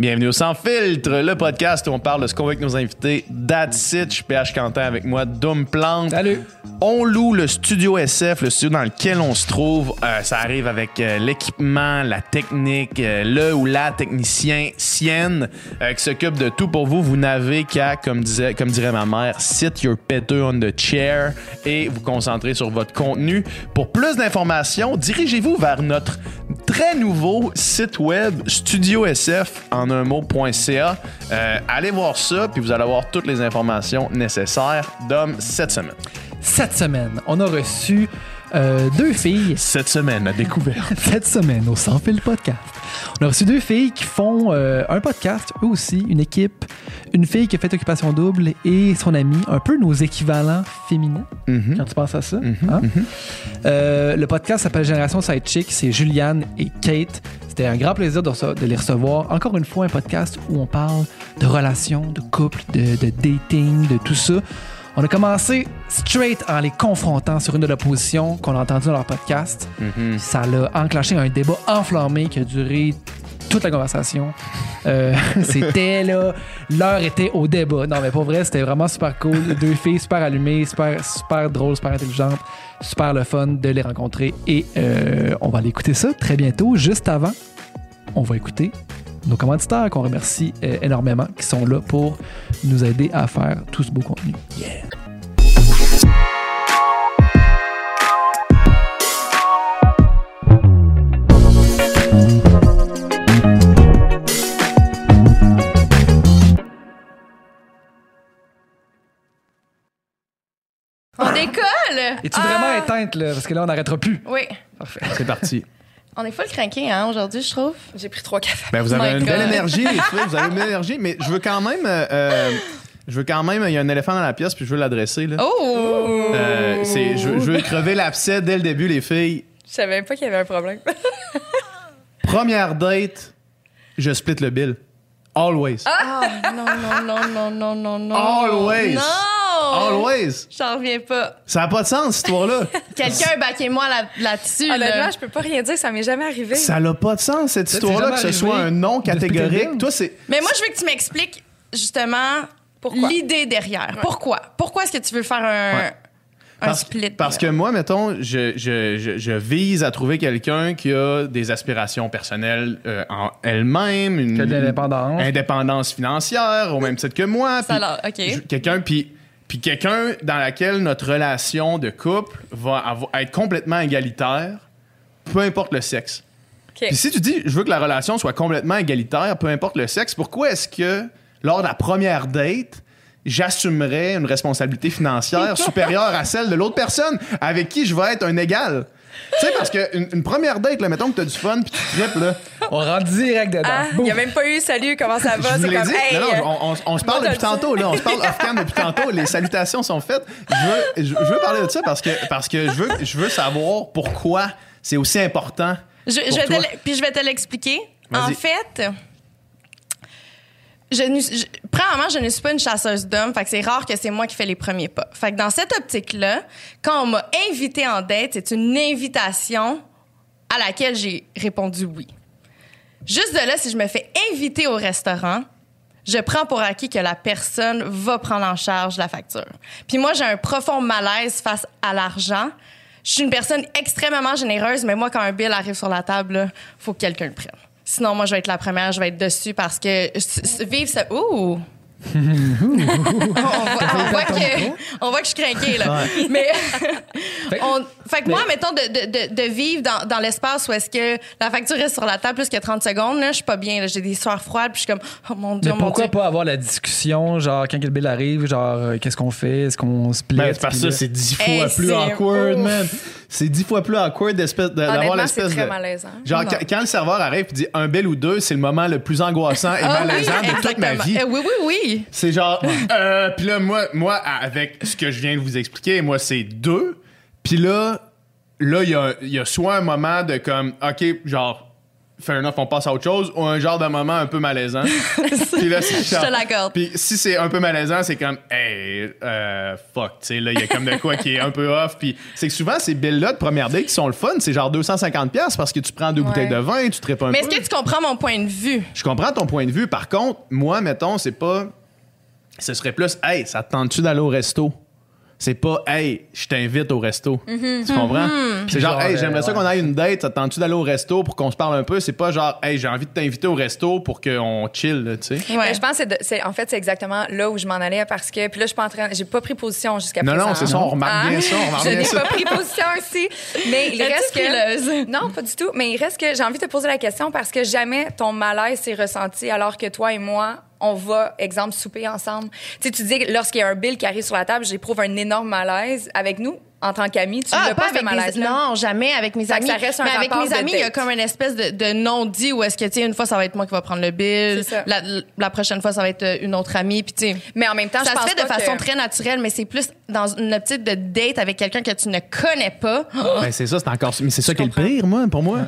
Bienvenue au Sans Filtre, le podcast où on parle de ce qu'on veut avec nos invités. That's it, je suis PH Quentin avec moi, Dom Plante. Salut. On loue le studio SF, le studio dans lequel on se trouve. Euh, ça arrive avec euh, l'équipement, la technique, euh, le ou la technicien, sienne, qui s'occupe de tout pour vous. Vous n'avez qu'à, comme, disait, comme dirait ma mère, sit your petter on the chair et vous concentrer sur votre contenu. Pour plus d'informations, dirigez-vous vers notre très nouveau site web Studio SF en un mot.ca. Euh, allez voir ça, puis vous allez avoir toutes les informations nécessaires. Dom, cette semaine. Cette semaine, on a reçu euh, deux filles. Cette semaine, à découverte. Cette semaine, au Sans Fil Podcast. On a reçu deux filles qui font euh, un podcast, eux aussi, une équipe. Une fille qui a fait Occupation Double et son amie, un peu nos équivalents féminins, Mhm. quand tu penses à ça. hein? Euh, le podcast s'appelle Génération Sidechick, c'est Juliane et Kate. C'était un grand plaisir de, les recevoir. Encore une fois, un podcast où on parle de relations, de couple, de, de dating, de tout ça. On a commencé straight en les confrontant sur une de leurs positions qu'on a entendues dans leur podcast. Ça l'a enclenché un débat enflammé qui a duré toute la conversation. Euh, c'était là, l'heure était au débat. Non, mais pour vrai, c'était vraiment super cool. Deux filles super allumées, super, super drôles, super intelligentes, super le fun de les rencontrer. Et euh, on va aller écouter ça très bientôt. Juste avant, on va écouter nos commanditaires qu'on remercie euh, énormément, qui sont là pour nous aider à faire tout ce beau contenu. Yeah! On décolle! Es-tu vraiment éteinte, là? Parce que là, on n'arrêtera plus. Oui. Parfait. C'est parti. On est full craqué, hein, aujourd'hui, je trouve. J'ai pris trois cafés. Ben, vous avez My une belle énergie, les filles. Vous avez une belle énergie, mais je veux quand même. euh, euh, je veux quand même. Il y a un éléphant dans la pièce, puis je veux l'adresser. là. Oh! Euh, c'est, je, je veux crever l'abcès dès le début, les filles. Je savais même pas qu'il y avait un problème. Première date, je split le bill. Always. Ah, non, non, non, non, non, non, non. Always. Non! Always. J'en reviens pas. Ça n'a pas de sens, cette histoire-là. Quelqu'un baquez-moi là- là-dessus, là. Honnêtement, je peux pas rien dire, ça m'est jamais arrivé. Ça n'a pas de sens, cette histoire-là, que ce soit un le catégorique. Toi, c'est. Mais moi, je veux que tu m'expliques, justement, l'idée derrière. Pourquoi? Pourquoi est-ce que tu veux faire un, Ouais. un Parce, split? parce que moi, mettons, je, je, je, je vise à trouver quelqu'un qui a des aspirations personnelles euh, en elle-même, une indépendance financière, au même titre que moi. Ça puis a l'air- OK. Quelqu'un, puis, puis quelqu'un dans laquelle notre relation de couple va avoir- être complètement égalitaire, peu importe le sexe. Puis si tu dis, je veux que la relation soit complètement égalitaire, peu importe le sexe, pourquoi est-ce que lors de la première date, j'assumerais une responsabilité financière supérieure à celle de l'autre personne avec qui je vais être un égal? Tu sais, parce qu'une une première date, là, mettons que t'as du fun puis tu tripes, là. On rentre direct dedans. Ah, il y a même pas eu salut, comment ça va? C'est comme, dit. hey, non, non, euh, on, on- on se parle depuis tantôt, là. On se parle off-cam depuis tantôt. Les salutations sont faites. Je veux, je, je veux parler de ça parce que, parce que je, veux, je veux savoir pourquoi c'est aussi important. Je, je Pour vais te toi. l- puis je vais te l'expliquer. En fait, je, je- premièrement, je ne suis pas une chasseuse d'hommes, fait que c'est rare que c'est moi qui fais les premiers pas. Fait que dans cette optique-là, quand on m'a invité en date, c'est une invitation à laquelle j'ai répondu oui. Juste de là, si je me fais inviter au restaurant, je prends pour acquis que la personne va prendre en charge la facture. Puis moi, j'ai un profond malaise face à l'argent. Je suis une personne extrêmement généreuse, mais moi, quand un bill arrive sur la table, il faut que quelqu'un le prenne. Sinon, moi, je vais être la première, je vais être dessus parce que vivre ça. Ouh! On, voit, on voit que, on voit que je suis craquée, là. Mais, on, fait que moi, mettons, de, de, de, de vivre dans, dans l'espace où est-ce que la facture reste sur la table plus que 30 secondes, là, je suis pas bien. J'ai des soirs froides, puis je suis comme, oh mon Dieu, Mais mon pourquoi Dieu. pas avoir la discussion, genre, quand le bill arrive, genre, euh, qu'est-ce qu'on fait? Est-ce qu'on split? Ben, c'est parce ça, c'est dix fois Hey, plus awkward, ouf. man. C'est dix fois plus awkward d'avoir l'espèce très de. malaisant. Genre, quand, quand le serveur arrive et dit un bel ou deux, c'est le moment le plus angoissant et Ah oui, malaisant de toute ma vie. Euh, oui, oui, oui. C'est genre, euh, puis là, moi, moi, avec ce que je viens de vous expliquer, moi, c'est deux. Puis là, là, il y a, y a soit un moment de comme, OK, genre, fair enough, on passe à autre chose, ou un genre de moment un peu malaisant. Puis là, c'est Je te l'accorde. Puis si c'est un peu malaisant, c'est comme, hey, euh, fuck, tu sais, là, il y a comme de quoi qui est un peu off. Puis c'est que souvent, ces billes-là de première date qui sont le fun, c'est genre 250$ piastres parce que tu prends deux Ouais. bouteilles de vin, tu te traites un Mais peu. est-ce que tu comprends mon point de vue? Je comprends ton point de vue. Par contre, moi, mettons, c'est pas. Ce serait plus, hey, ça te tente-tu d'aller au resto? C'est pas, hey, je t'invite au resto. Mm-hmm. Tu comprends? C'est genre, Genre, hey, euh, j'aimerais ça ouais. qu'on aille une date, ça te tente-tu d'aller au resto pour qu'on se parle un peu? C'est pas genre, hey, j'ai envie de t'inviter au resto pour qu'on chill, tu sais. Ouais. Mais je pense que c'est de- c'est en fait c'est exactement là où je m'en allais parce que puis là je suis pas en train j'ai pas pris position jusqu'à Non, présent. non, c'est ça, on remarque bien ça, on remarque je bien n'ai ça. pas pris position aussi, mais il reste que frileuse? non pas du tout, mais il reste que j'ai envie de te poser la question parce que jamais ton malaise s'est ressenti alors que toi et moi on va, exemple, souper ensemble. Tu sais, tu dis que lorsqu'il y a un bill qui arrive sur la table, j'éprouve un énorme malaise avec nous en tant qu'amis. Tu Ah, l'as pas, avec des- malaise-là? Non, jamais avec mes amis. ça reste un mais avec mes amis, il y a comme une espèce de, de non-dit où est-ce que, tu sais, une fois, ça va être moi qui va prendre le bill. C'est ça. La, la prochaine fois, ça va être euh, une autre amie. Puis, tu sais, Mais en même temps, ça je se pense fait de façon que- très naturelle, mais c'est plus dans une optique de date avec quelqu'un que tu ne connais pas. Ben, c'est ça, c'est encore. Mais c'est ça qui est le pire, moi, pour moi.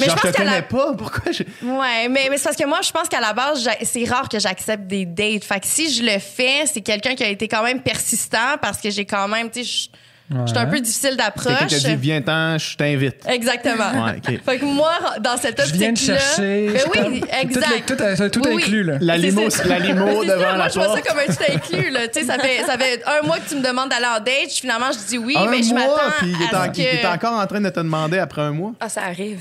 Mais genre, je pense te connais la- pas. Pourquoi je. Ouais, mais, mais c'est parce que moi, je pense qu'à la base, c'est rare que j'accepte des dates. Fait que si je le fais, c'est quelqu'un qui a été quand même persistant parce que j'ai quand même, tu sais, je je suis un Ouais. peu difficile d'approche. a dit, viens-t'en, je t'invite. Exactement. Ouais, ok. Fait que moi, dans cette Je viens de optique-là. chercher. Ben je oui, t'en- exact. Tout, tout, tout Oui, inclus, là. La limo, la limo ça, devant moi, la je vois ça porte. comme un tout inclus. Là. Tu sais, ça, fait, ça fait un mois que tu me demandes d'aller en date. Finalement, je dis oui, Un mais je m'attends à ce il est que... encore en train de te demander après un mois. Ah, ça arrive.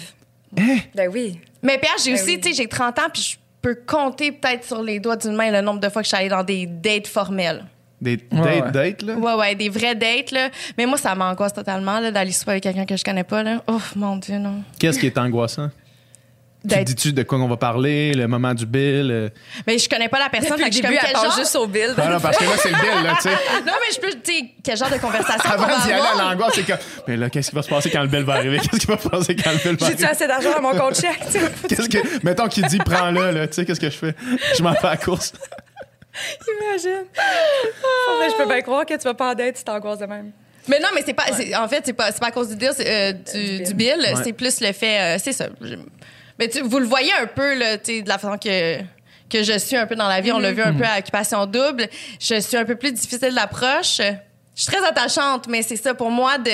Hein? Ben oui. Mais Pierre, j'ai Ben aussi, oui. tu sais, j'ai 30 ans, puis je peux compter peut-être sur les doigts d'une main le nombre de fois que je suis allée dans des dates formelles. Des Ouais, dates, ouais. dates, là? Ouais, ouais, des vraies dates, là. Mais moi, ça m'angoisse totalement, là, d'aller souper avec quelqu'un que je connais pas, là. Oh, mon Dieu, non. Qu'est-ce qui est angoissant? Tu dis-tu de quoi on va parler, le moment du bill? euh? Mais je connais pas la personne, Depuis fait le je suis comme quel genre... juste au bill. Ah non, parce que là, c'est le bill, là, tu sais. Non, mais je peux, tu sais, quel genre de conversation Avant va d'y aller à l'angoisse, c'est que. Mais là, qu'est-ce qui va se passer quand le bill va arriver? Qu'est-ce qui va se passer quand le bill va J'ai-tu arriver? assez d'argent dans mon compte chèque? tu sais? Qu'est-ce que. Mettons qu'il dit, prends-le, là, tu sais, qu'est-ce que je fais? Je m'en fais à la course. Imagine. Oh, mais je peux bien croire que tu vas pas en date si t'angoisses de même. Mais non, mais c'est pas. En fait, c'est pas, c'est pas à cause du deal, c'est, euh, du, du du bill. bill. Ouais. C'est plus le fait. euh, c'est ça. Je- mais tu, vous le voyez un peu, là, de la façon que, que je suis un peu dans la vie. On l'a vu un peu à Occupation Double. Je suis un peu plus difficile d'approche. Je suis très attachante, mais c'est ça pour moi de,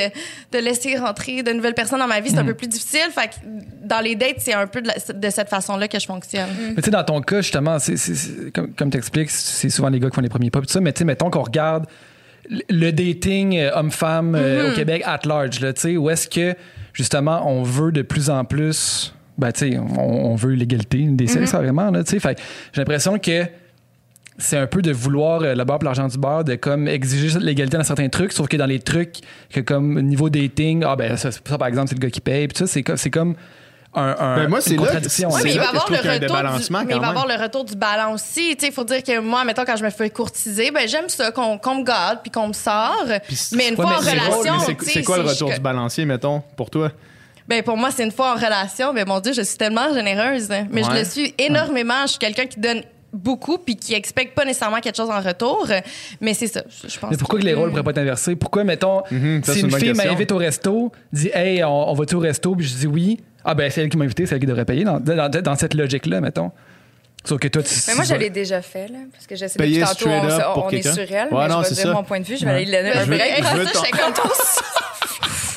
de laisser rentrer de nouvelles personnes dans ma vie, c'est un peu plus difficile. Fait que dans les dates, c'est un peu de, la- de cette façon-là que je fonctionne. Mais tu sais, dans ton cas, justement, c'est, comme, comme tu expliques, c'est souvent les gars qui font les premiers pas. pis tout ça, mais tu sais, mettons qu'on regarde le- dating euh, homme-femme euh, au Québec at large, là, tu sais, où est-ce que, justement, on veut de plus en plus. Ben, tu sais, on, on veut l'égalité des sexes, vraiment, là, tu sais. Fait que j'ai l'impression que c'est un peu de vouloir euh, le beurre pour l'argent du beurre, de comme exiger l'égalité dans certains trucs, sauf que dans les trucs que comme niveau dating, ah ben ça, ça, par exemple c'est le gars qui paye, puis ça c'est comme c'est comme un, un- Ben, moi, c'est une là- contradiction. mais il là va que je avoir le trouve qu'il y a un retour du, mais il va avoir le retour du aussi. Il faut dire que moi, mettons, quand je me fais courtiser, ben j'aime ça, qu'on me garde puis qu'on me sort. Mais une ouais, fois en relation, c'est- quoi le retour du balancier, mettons, pour toi? Ben pour moi, c'est une fois en relation. Mais mon Dieu, je suis tellement généreuse. Mais je le suis énormément. Je suis quelqu'un qui donne beaucoup puis qui expecte pas nécessairement quelque chose en retour. Mais c'est ça, je je pense. Mais pourquoi que les rôles pourraient pas être inversés? Pourquoi, mettons, Mhm, ça, si une fille m'invite au resto, dit Hey, on, on va-tu au resto? Puis je dis oui. Ah, ben, c'est elle qui m'a invité, c'est elle qui devrait payer dans, dans, dans cette logique-là, mettons. Sauf que toi, tu. Mais moi, je l'ai déjà fait, là, parce que je sais depuis tantôt, on, on est sur elle, Ouais, mais non, je c'est vais dire ça. mon point de vue, je vais aller un je je veux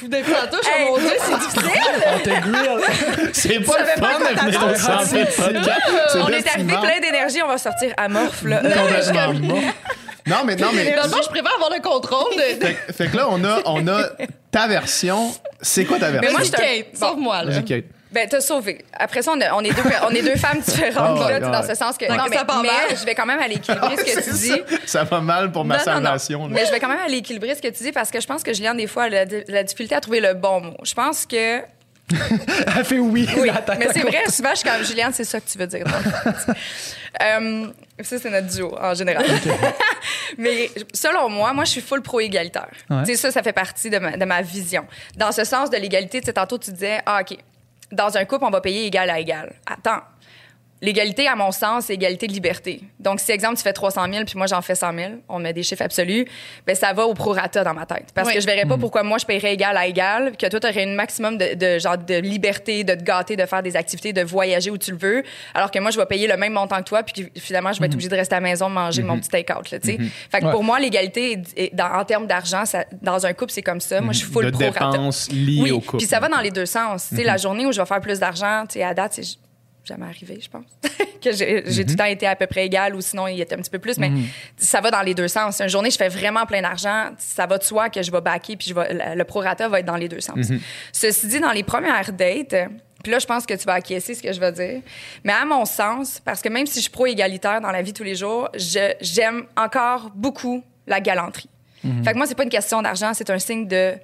Depuis tantôt, je mon Dieu, c'est difficile. On te grill. C'est pas le fun de venir au. C'est On est arrivé plein d'énergie, on va sortir amorphe, là. Complètement. Non, mais non, mais. Fond, je préfère avoir le contrôle de. Fait, fait que là, on a, on a ta version. C'est quoi ta version? moi, Vas-y, je te- Kate, sauve-moi, là. Vas-y, Kate. Ben, t'as sauvé. Après ça, on, a- on est, deux, on est deux femmes différentes, Ah ouais, là, dans ce sens que. Non, ça mais, part mais mal. je vais quand même aller équilibrer ce que tu dis. ça. Ça va mal pour ma Non, non, non. salvation. là. Mais je vais quand même aller équilibrer ce que tu dis parce que je pense que Juliane, des fois, a la, la difficulté à trouver le bon mot. Je pense que. Elle fait oui. Oui, la tête mais c'est vrai, souvent, je suis comme Juliane, c'est ça que tu veux dire. dans le fond. Euh, ça, c'est notre duo en général. mais selon moi, moi, je suis full pro-égalitaire. Ouais. Tu sais, ça, ça fait partie de ma, de ma vision. Dans ce sens de l'égalité, tu sais, tantôt, tu disais, ah, OK, dans un couple, on va payer égal à égal. Attends. L'égalité, à mon sens, c'est égalité de liberté. Donc, si, exemple, tu fais 300 000 puis moi, j'en fais 100 000, on met des chiffres absolus, ben ça va au prorata dans ma tête. Parce Oui. que je verrais pas pourquoi moi, je paierais égal à égal, puis que toi, tu aurais un maximum de, de, genre, de liberté, de te gâter, de faire des activités, de voyager où tu le veux, alors que moi, je vais payer le même montant que toi, puis finalement, je vais être obligée de rester à la maison, manger mon petit take-out. Là, tu sais. Fait que Ouais. pour moi, l'égalité, en termes d'argent, dans un couple, c'est comme ça. Moi, je suis full de prorata. dépenses liées Oui, au couple. puis ça va dans les deux sens. Tu sais, la journée où je vais faire plus d'argent, tu sais, à date, c'est jamais arrivé, je pense. que j'ai j'ai tout le temps été à peu près égal ou sinon il était un petit peu plus, mais ça va dans les deux sens. Une journée, je fais vraiment plein d'argent, ça va de soi que je vais backer puis je vais, le- prorata va être dans les deux sens. Ceci dit, dans les premières dates, puis là, je pense que tu vas acquiescer ce que je vais dire. Mais à mon sens, parce que même si je suis pro-égalitaire dans la vie tous les jours, j'aime encore beaucoup la galanterie. Fait que moi, c'est pas une question d'argent, c'est un signe de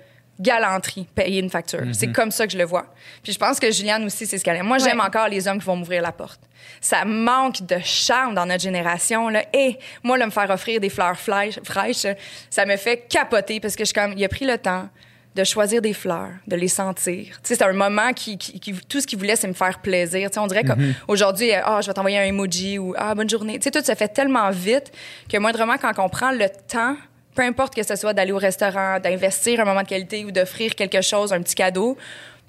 galanterie, payer une facture. C'est comme ça que je le vois. Puis je pense que Juliane aussi, c'est ce qu'elle aime. Moi, j'aime encore les hommes qui vont m'ouvrir la porte. Ça manque de charme dans notre génération. Là. Et moi, là, me faire offrir des fleurs fraîches, ça me fait capoter parce que je suis comme, il a pris le temps de choisir des fleurs, de les sentir. Tu sais, c'est un moment qui, qui- qui- tout ce qu'il voulait, c'est me faire plaisir. Tu sais, on dirait qu'aujourd'hui, ah, je vais t'envoyer un emoji ou ah, bonne journée. Tu sais, tout se fait tellement vite que moindrement, quand on prend le temps, peu importe que ce soit d'aller au restaurant, d'investir un moment de qualité ou d'offrir quelque chose, un petit cadeau,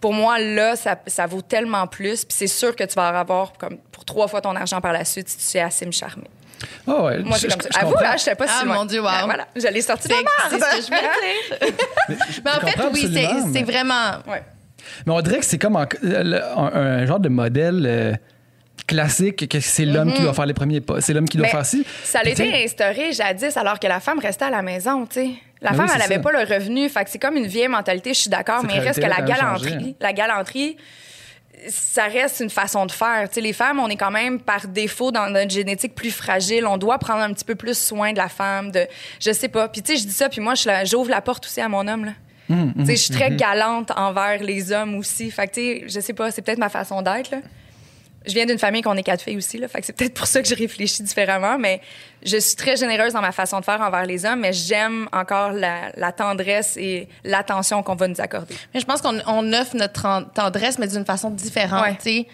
pour moi, là, ça, ça vaut tellement plus. Puis c'est sûr que tu vas en avoir comme pour trois fois ton argent par la suite si tu sais assez me charmer. Ah ouais, Moi, je- c'est comme ça. je À vous, comprends. hein, je sais pas si Ah, mon Dieu, wow. Ben, voilà, je l'ai sorti de C'est la c'est marde. ce que je voulais dire. Mais en fait, oui, c'est mais- vraiment. Ouais. Mais on dirait que c'est comme un genre de modèle euh, classique que c'est l'homme qui doit faire les premiers pas. C'est l'homme qui doit. Mais faire ci. Ça a été instauré jadis alors que la femme restait à la maison, tu sais. La Ben femme, oui, elle n'avait pas le revenu. Fait que c'est comme une vieille mentalité, je suis d'accord, mais il reste que la galanterie. hein. La galanterie, ça reste une façon de faire. Tu sais, les femmes, on est quand même par défaut dans notre génétique plus fragile. On doit prendre un petit peu plus soin de la femme, de, je sais pas. Puis tu sais, je dis ça, puis moi, j'ouvre la porte aussi à mon homme là. Tu sais, je suis très galante envers les hommes aussi. Fait que je sais pas, c'est peut-être ma façon d'être. Je viens d'une famille qu'on est quatre filles aussi, là. Fait que c'est peut-être pour ça que je réfléchis différemment, mais je suis très généreuse dans ma façon de faire envers les hommes, mais j'aime encore la, la tendresse et l'attention qu'on va nous accorder. Mais je pense qu'on on offre notre tendresse, mais d'une façon différente. Ouais. Tu sais,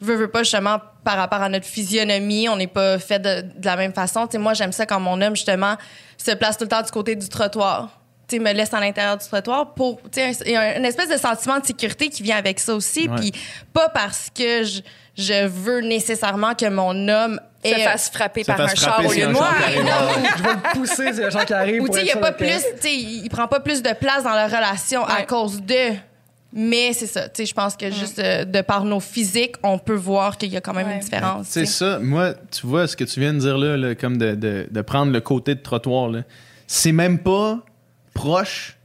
veux, veux pas justement par rapport à notre physionomie, on n'est pas fait de, de la même façon. Tu sais, moi, j'aime ça quand mon homme, justement, se place tout le temps du côté du trottoir. Tu sais, me laisse à l'intérieur du trottoir pour, tu sais, il y a une espèce de sentiment de sécurité qui vient avec ça aussi. Puis pas parce que je, je veux nécessairement que mon homme Se ait fasse frapper Se par un fasse char frapper au lieu de un moi. char je vais le pousser, c'est le gens qui arrive. Ou tu sais, il pas plus, tu sais, il prend pas plus de place dans leur relation à cause de. Mais c'est ça, tu sais, je pense que juste euh, de par nos physiques, on peut voir qu'il y a quand même Ouais. une différence. C'est ça. Moi, tu vois ce que tu viens de dire là, là, comme de, de- de prendre le côté de trottoir, là. c'est même pas proche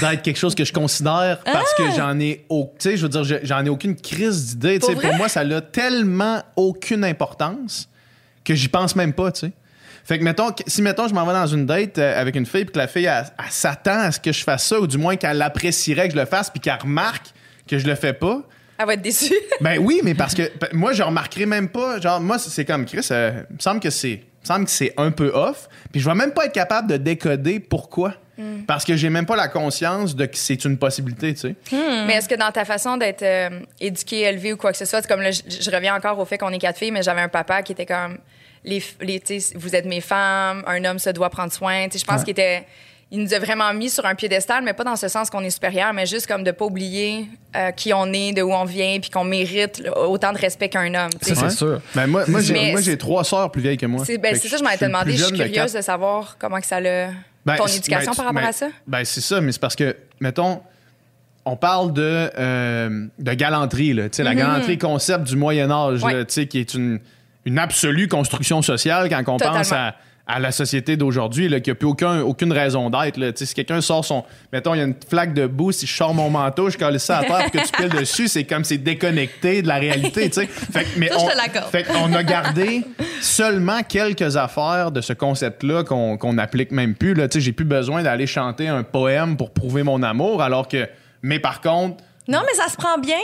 d'être quelque chose que je considère parce que j'en ai au, je veux dire, je- j'en ai aucune crise d'idée. Pour Pour moi, ça a tellement aucune importance que j'y pense même pas, tu sais. Fait que, mettons, si, mettons, je m'en vais dans une date euh, avec une fille, puis que la fille, elle, elle s'attend à ce que je fasse ça, ou du moins qu'elle apprécierait que je le fasse, puis qu'elle remarque que je le fais pas, Elle va être déçue. ben oui, mais parce que ben, moi, je remarquerai même pas. Genre, moi, c'est c'est comme Chris, euh, il me semble que c'est il me semble que c'est un peu off. Puis je vais même pas être capable de décoder pourquoi. Parce que j'ai même pas la conscience de que c'est une possibilité, tu sais. Mais est-ce que dans ta façon d'être euh, éduquée, élevée ou quoi que ce soit, c'est comme là, je, je reviens encore au fait qu'on est quatre filles, mais j'avais un papa qui était comme les, les vous êtes mes femmes, un homme se doit prendre soin. Tu sais, je pense Ouais. qu'il était il nous a vraiment mis sur un piédestal, mais pas dans ce sens qu'on est supérieur, mais juste comme de pas oublier euh, qui on est, de où on vient, puis qu'on mérite là, autant de respect qu'un homme. Ça, c'est sûr. Ben moi, moi j'ai Mais moi, j'ai c'est- trois sœurs plus vieilles que moi. C'est ben, ça, je m'en suis étais le demandé. Je suis de curieuse quatre. de savoir comment que ça l'a. Ben, ton éducation ben, par rapport ben, à ça? Ben, c'est ça, mais c'est parce que, mettons, on parle de, euh, de galanterie, là. Tu sais, la galanterie concept du Moyen-Âge, Mm-hmm. Ouais. là, tu sais, qui est une, une absolue construction sociale quand on Totalement. pense à, à la société d'aujourd'hui, là, qui n'a plus aucun, aucune raison d'être, si quelqu'un sort son. Mettons, il y a une flaque de boue, si je sors mon manteau, je colle ça à terre pour que tu piles dessus, c'est comme c'est déconnecté de la réalité. Fait mais Ça, je on- te l'accorde. fait qu'on a gardé seulement quelques affaires de ce concept-là qu'on qu'on applique même plus. J'ai plus besoin d'aller chanter un poème pour prouver mon amour, alors que. Mais par contre, Non, mais ça se prend bien.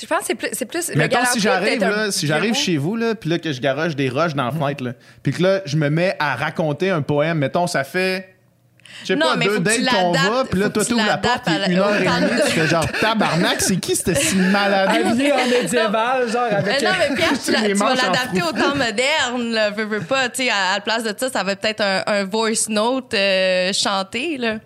Je pense que c'est plus, c'est plus le mettons, si j'arrive là, si chez vous, là, puis là, que je garoche des roches dans la fenêtre, là, puis que là, je me mets à raconter un poème, mettons, ça fait Je sais pas, deux dates qu'on va, puis là, toi, tu t'ouvres la porte, une heure et demie, de- tu fais genre tabarnak, c'est qui c'était si malade? Habillé en médiéval, genre avec. non, mais Pierre, tu, la- Les tu vas manches en l'adapter au temps moderne, là, veux, veux pas. Tu sais, à, la place de ça, ça va peut-être un, voice note euh, chanté, là.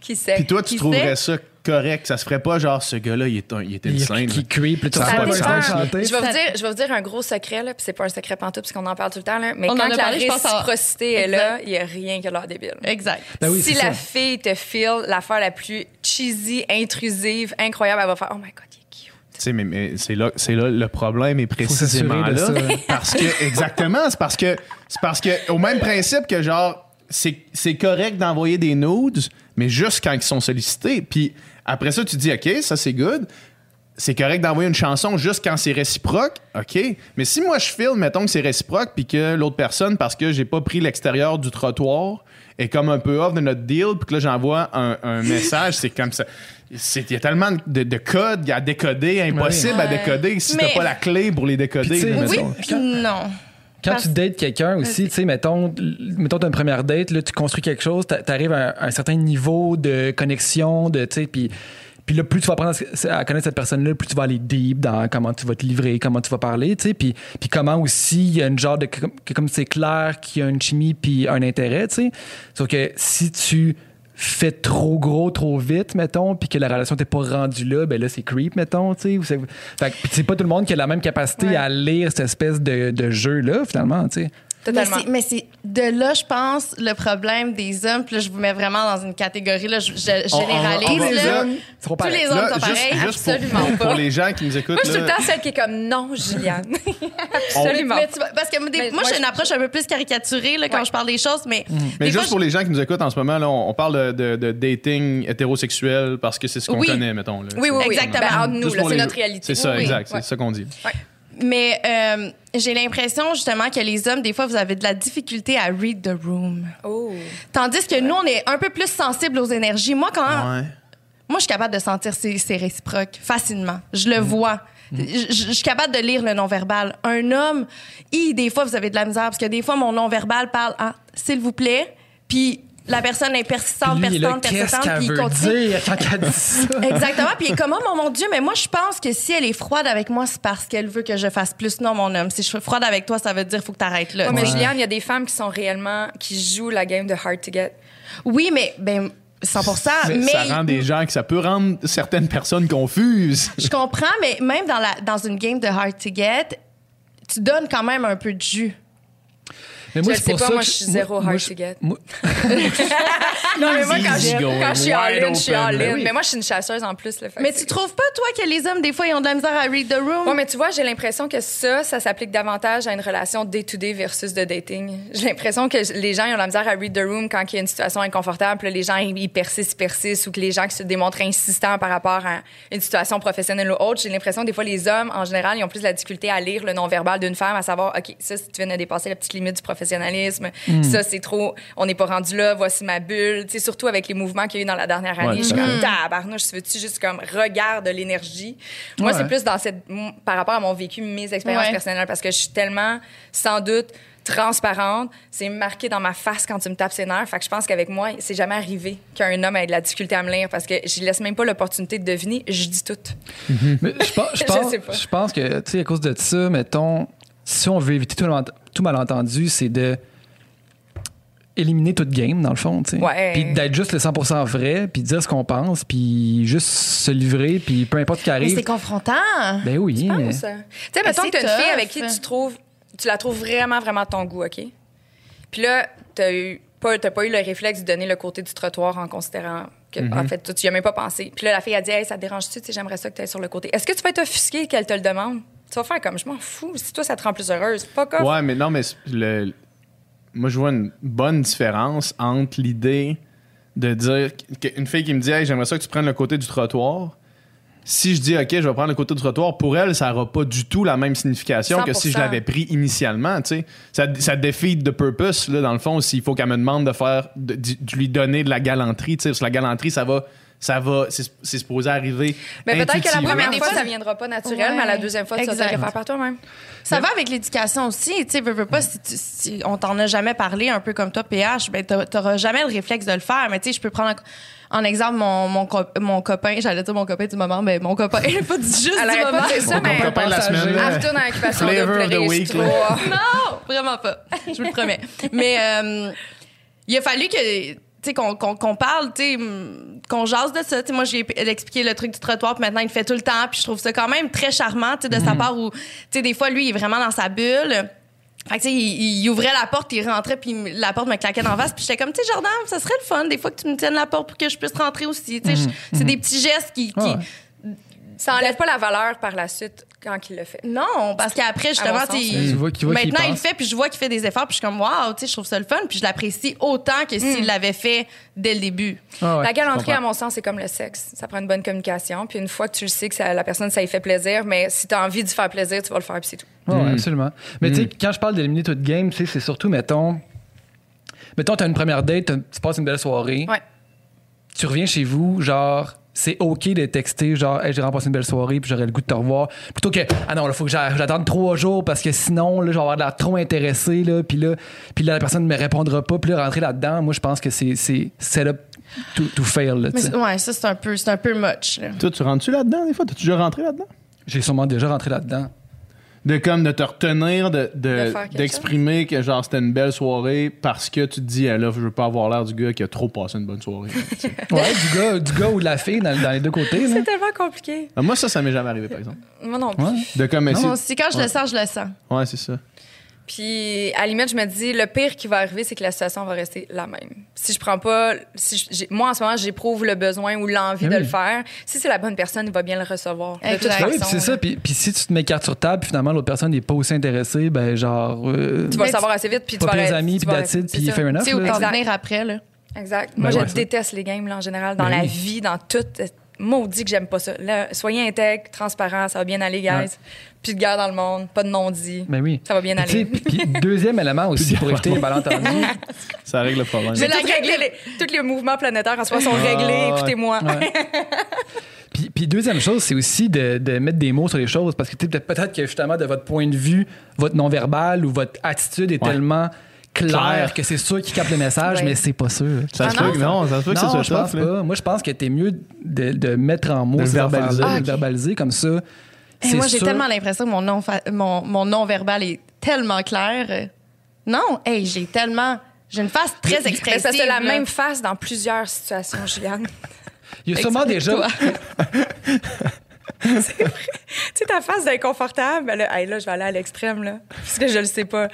Qui sait? Puis toi, tu trouverais ça correct. Ça se ferait pas genre, ce gars-là, il est, un, il est Il- insane. qui là, tu Ça pas de sens. Je vais, vous dire, je vais vous dire un gros secret, là, puis c'est pas un secret pantoute, parce qu'on en parle tout le temps, là, mais On en quand a la parlé, réciprocité est là, il n'y a rien qui a l'air débile. Exact. Ben oui, si la ça. fille te file l'affaire la plus cheesy, intrusive, incroyable, elle va faire « Oh my God, il est cute Tu sais, mais, mais c'est là, c'est là le problème est précisément là. ça. Parce que, exactement, c'est parce que, c'est parce que, au même principe que genre, c'est, c'est correct d'envoyer des nudes, mais juste quand ils sont sollicités. Puis après ça, tu dis, OK, ça c'est good. C'est correct d'envoyer une chanson juste quand c'est réciproque, OK. Mais si moi je filme, mettons que c'est réciproque, puis que l'autre personne, parce que j'ai pas pris l'extérieur du trottoir, est comme un peu off de notre deal, puis que là j'envoie un, un message, c'est comme ça. Il y a tellement de, de codes à décoder, impossible à décoder si t'as pas la clé pour les décoder. Oui, non. Quand Parce- tu dates quelqu'un aussi, tu sais, mettons, mettons, t'as une première date, là, tu construis quelque chose, t'a- t'arrives à un, certain niveau de connexion, de, tu sais, puis. Puis là, plus tu vas apprendre à, connaître cette personne-là, plus tu vas aller deep dans comment tu vas te livrer, comment tu vas parler, tu sais. Puis, puis comment aussi il y a une genre de. Comme c'est clair qu'il y a une chimie puis un intérêt, tu sais. Sauf que si tu fais trop gros, trop vite, mettons, puis que la relation t'est pas rendue là, ben là, c'est creep, mettons, tu sais. c'est- Fait que puis c'est pas tout le monde qui a la même capacité Ouais. à lire cette espèce de, de jeu-là, finalement, tu sais. ». Mais Totalement. c'est- Mais c'est de là, je pense, le problème des hommes. Puis là, je vous mets vraiment dans une catégorie, là, je, je On- on- généralise. on là. là, Seront Tous les hommes Là, sont juste, pareils. juste absolument pour- pas. pour les gens qui nous écoutent, Moi, je suis tout le temps celle qui est comme « Non, Juliane. » Absolument Mais parce que moi, des- Mais moi, moi, j'ai une je- approche un peu plus caricaturée là, quand Ouais. je parle des choses, mais. mais des juste fois, pour les gens qui nous écoutent en ce moment, là, on, on parle de, de- de dating hétérosexuel parce que c'est ce qu'on Oui. connaît, mettons. là. Oui, oui, oui. Exactement. Ben, entre nous, c'est les- notre réalité. C'est ça, exact. C'est ça qu'on dit. Mais euh, j'ai l'impression justement que les hommes, des fois, vous avez de la difficulté à read the room. Oh. Tandis que nous, on est un peu plus sensibles aux énergies. Moi, quand Ouais. moi, je suis capable de sentir ces, ces réciproques facilement. Je Mm. le vois. Je, je- je suis capable de lire le non-verbal. Un homme, hi, des fois, vous avez de la misère parce que des fois, mon non-verbal parle ah, s'il vous plaît, puis la personne est persistante, lui, est là, persistante, persistante, puis il continue. dire quand elle dit ça? Exactement. Puis il est comme, oh mon Dieu, mais moi, je pense que si elle est froide avec moi, c'est parce qu'elle veut que je fasse plus. Non, mon homme. Si je suis froide avec toi, ça veut dire faut que tu arrêtes là. Ouais, mais. Juliane, il y a des femmes qui sont réellement... qui jouent la game de hard to get. Oui, mais ben, 100 mais, Mais ça rend des gens que ça peut rendre certaines personnes confuses. je comprends, mais même dans, la, dans une game de hard to get, tu donnes quand même un peu de jus. Mais Je le c'est sais pour pas, ça moi, que- je suis zéro hard je- to get. moi- Non, mais moi, quand je, je suis ligne, je suis ligne. Ben oui. Mais moi, je suis une chasseuse en plus. Mais tu trouves pas, toi, que les hommes, des fois, ils ont de la misère à read the room? Ouais, mais tu vois, j'ai l'impression que ça, ça s'applique davantage à une relation day-to-day versus de dating. J'ai l'impression que les gens ils ont de la misère à read the room quand il y a une situation inconfortable, puis là, les gens ils persistent, ils persistent, ou que les gens qui se démontrent insistants par rapport à une situation professionnelle ou autre. J'ai l'impression que des fois, les hommes, en général, ils ont plus de la difficulté à lire le non-verbal d'une femme, à savoir, OK, ça, si tu viens de dépasser la petite limite du professionnalisme, ça, c'est trop, on n'est pas rendu là, voici ma bulle. Tu sais, surtout avec les mouvements qu'il y a eu dans la dernière année. Ouais, je suis comme, tabarnouche, tu veux-tu juste comme, regarde l'énergie? Moi, Ouais. c'est plus dans cette, par rapport à mon vécu, mes expériences Ouais. personnelles, parce que je suis tellement, sans doute, transparente. C'est marqué dans ma face quand tu me tapes ses nerfs. Fait que je pense qu'avec moi, c'est jamais arrivé qu'un homme ait de la difficulté à me lire parce que je laisse même pas l'opportunité de deviner. Je dis tout. Mais je pense, je Je pense, sais pas. je pense que, tu sais, à cause de ça, mettons, si on veut éviter tout, malent- tout malentendu, c'est de éliminer toute game, dans le fond, tu sais. Ouais. Puis d'être juste le 100% vrai, puis dire ce qu'on pense, puis juste se livrer, puis peu importe ce qui Mais arrive. c'est confrontant. Ben oui. Je mais- pense. Tu sais, mettons c'est que t'as une fille avec qui tu trouves, tu la trouves vraiment, vraiment ton goût, OK? Puis là, t'as eu pas, t'as pas eu le réflexe de donner le côté du trottoir en considérant que, Mm-hmm. en fait, toi, tu y as même pas pensé. Puis là, la fille a dit, hey, ça te dérange-tu? Tu sais, j'aimerais ça que tu sur le côté. Est-ce que tu vas être offusqué qu'elle te le demande? Tu vas faire comme, je m'en fous. Si toi, ça te rend plus heureuse. Pas comme. Ouais, mais non, mais le, moi, je vois une bonne différence entre l'idée de dire qu'une fille qui me dit, hey, j'aimerais ça que tu prennes le côté du trottoir. Si je dis, OK, je vais prendre le côté du trottoir, pour elle, ça n'aura pas du tout la même signification que si je 100%. l'avais pris initialement. tu sais. Ça, ça défie de purpose, là, dans le fond, s'il faut qu'elle me demande de faire, de, de lui donner de la galanterie. tu sais, Parce que la galanterie, ça va ça va, c'est c'est supposé arriver. Mais peut-être que la première des fois, ça viendra pas naturel, Ouais. mais la deuxième fois, tu vas te Exact. le faire par toi-même. Ça va avec l'éducation aussi. Tu sais, veux, veux pas, si, tu- si on t'en a jamais parlé, un peu comme toi, PH, ben, t'a- t'auras jamais le réflexe de le faire. Mais tu sais, je peux prendre en, en exemple mon, mon, co- mon copain, j'allais dire mon copain du moment, mais mon copain, pas du, juste Elle du moment. pas dire ça, Mon mais copain de la semaine. retourne dans l'occupation de. Non, vraiment pas. Je vous le promets. Mais euh, il a fallu que sais qu'on parle, tu sais qu'on jase de ça. Tu sais moi j'ai expliqué le truc du trottoir, puis maintenant il le fait tout le temps, puis je trouve ça quand même très charmant, tu sais de sa part où tu sais des fois lui il est vraiment dans sa bulle. Fait que, tu sais, il, il ouvrait la porte, il rentrait, puis la porte me claquait dans la face. Puis j'étais comme, tu sais, Jordan, ça serait le fun, des fois que tu me tiennes la porte pour que je puisse rentrer aussi. Tu sais, je- c'est des petits gestes qui. qui- ouais. Ça enlève pas la valeur par la suite quand il le fait. Non, parce qu'après, justement, tu qu'il- voit qu'il maintenant, il le pense. fait, puis je vois qu'il fait des efforts, puis je suis comme, waouh, tu sais, je trouve ça le fun, puis je l'apprécie autant que s'il l'avait fait dès le début. Ah ouais, la galanterie, je comprends. à mon sens, c'est comme le sexe. Ça prend une bonne communication. Puis une fois que tu le sais que ça- la personne, ça lui fait plaisir, mais si tu as envie d'y faire plaisir, tu vas le faire, puis c'est tout. Ouais, ouais, absolument. Mais tu sais, quand je parle d'éliminer toute game, tu sais, c'est surtout, mettons, mettons, t'as une première date, t'as- tu passes une belle soirée, Ouais. tu reviens chez vous, genre, c'est OK de texter, genre, hey, j'ai remplacé une belle soirée, puis j'aurais le goût de te revoir. Plutôt que, ah non, il faut que j'a- j'attende trois jours parce que sinon, là, je vais avoir l'air trop intéressé, là, puis là, puis là, la personne ne me répondra pas, puis là, rentrer là-dedans, moi, je pense que c'est c'est set up to, to fail, là, Mais ouais, ça, c'est un peu, c'est un peu much, là. Toi, tu rentres-tu là-dedans des fois? T'as-tu déjà rentré là-dedans? J'ai sûrement déjà rentré là-dedans. De comme de te retenir, de, d'exprimer que genre c'était une belle soirée parce que tu te dis, ah, là, je veux pas avoir l'air du gars qui a trop passé une bonne soirée. Ouais, du gars, du gars ou de la fille dans, dans les deux côtés, là. C'est tellement compliqué. Ah, Moi, ça, ça m'est jamais arrivé, par exemple. Moi non plus. Ouais. De comme essayer. Moi aussi, quand je le sens, je le sens. Ouais, c'est ça. Puis, à la limite, je me dis, le pire qui va arriver, c'est que la situation va rester la même. Si je prends pas. Si je- moi, en ce moment, j'éprouve le besoin ou l'envie Ben de le faire. Si c'est la bonne personne, il va bien le recevoir. Exact. Ben oui, c'est ça. Puis, puis si tu te mets carte sur table, puis finalement, l'autre personne n'est pas aussi intéressée, ben genre. euh, Tu vas le savoir assez vite, puis tu vas arrêter- amis, tu puis arrêter. puis fair enough. Tu sais, Exact. venir après, là. Exact. Ben Moi, ouais, je ça. déteste les games, là, en général, dans Ben la oui. vie, dans tout. Maudit que j'aime pas ça. Là, soyez intègre, transparent, ça va bien aller, guys. Ouais. Plus de guerre dans le monde, pas de non-dit. Ben oui. Ça va bien Puis, aller. Puis, puis deuxième élément aussi pour éviter les malentendus. Ça règle le problème. J'ai réglé, les, tous les mouvements planétaires en soi sont Ah, réglés, écoutez-moi. Ouais. Puis, puis deuxième chose, c'est aussi de, de mettre des mots sur les choses parce que peut-être que justement de votre point de vue, votre non-verbal ou votre attitude est Ouais. tellement claire Claire. que c'est sûr qu'il capte le message, Ouais. mais c'est pas sûr. Ça se Ah peut non, que non, ça se peut que là. pas. Moi, je pense que t'es mieux de, de mettre en mots De verbaliser. Ah, verbaliser comme ça. Et moi, j'ai sûr- tellement l'impression que mon non, mon, mon non-verbal est tellement clair. Non, hey, j'ai tellement. J'ai une face très Mais expressive. ça, c'est la là. même face dans plusieurs situations, Juliane. Il y a sûrement déjà. Tu sais, ta face d'inconfortable, ben là, hey, là, je vais aller à l'extrême, là, parce que je le sais pas.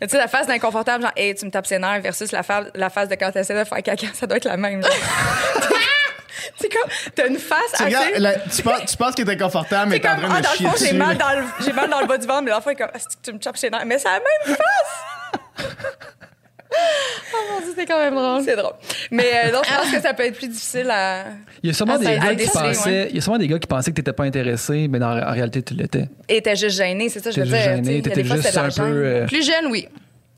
Mais Tu sais, la face d'inconfortable, genre, hey, tu me tapes ses nerfs, versus la, fa- la face de quand t'essaies de faire caca, ça doit être la même. C'est comme, t'as une face Tu, assez... regardes, la- tu penses, tu penses qu'il est inconfortable, mais t'es en train ah, de dans le chier fond, j'ai mal dans, le, j'ai mal dans le bas du ventre, mais l'enfant est comme, que tu me ses nerfs. Mais c'est la même face! Oh mon Dieu, c'est quand même drôle. C'est drôle. Mais euh, donc, je pense que ça peut être plus difficile à. Il y a sûrement Ah, des gars à qui pensaient. ouais. Il y a sûrement des gars qui pensaient que t'étais pas intéressé, mais dans, en réalité, tu l'étais. Et t'es juste gêné, c'est ça, je veux T'étais dire. gêné, t'étais fois, juste un peu. euh, Plus jeune, oui.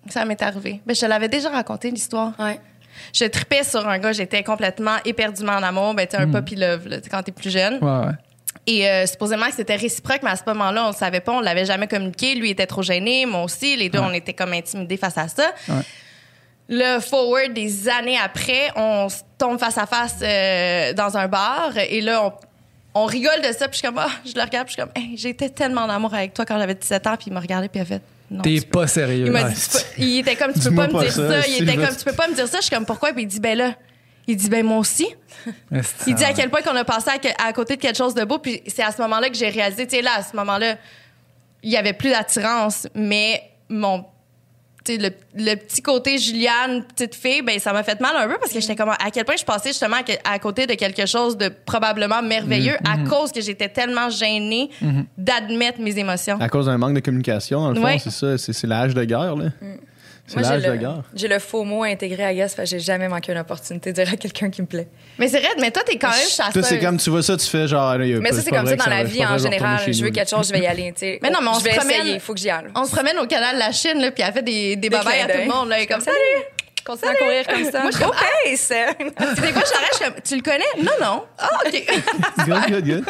Ça m'est arrivé. Mais je te l'avais déjà raconté, l'histoire. Ouais. Je tripais sur un gars, j'étais complètement éperdument en amour. Ben, tu un puppy love, là, quand t'es plus jeune. Ouais, ouais. Et euh, supposément que c'était réciproque, mais à ce moment-là, on le savait pas, on l'avait jamais communiqué. Lui était trop gêné, moi aussi. Les deux, on était comme intimidés face à ça. Ouais. Le forward des années après, on se tombe face à face euh, dans un bar et là, on, on rigole de ça. Puis je suis comme, ah, je le regarde, puis je suis comme, Hey, j'étais tellement en amour avec toi quand j'avais 17 ans. Puis il m'a regardé, puis il a fait. T'es tu peux- pas sérieux. il m'a Ouais. dit, tu peux- il était comme, tu peux pas me pas dire ça, ça. si Il était je comme, tu peux pas me dire ça. Je suis comme, pourquoi? Puis il dit, ben là, il dit, ben moi aussi. Il dit à quel point qu'on a passé à, que- à côté de quelque chose de beau. Puis c'est à ce moment-là que j'ai réalisé, tu sais, là, à ce moment-là, il y avait plus d'attirance, mais mon. Le, le petit côté Juliane, petite fille, ben ça m'a fait mal un peu parce que j'étais comme à quel point je passais justement à, côté de quelque chose de probablement merveilleux à cause que j'étais tellement gênée d'admettre mes émotions. À cause d'un manque de communication, dans le fond, c'est ça. C'est, c'est l'âge de guerre, là. C'est Moi, l'âge j'ai de le, guerre. j'ai le faux mot intégré à Guess, parce que j'ai jamais manqué une opportunité de dire à quelqu'un qui me plaît. Mais c'est vrai, mais toi t'es quand même chasseuse. Toi, c'est comme tu vois ça, tu fais genre. là, y a Mais ça, c'est comme ça dans la vie en général. Je veux quelque chose, je vais y aller. tu sais. Mais non, mais on se promène- il faut que j'y aille. On se promène au canal de la Chine, là, puis elle fait des, des à tout le monde. Comme salut! Continue à courir comme ça. Moi, je suis comme, ah! pace! Des fois, j'arrête, je suis comme, tu le connais? Non, non. Ah, OK. Good, good, good.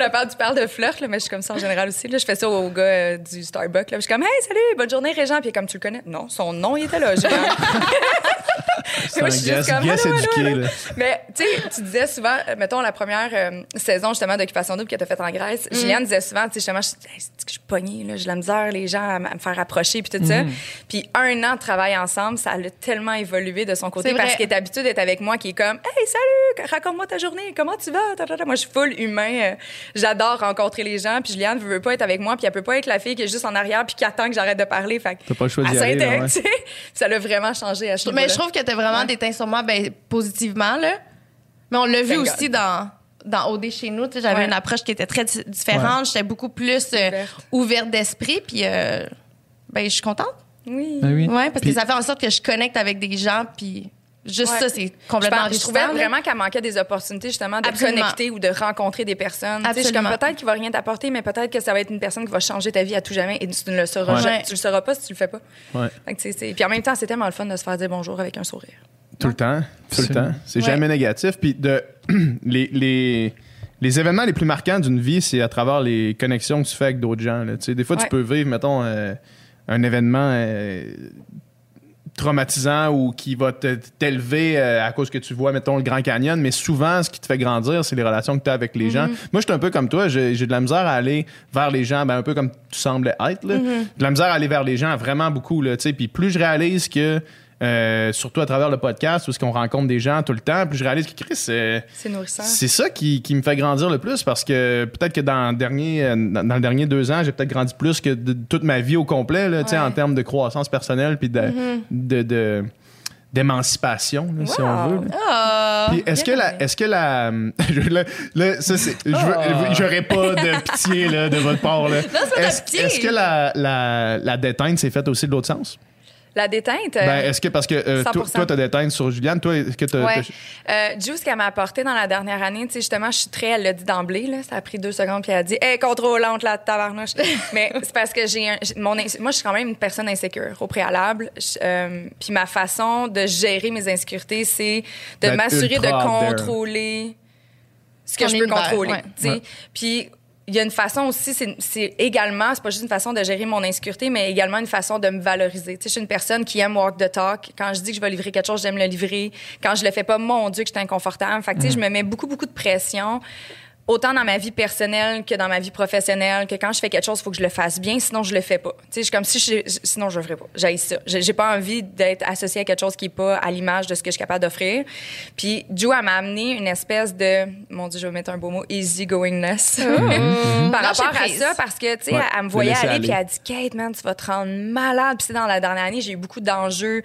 Je parle, tu parles de flirt, là, mais je suis comme ça en général aussi. Là. Je fais ça au gars euh, du Starbucks. Là. Je suis comme, hey, salut, bonne journée, Régent. Puis comme, tu le connais? Non, son nom, il était là. Comme- C'est Moi, un je suis guess, juste comme, guess éduqué, là. Mais tu sais, tu disais souvent, euh, mettons la première euh, saison justement d'Occupation Double que tu as faite en Grèce, Juliane disait souvent, tu sais, justement, je, hey, que je suis pognée, là, j'ai la misère, les gens à, me faire approcher, puis tout ça. Puis un an de travail ensemble, ça a tellement évolué de son côté parce qu'il est habitué d'être avec moi, qui est comme, hey, salut, raconte-moi ta journée, comment tu vas? Moi, je suis full humain, euh, j'adore rencontrer les gens, puis Juliane veut pas être avec moi, puis elle peut pas être la fille qui est juste en arrière puis qui attend que j'arrête de parler. Fait T'as pas le choix d'y aller, ouais. Ça l'a vraiment changé à Mais je trouve que t'as vraiment Ouais. déteint sur moi ben, positivement, là. Mais on l'a vu Thank aussi dans, dans OD chez nous. J'avais Ouais. une approche qui était très di- différente. J'étais beaucoup plus euh, Ouverte. ouverte d'esprit. Puis, euh, ben, je suis contente. Oui. Ben oui. Ouais, parce Puis- que ça fait en sorte que je connecte avec des gens. Puis, juste Ouais. ça, c'est Je, complètement pense- je trouvais vraiment qu'elle manquait des opportunités justement de Absolument. connecter ou de rencontrer des personnes. Tu sais, Je suis comme peut-être qu'il va rien t'apporter, mais peut-être que ça va être une personne qui va changer ta vie à tout jamais et tu ne le sauras Ouais. jamais. Tu le sauras pas si tu le fais pas. Ouais. Tu sais, Puis en même temps, c'est tellement le fun de se faire dire bonjour avec un sourire. Tout le temps. Tout le temps. C'est Ouais. jamais négatif. Puis de, les, les, les événements les plus marquants d'une vie, c'est à travers les connexions que tu fais avec d'autres gens. là. Tu sais, des fois, Ouais. tu peux vivre, mettons, euh, un événement euh, traumatisant ou qui va te- t'élever euh, à cause que tu vois, mettons, le Grand Canyon, mais souvent, ce qui te fait grandir, c'est les relations que tu as avec les gens. Moi, je suis un peu comme toi, j'ai de la misère à aller vers les gens, ben, un peu comme tu sembles être. Là. De la misère à aller vers les gens, vraiment beaucoup. Là. Puis plus je réalise que, euh, surtout à travers le podcast, où est-ce qu'on rencontre des gens tout le temps, plus je réalise que Chris, euh, C'est ça qui, qui me fait grandir le plus parce que peut-être que dans le dernier, euh, dans, dans le dernier deux ans, j'ai peut-être grandi plus que de, toute ma vie au complet, là, Ouais. en termes de croissance personnelle puis de, de- de- d'émancipation, si on veut. Ah! Puis est-ce que la, est-ce que la, là, là, ça c'est, je veux- j'aurais pas de pitié là, de votre part là. Est-ce, est-ce que la, la, la déteinte s'est faite aussi de l'autre sens? La déteinte. euh, Ben, est-ce que parce que euh, toi, 100%. toi, t'as déteinte sur Juliane, toi, est-ce que t'as, Ouais. Euh, Ju, ce qu'elle m'a apporté dans la dernière année, tu sais, justement, je suis très, elle l'a dit d'emblée, là, ça a pris deux secondes, puis elle a dit, hey, contrôlante, la tabarnouche. Mais c'est parce que j'ai un, mon, moi, je suis quand même une personne insécure au préalable. Euh, puis ma façon de gérer mes insécurités, c'est de m'assurer de contrôler ce que je peux contrôler. Puis il y a une façon aussi, c'est- également, c'est pas juste une façon de gérer mon insécurité, mais également une façon de me valoriser. Tu sais, je suis une personne qui aime walk the talk. Quand je dis que je vais livrer quelque chose, j'aime le livrer. Quand je le fais pas, mon Dieu, que je suis inconfortable. Fait que, tu sais, je me mets beaucoup, beaucoup de pression. Autant dans ma vie personnelle que dans ma vie professionnelle, que quand je fais quelque chose, il faut que je le fasse bien, sinon je le fais pas. Tu sais, je suis comme si je, je- sinon je le ferais pas. J'ai ça. J'ai pas envie d'être associée à quelque chose qui est pas à l'image de ce que je suis capable d'offrir. Puis Joe, elle m'a amené une espèce de, mon Dieu, je vais mettre un beau mot, easy goingness. Par Lâcher rapport à ça, parce que, tu sais, Ouais, elle me voyait aller, aller. puis elle a dit, Kate, man, tu vas te rendre malade. Puis, c'est dans la dernière année, j'ai eu beaucoup d'enjeux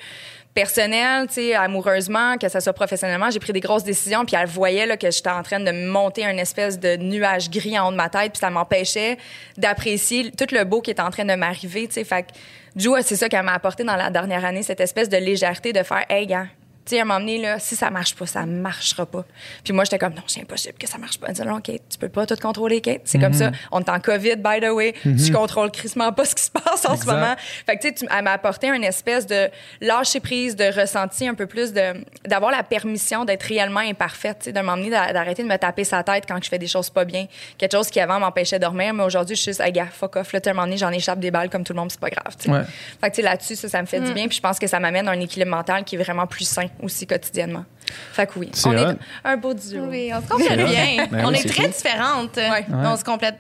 personnels, tu sais, amoureusement, que ça soit professionnellement. J'ai pris des grosses décisions, puis elle voyait là, que j'étais en train de monter un espèce de nuage gris en haut de ma tête, puis ça m'empêchait d'apprécier tout le beau qui était en train de m'arriver, tu sais. Fait que, c'est ça qu'elle m'a apporté dans la dernière année, cette espèce de légèreté de faire, hey, gars, tu sais, à un moment donné, là, si ça marche pas, ça marchera pas. Puis moi, j'étais comme, non, c'est impossible que ça marche pas. Elle non, Kate, tu peux pas tout contrôler, Kate. C'est comme ça. On est en COVID, by the way. Tu contrôles crissement pas ce qui se passe en ce moment. Fait que, tu sais, elle m'a apporté une espèce de lâcher prise, de ressenti un peu plus de, d'avoir la permission d'être réellement imparfaite, tu sais, de m'emmener d'a- d'arrêter de me taper sa tête quand je fais des choses pas bien. Quelque chose qui avant m'empêchait de dormir, mais aujourd'hui, je suis juste, hey, gars, fuck off. Là, tu sais, à un moment donné, j'en échappe des balles comme tout le monde, c'est pas grave, tu sais. Ouais. Fait que, tu sais, là-dessus, ça, ça me fait Mm. du bien. Puis je pense que ça m'amène à un équilibre mental qui est vraiment plus sain aussi quotidiennement. Fait que oui, C'est on est un beau duo. Oui, on se complète bien. Ben on oui, est très cool. différentes. Ouais. On se complète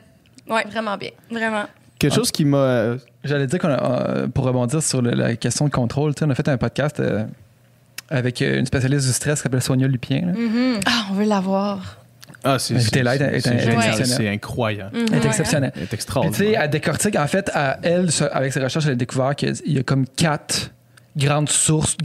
Ouais, vraiment bien. vraiment. quelque chose qui m'a euh, J'allais dire qu'on a, euh, pour rebondir sur le- la question de contrôle, on a fait un podcast euh, avec une spécialiste du stress qui s'appelle Sonia Lupien. là. Ah, on veut l'avoir. Ah, c'est est- c'est elle est génial, exceptionnelle. c'est incroyable. Elle est exceptionnelle. Elle est Puis, tu sais, extraordinaire. elle décortique, en fait, à elle, ça- avec ses recherches, elle a découvert qu'il y a comme quatre grandes sources,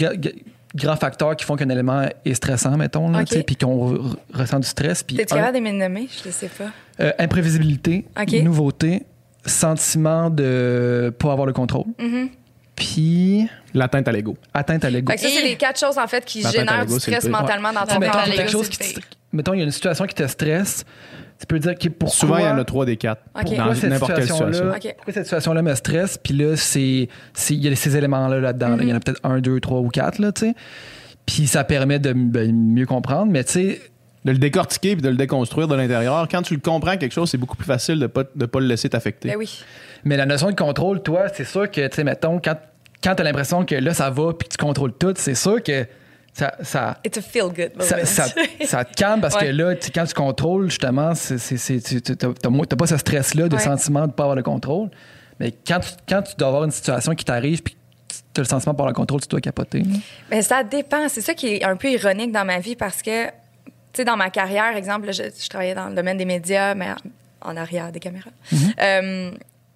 grands facteurs qui font qu'un élément est stressant, mettons, là, puis qu'on re- ressent du stress. Puis T'es-tu capable de me nommer? Je le sais pas. euh, imprévisibilité, nouveauté, sentiment de pas avoir le contrôle, Mhm. puis L'atteinte à l'ego. atteinte à l'ego. Ça, c'est les quatre choses, en fait, qui génèrent du stress mentalement dans ton mettons, corps. quelque chose qui te- mettons, il y a une situation qui te stresse, Tu peux dire que pourquoi. Souvent, il y en a trois des quatre. Ok. Dans pourquoi cette n'importe quelle situation. situation-là Ok. pourquoi cette situation-là me stresse, puis là, c'est, c'est- il y a ces éléments-là là-dedans. là. Il y en a peut-être un, deux, trois ou quatre, là, tu sais. Puis ça permet de ben, mieux comprendre, mais tu sais, De le décortiquer puis de le déconstruire de l'intérieur. Quand tu le comprends quelque chose, c'est beaucoup plus facile de pas, de pas le laisser t'affecter. Ben oui. Mais la notion de contrôle, toi, c'est sûr que, tu sais, mettons, quand, quand tu as l'impression que là, ça va puis que tu contrôles tout, c'est sûr que ça, ça, It's a feel good moment. ça, ça- ça te calme parce que là, quand tu contrôles, justement, t'as, pas ce stress-là de Ouais. sentiment de ne pas avoir le contrôle. Mais quand tu, quand tu dois avoir une situation qui t'arrive puis tu as le sentiment de pas avoir le contrôle, tu dois capoter. Mais ça dépend. C'est ça qui est un peu ironique dans ma vie parce que, tu sais, dans ma carrière, exemple, je, je travaillais dans le domaine des médias, mais en, en arrière des caméras. Euh,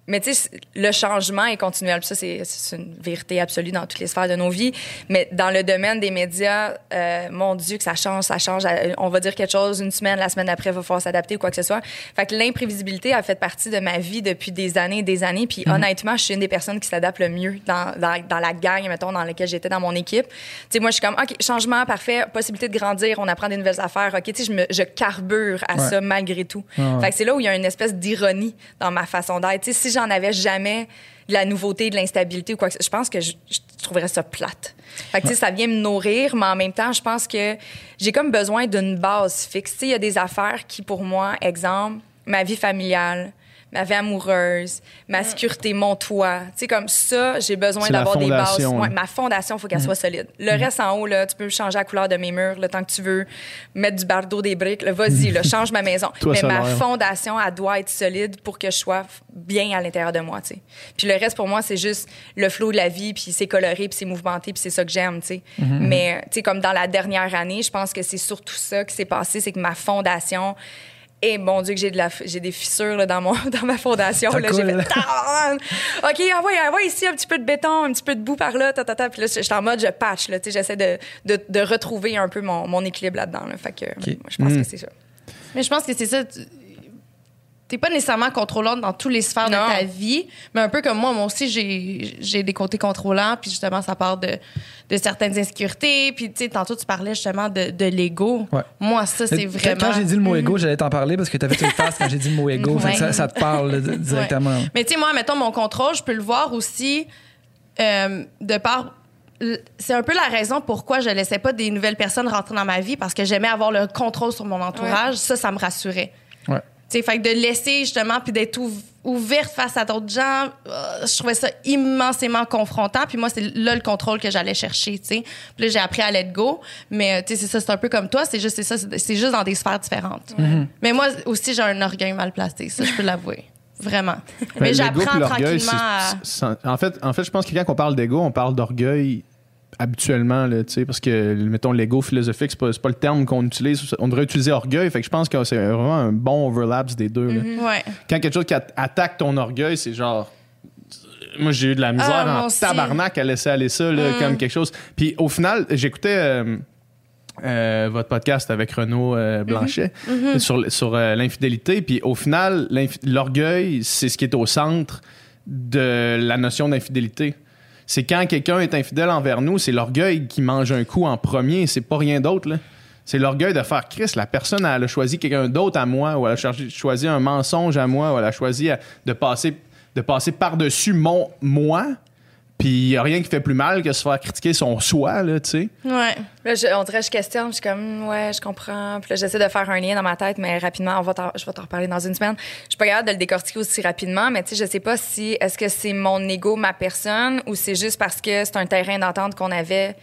mais tu sais, le changement est continuel. Puis ça, c'est une vérité absolue dans toutes les sphères de nos vies. Mais dans le domaine des médias, euh, mon Dieu, que ça change, ça change. Euh, On va dire quelque chose une semaine, la semaine d'après, il va falloir s'adapter ou quoi que ce soit. Fait que l'imprévisibilité a fait partie de ma vie depuis des années et des années. Puis honnêtement, je suis une des personnes qui s'adapte le mieux dans, dans, dans la gang, mettons, dans laquelle j'étais dans mon équipe. Tu sais, moi, je suis comme, OK, changement, parfait, possibilité de grandir, on apprend des nouvelles affaires. OK, tu sais, je, je carbure à Ouais. ça malgré tout. Ouais, ouais. Fait que c'est là où il y a une espèce d'ironie dans ma façon d'être. Tu sais, si j'en avais jamais de la nouveauté, de l'instabilité ou quoi que je pense que je, trouverais ça plate. Que, ça vient me nourrir, mais en même temps, je pense que j'ai comme besoin d'une base fixe. Il y a des affaires qui, pour moi, exemple, ma vie familiale, ma vie amoureuse, ma sécurité, mon toit. Tu sais, comme ça, j'ai besoin d'avoir des bases. Ouais, ma fondation, il faut qu'elle soit solide. Le reste en haut, là, tu peux changer la couleur de mes murs le temps que tu veux, mettre du bardeau, des briques. là, Vas-y, là, change ma maison. Toi, Mais ma fondation, elle doit être solide pour que je sois bien à l'intérieur de moi, tu sais. Puis le reste, pour moi, c'est juste le flow de la vie, puis c'est coloré, puis c'est mouvementé, puis c'est ça que j'aime, tu sais. Mais, tu sais, comme dans la dernière année, je pense que c'est surtout ça qui s'est passé, c'est que ma fondation... Et mon Dieu, que j'ai de la, j'ai des fissures là, dans, mon, dans ma fondation. Là, j'ai coule. fait! OK, envoie, envoie ici un petit peu de béton, un petit peu de boue par là, ta, ta, ta. Puis là, j'étais en mode, je patch, là, tu sais, j'essaie de, de, de retrouver un peu mon, mon équilibre là-dedans. Là. Fait que, moi, je pense que c'est ça. Mais je pense que c'est ça. tu- T'es pas nécessairement contrôlante dans toutes les sphères Non. de ta vie, mais un peu comme moi, moi aussi, j'ai j'ai des côtés contrôlants, puis justement, ça part de, de certaines insécurités. Puis, tu sais, tantôt, tu parlais justement de, de l'ego. Ouais. Moi, ça, c'est vraiment. Quand j'ai dit le mot égo, j'allais t'en parler parce que t'as fait une face quand j'ai dit le mot Ouais. ça, ça te parle directement. Mais tu sais, moi, mettons mon contrôle, je peux le voir aussi euh, de par. C'est un peu la raison pourquoi je laissais pas des nouvelles personnes rentrer dans ma vie parce que j'aimais avoir le contrôle sur mon entourage. Ça, ça me rassurait. Ouais. Tu sais, fait que de laisser justement puis d'être ouv- ouverte face à d'autres gens, euh, je trouvais ça immensément confrontant. Puis moi, c'est là le contrôle que j'allais chercher, tu sais. Puis là, j'ai appris à let go. Mais euh, tu sais, c'est ça, c'est un peu comme toi. C'est juste, c'est ça, c'est juste dans des sphères différentes. Mais moi aussi, j'ai un orgueil mal placé. Ça, je peux l'avouer. Vraiment. Mais Ben, l'ego j'apprends tranquillement à... en, fait, en fait, je pense que quand on parle d'ego, on parle d'orgueil habituellement, là, parce que, mettons, l'ego philosophique, c'est pas, pas le terme qu'on utilise. On devrait utiliser orgueil. Fait que je pense que c'est vraiment un bon overlap des deux. là. Ouais. Quand quelque chose qui at- attaque ton orgueil, c'est genre. Moi, j'ai eu de la misère Ah, moi en tabarnak à laisser aller ça, là, comme quelque chose. Puis au final, j'écoutais euh, euh, votre podcast avec Renaud euh, Blanchet sur, sur euh, l'infidélité. Puis au final, l'orgueil, c'est ce qui est au centre de la notion d'infidélité. C'est quand quelqu'un est infidèle envers nous, c'est l'orgueil qui mange un coup en premier, c'est pas rien d'autre. C'est l'orgueil de faire Chris, la personne elle a choisi quelqu'un d'autre à moi, ou elle a choisi- un mensonge à moi, ou elle a choisi de passer, de passer par-dessus mon moi. Puis il n'y a rien qui fait plus mal que se faire critiquer son soi, là, tu sais. Ouais. Là, je- on dirait que je questionne, je suis comme, ouais, je comprends. Puis là, j'essaie de faire un lien dans ma tête, mais rapidement, on va je vais t'en reparler dans une semaine. Je suis pas capable de le décortiquer aussi rapidement, mais tu sais, je sais pas si, est-ce que c'est mon ego, ma personne, ou c'est juste parce que c'est un terrain d'entente qu'on avait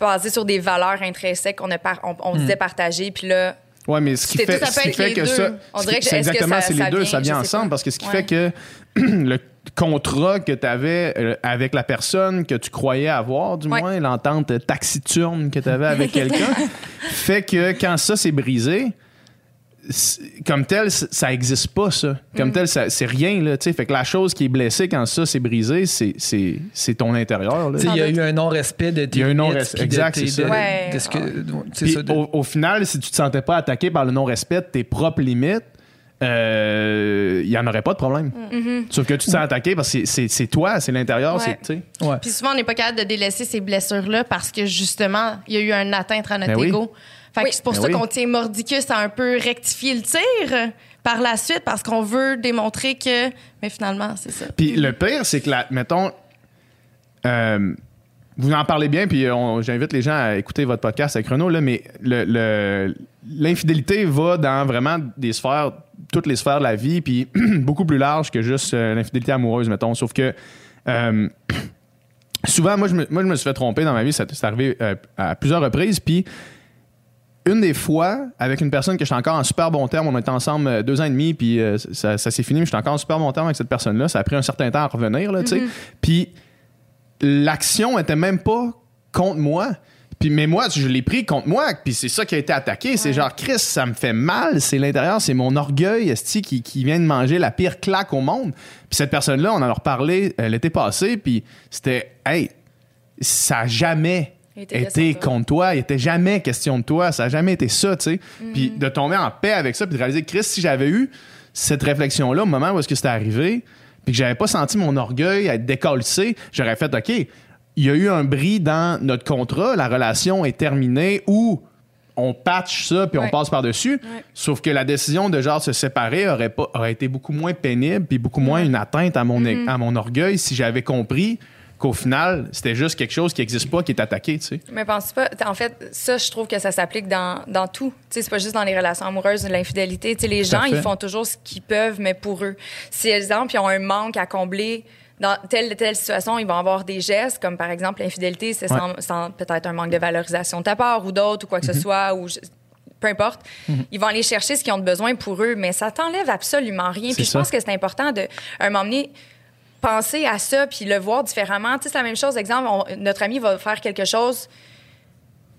basé sur des valeurs intrinsèques qu'on a par- on, on se disait partager, puis là, Ouais, mais ce qui C'est fait, ce qui fait que deux. ça. On dirait que- est-ce exactement, c'est les ça deux, vient- ça vient ensemble pas. parce que ce qui Ouais. fait que le contrat que tu avais avec la personne que tu croyais avoir, du Ouais. moins, l'entente taciturne que tu avais avec quelqu'un, fait que quand ça s'est brisé, comme tel, ça existe pas, ça. Comme tel, ça- c'est rien, là, tu sais. Fait que la chose qui est blessée quand ça s'est brisé, c'est, c'est, c'est ton intérieur, là. Tu sais, Il y a eu un non-respect de tes Il y a un limites, non-respect. Exact, c'est ça. Ouais, de ce que- ouais. c'est Puis ça, de- au, au final, si tu te sentais pas attaqué par le non-respect de tes propres limites, euh, il y en aurait pas de problème. Sauf que tu te sens attaqué parce que c'est- toi, c'est l'intérieur, Ouais. c'est tu sais. Ouais. Puis souvent, on n'est pas capable de délaisser ces blessures-là parce que justement, il y a eu un atteinte à notre Ben oui. ego. Fait que Oui. c'est pour Ben ça oui. qu'on tient Mordicus à un peu rectifier le tir par la suite parce qu'on veut démontrer que. Mais finalement, c'est ça. Puis le pire, c'est que, la, mettons, euh, vous en parlez bien, puis on- j'invite les gens à écouter votre podcast avec Renaud, là, mais le- le- l'infidélité va dans vraiment des sphères, toutes les sphères de la vie, puis beaucoup plus large que juste euh, l'infidélité amoureuse, mettons. Sauf que euh, souvent, moi je, me, moi, je me suis fait tromper dans ma vie, ça- c'est arrivé euh, à plusieurs reprises, puis une des fois, avec une personne que j'étais encore en super bon terme, on était ensemble euh, deux ans et demi, puis euh, ça, ça s'est fini, mais j'étais encore en super bon terme avec cette personne-là. Ça a pris un certain temps à revenir, là, tu sais. Puis l'action était même pas contre moi. Puis, mais moi, je l'ai pris contre moi, puis c'est ça qui a été attaqué. C'est genre, Chris, ça me fait mal, c'est l'intérieur, c'est mon orgueil, esti, qui, qui vient de manger la pire claque au monde. Puis cette personne-là, on en a reparlé euh, l'été passé, puis c'était, hey, ça a jamais était été contre toi, il était jamais question de toi, ça a jamais été ça, tu sais. Mm-hmm. Puis de tomber en paix avec ça, puis de réaliser, Chris, si j'avais eu cette réflexion-là au moment où est-ce que c'était arrivé, puis que j'avais pas senti mon orgueil être décalcé, j'aurais fait, OK, il y a eu un bris dans notre contrat, la relation est terminée ou on patch ça puis on passe par-dessus. Ouais. Sauf que la décision de genre se séparer aurait, pas, aurait été beaucoup moins pénible puis beaucoup moins une atteinte à mon, Mm-hmm. à mon orgueil si j'avais compris qu'au final, c'était juste quelque chose qui n'existe pas, qui est attaqué, tu sais. Mais pense pas. En fait, ça, je trouve que ça s'applique dans, dans tout. Tu sais, c'est pas juste dans les relations amoureuses ou l'infidélité. Tu sais, les gens, ils font toujours ce qu'ils peuvent, mais pour eux. Si, exemple, ils ont un manque à combler dans telle telle situation, ils vont avoir des gestes, comme par exemple l'infidélité, c'est Ouais. sans, sans peut-être un manque de valorisation de ta part ou d'autre ou quoi que ce soit, ou je- peu importe. Ils vont aller chercher ce qu'ils ont de besoin pour eux, mais ça t'enlève absolument rien. Puis je ça. pense que c'est important de, à un moment donné, penser à ça puis le voir différemment. Tu sais, c'est la même chose. Exemple, on- notre ami va faire quelque chose,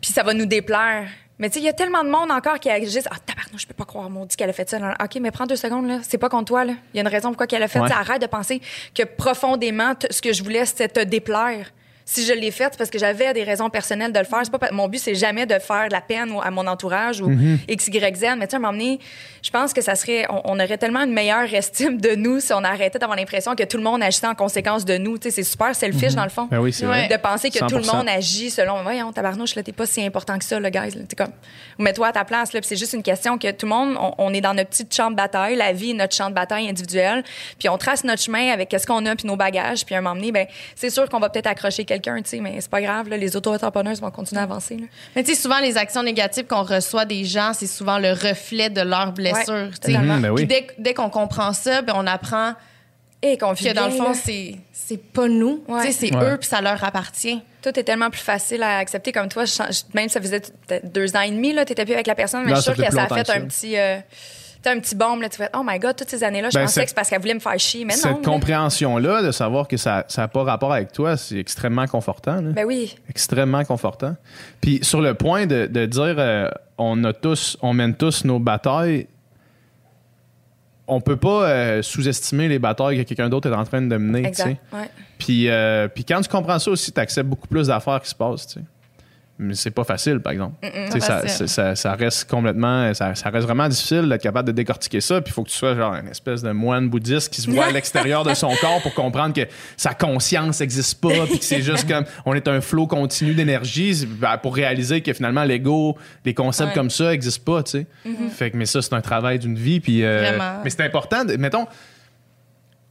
puis ça va nous déplaire. Mais tu sais, il y a tellement de monde encore qui agissent. Ah, tabarnouche, je peux pas croire, maudit qu'elle a fait ça. Non, non. OK, mais prends deux secondes, là. C'est pas contre toi, là. Il y a une raison pourquoi qu'elle a fait Ouais. ça. Arrête de penser que profondément, ce que je voulais, c'était te déplaire. Si je l'ai fait, c'est parce que j'avais des raisons personnelles de le faire. C'est pas, pa- mon but, c'est jamais de faire de la peine à mon entourage ou X, Y, Z. Mais tu sais, à un moment donné, je pense que ça serait, on, on aurait tellement une meilleure estime de nous si on arrêtait d'avoir l'impression que tout le monde agissait en conséquence de nous. Tu sais, c'est super selfish, dans le fond. Ben oui, c'est vrai. De penser que tout le 100%. monde agit selon, voyons, tabarnouche, là, t'es pas si important que ça, le. T'es comme, mets-toi à ta place, là. Puis c'est juste une question que tout le monde, on, on est dans notre petite champ de bataille. La vie est notre champ de bataille individuel. Puis on trace notre chemin avec qu'est-ce qu'on a puis nos bagages. Puis à un moment donné, ben, c'est sûr qu'on va peut-être accrocher quelqu'un, tu sais, mais c'est pas grave, là. Les auto-entrepreneurs vont continuer à avancer, là. Mais tu sais, souvent, les actions négatives qu'on reçoit des gens, c'est souvent le reflet de leurs blessures. Ouais, tu. Mhm, ben oui. Puis dès, dès qu'on comprend ça, ben, on apprend Et qu'on vit que dans le fond, c'est c'est pas nous. Ouais. Tu sais, C'est Ouais. eux, puis ça leur appartient. Tout est tellement plus facile à accepter comme toi. Je change- Même si ça faisait deux ans et demi, là, t'étais plus avec la personne, mais Non, je suis sûre que ça a fait un petit, euh, t'as un petit bombe, là. Tu fais, oh my god, toutes ces années-là, je Ben, pensais que c'est parce qu'elle voulait me faire chier. Mais non. Cette là. compréhension-là, de savoir que ça n'a pas rapport avec toi, c'est extrêmement confortant. là. Ben oui. extrêmement confortant. Puis sur le point de, de dire euh, on a tous, on mène tous nos batailles, on peut pas euh, sous-estimer les batailles que quelqu'un d'autre est en train de mener. Exact. Ouais. Puis, euh, puis quand tu comprends ça aussi, tu acceptes beaucoup plus d'affaires qui se passent. Mais c'est pas facile, par exemple. Sais, Pas ça, facile. ça, ça reste complètement. Ça, ça reste vraiment difficile d'être capable de décortiquer ça. Puis il faut que tu sois genre une espèce de moine bouddhiste qui se voit à l'extérieur de son corps pour comprendre que sa conscience n'existe pas. Puis que c'est juste comme. On est un flot continu d'énergie ben, pour réaliser que finalement, l'ego, des concepts Ouais. comme ça n'existent pas. Tu sais. Fait que, mais ça, c'est un travail d'une vie. Puis, euh. Mais c'est important. de- mettons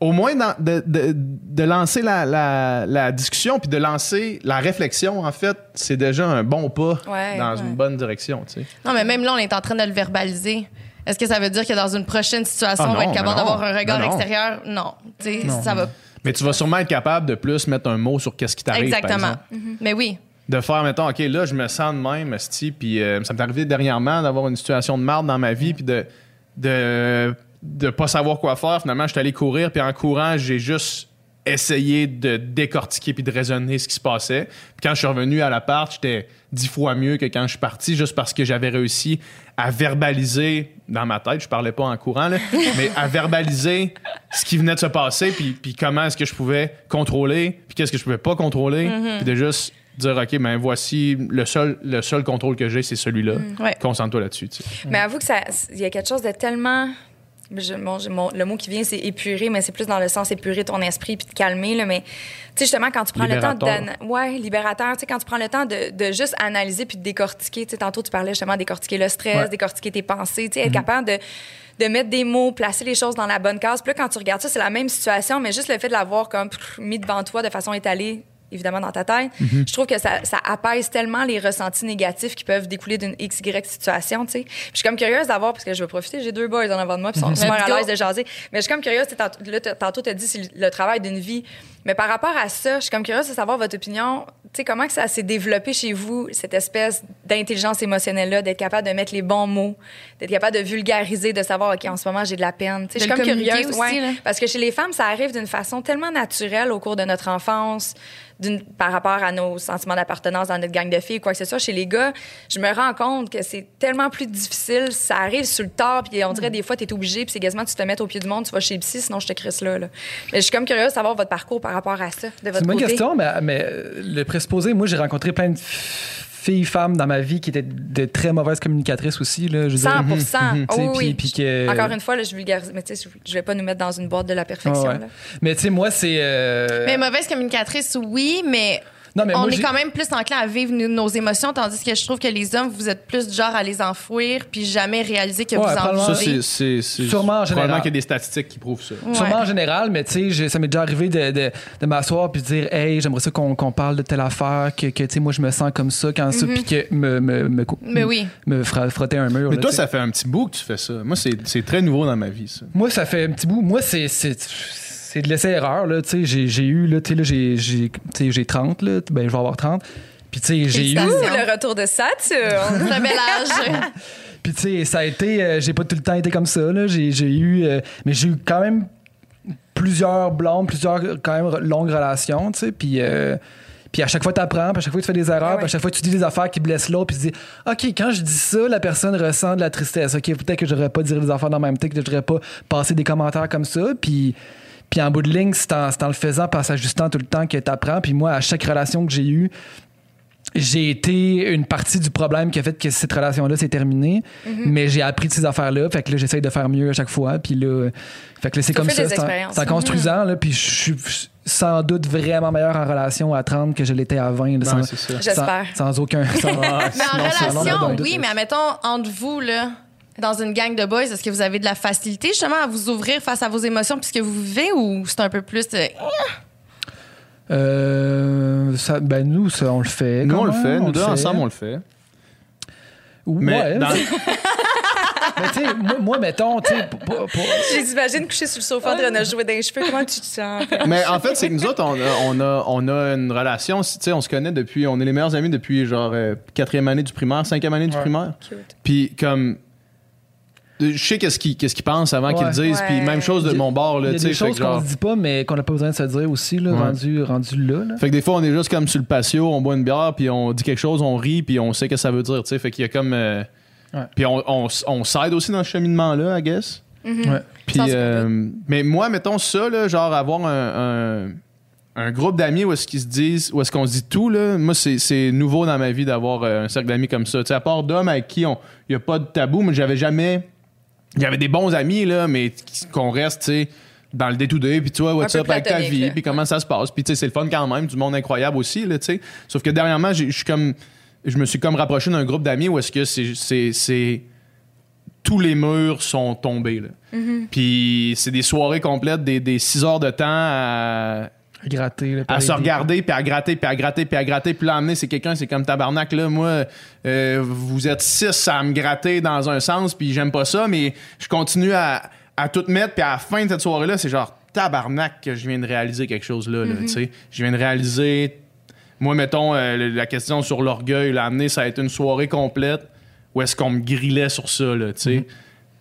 au moins dans- de, de- de lancer la, la- la discussion puis de lancer la réflexion, en fait, c'est déjà un bon pas Ouais, dans ouais. une bonne direction. Tu sais. Non, mais même là, on est en train de le verbaliser. Est-ce que ça veut dire que dans une prochaine situation, Ah on va être capable d'avoir un regard Non, non. extérieur? Non. Tu sais, ça va. Mais tu vas sûrement être capable de plus mettre un mot sur qu'est-ce qui t'arrive. par Exactement. exemple. Mais oui. De faire, mettons, OK, là, je me sens de même, puis euh, ça m'est arrivé dernièrement d'avoir une situation de merde dans ma vie, puis de, de de pas savoir quoi faire. Finalement, je suis allé courir, puis en courant, j'ai juste essayé de décortiquer puis de raisonner ce qui se passait. Puis quand je suis revenu à l'appart, j'étais dix fois mieux que quand je suis parti, juste parce que j'avais réussi à verbaliser dans ma tête, je parlais pas en courant, là, mais à verbaliser ce qui venait de se passer, puis, puis comment est-ce que je pouvais contrôler, puis qu'est-ce que je pouvais pas contrôler, puis de juste dire, OK, ben voici, le seul, le seul contrôle que j'ai, c'est celui-là. Ouais. Concentre-toi là-dessus. tu sais. Mais avoue que ça, il y a quelque chose de tellement je- mon- je- mon- le mot qui vient, c'est épurer, mais c'est plus dans le sens épurer ton esprit puis te calmer. Là, mais tu sais, justement, quand tu prends le temps d'ana- Ouais, libérateur. Tu sais, quand tu prends le temps de, de juste analyser puis de décortiquer. Tu sais, tantôt, tu parlais justement de décortiquer le stress, Ouais. décortiquer tes pensées. Tu sais, être capable de de mettre des mots, placer les choses dans la bonne case. Puis là, quand tu regardes ça, c'est la même situation, mais juste le fait de l'avoir comme pff, mis devant toi de façon étalée, évidemment dans ta tête, je trouve que ça, ça apaise tellement les ressentis négatifs qui peuvent découler d'une XY situation, tu sais. Puis je suis comme curieuse d'avoir, parce que je veux profiter, j'ai deux boys en avant de moi, puis ils sont super Let's à go. l'aise de jaser. Mais je suis comme curieuse, tantôt, là, tantôt, tu as dit c'est le travail d'une vie. Mais par rapport à ça, je suis comme curieuse de savoir votre opinion. Tu sais, comment que ça s'est développé chez vous, cette espèce d'intelligence émotionnelle-là, d'être capable de mettre les bons mots, d'être capable de vulgariser, de savoir, OK, en ce moment, j'ai de la peine. Tu sais, je suis le comme curieuse. aussi. Parce que chez les femmes, ça arrive d'une façon tellement naturelle au cours de notre enfance, par rapport à nos sentiments d'appartenance dans notre gang de filles, quoi que ce soit. Chez les gars, je me rends compte que c'est tellement plus difficile. Ça arrive sur le tard, puis on dirait des fois, tu es obligé, puis c'est quasiment tu te mets au pied du monde, tu vas chez Psy, sinon je te crisse là, là. Mais je suis comme curieuse de savoir votre parcours par rapport à ça, de C'est une bonne côté? question, mais, mais euh, le présupposé, moi, j'ai rencontré plein de filles, femmes dans ma vie qui étaient de très mauvaises communicatrices aussi. Là, je veux 100 dire. Sais, oui, oui. puis- puis que- Encore une fois, là, je vulgarise, mais tu sais, je- je vais pas nous mettre dans une boîte de la perfection. Ouais, ouais. là. Mais tu sais, moi, c'est. euh, Mais mauvaise communicatrice, oui, mais, Non, mais on moi, est quand même plus enclin à vivre nos, nos émotions, tandis que je trouve que les hommes, vous êtes plus du genre à les enfouir puis jamais réaliser que Ouais, vous en probablement. Ça, vivez. c'est. Sûrement en Probablement général. qu'il y a des statistiques qui prouvent ça. Ouais. Sûrement en général, mais tu sais, ça m'est déjà arrivé de, de, de m'asseoir puis de dire, hey, j'aimerais ça qu'on parle de telle affaire, que, que tu sais, moi, je me sens comme ça quand ça, puis que me, me, me, cou- Mais oui. me fra- frotter un mur. Mais là, toi, ça fait un petit bout que tu fais ça. Moi, c'est c'est très nouveau dans ma vie, ça. Moi, ça fait un petit bout. Moi, c'est. C'est de l'essai-erreur, là. Tu sais, j'ai- j'ai eu, là, tu sais, là, j'ai- j'ai tu sais, j'ai 30, là. Ben, je vais avoir 30. Puis, tu sais, j'ai eu. Le retour de Saturne! Bel âge. Puis, tu sais, ça a été. euh, j'ai pas tout le temps été comme ça, là. J'ai j'ai eu. euh, mais j'ai eu quand même plusieurs blondes, plusieurs, quand même, longues relations, tu sais. Puis. euh, puis à chaque fois, tu apprends, puis à chaque fois, tu fais des erreurs, ouais. puis à chaque fois, tu dis des affaires qui blessent l'autre, puis tu dis, OK, quand je dis ça, la personne ressent de la tristesse. OK, peut-être que je devrais pas dire des affaires dans le même temps, que je devrais pas passer des commentaires comme ça. Puis, puis en bout de ligne, c'est en, c'est en le faisant, en s'ajustant tout le temps que tu apprends. Puis moi, à chaque relation que j'ai eue, j'ai été une partie du problème qui a fait que cette relation-là s'est terminée, Mhm. mais j'ai appris de ces affaires-là. Fait que là, j'essaye de faire mieux à chaque fois. Puis là, fait que là, c'est comme ça. C'est en, expériences. c'est en construisant. Là, puis je suis sans doute vraiment meilleur en relation à 30 que je l'étais à 20. là, sans, c'est ça. J'espère. Sans, sans aucun. sans- Mais en relation, oui, mais admettons, entre vous, là, dans une gang de boys, est-ce que vous avez de la facilité justement à vous ouvrir face à vos émotions puisque vous vivez ou c'est un peu plus. euh, Euh, ça- ben nous, ça, on le fait. Nous, on le fait. Nous deux, ensemble, on le fait. Ouais. Mais dans- Mais tu sais, moi, moi, mettons, tu sais, pour- pour- pour- Je les imagine coucher sur le sofa en train de jouer dans les cheveux. Comment tu te sens? Mais en fait, c'est que nous autres, on a, on a, on a une relation, tu sais, on se connaît depuis, on est les meilleurs amis depuis genre euh, quatrième année du primaire, cinquième année du Ouais. primaire. Cute. Puis comme, je sais qu'est-ce qu'ils qu'est-ce qu'ils pensent avant qu'ils le disent. Puis même chose de mon bord, là, il y a des fait choses que qu'on genre- se dit pas, mais qu'on n'a pas besoin de se dire aussi, là, Ouais. rendu, rendu là. là. Fait que des fois, on est juste comme sur le patio, on boit une bière, puis on dit quelque chose, on rit, puis on sait ce que ça veut dire, tu sais. Fait qu'il y a comme. euh, Ouais. Puis on, on, s'aide aussi dans ce cheminement-là, I guess. Ouais. Puis, euh, mais moi, mettons ça, là, genre avoir un, un, un groupe d'amis où est-ce qu'ils se disent, où est-ce qu'on se dit tout, là, moi, c'est, c'est nouveau dans ma vie d'avoir euh, un cercle d'amis comme ça. Tu sais, à part d'hommes avec qui il n'y a pas de tabou, mais j'avais jamais. J'avais des bons amis, là, mais qu'on reste, tu sais, dans le day-to-day, puis tu vois, what's up avec ta vie, puis comment ça se passe. Puis, tu sais, c'est le fun quand même, du monde incroyable aussi, là, tu sais. Sauf que dernièrement, je suis comme. Je me suis comme rapproché d'un groupe d'amis où est-ce que c'est. c'est, c'est tous les murs sont tombés. Là. Puis c'est des soirées complètes, des, des six heures de temps à, Gratter. là, à par se regarder, puis à gratter, puis à gratter, puis à gratter. Puis l'emmener, c'est quelqu'un, c'est comme tabarnak. Là, moi, euh, vous êtes six à me gratter dans un sens, puis j'aime pas ça, mais je continue à, à tout mettre. Puis à la fin de cette soirée-là, c'est genre tabarnak que je viens de réaliser quelque chose là. là, tu sais. Je viens de réaliser. Moi, mettons, euh, la question sur l'orgueil, l'amener, ça a été une soirée complète où est-ce qu'on me grillait sur ça, là, tu sais.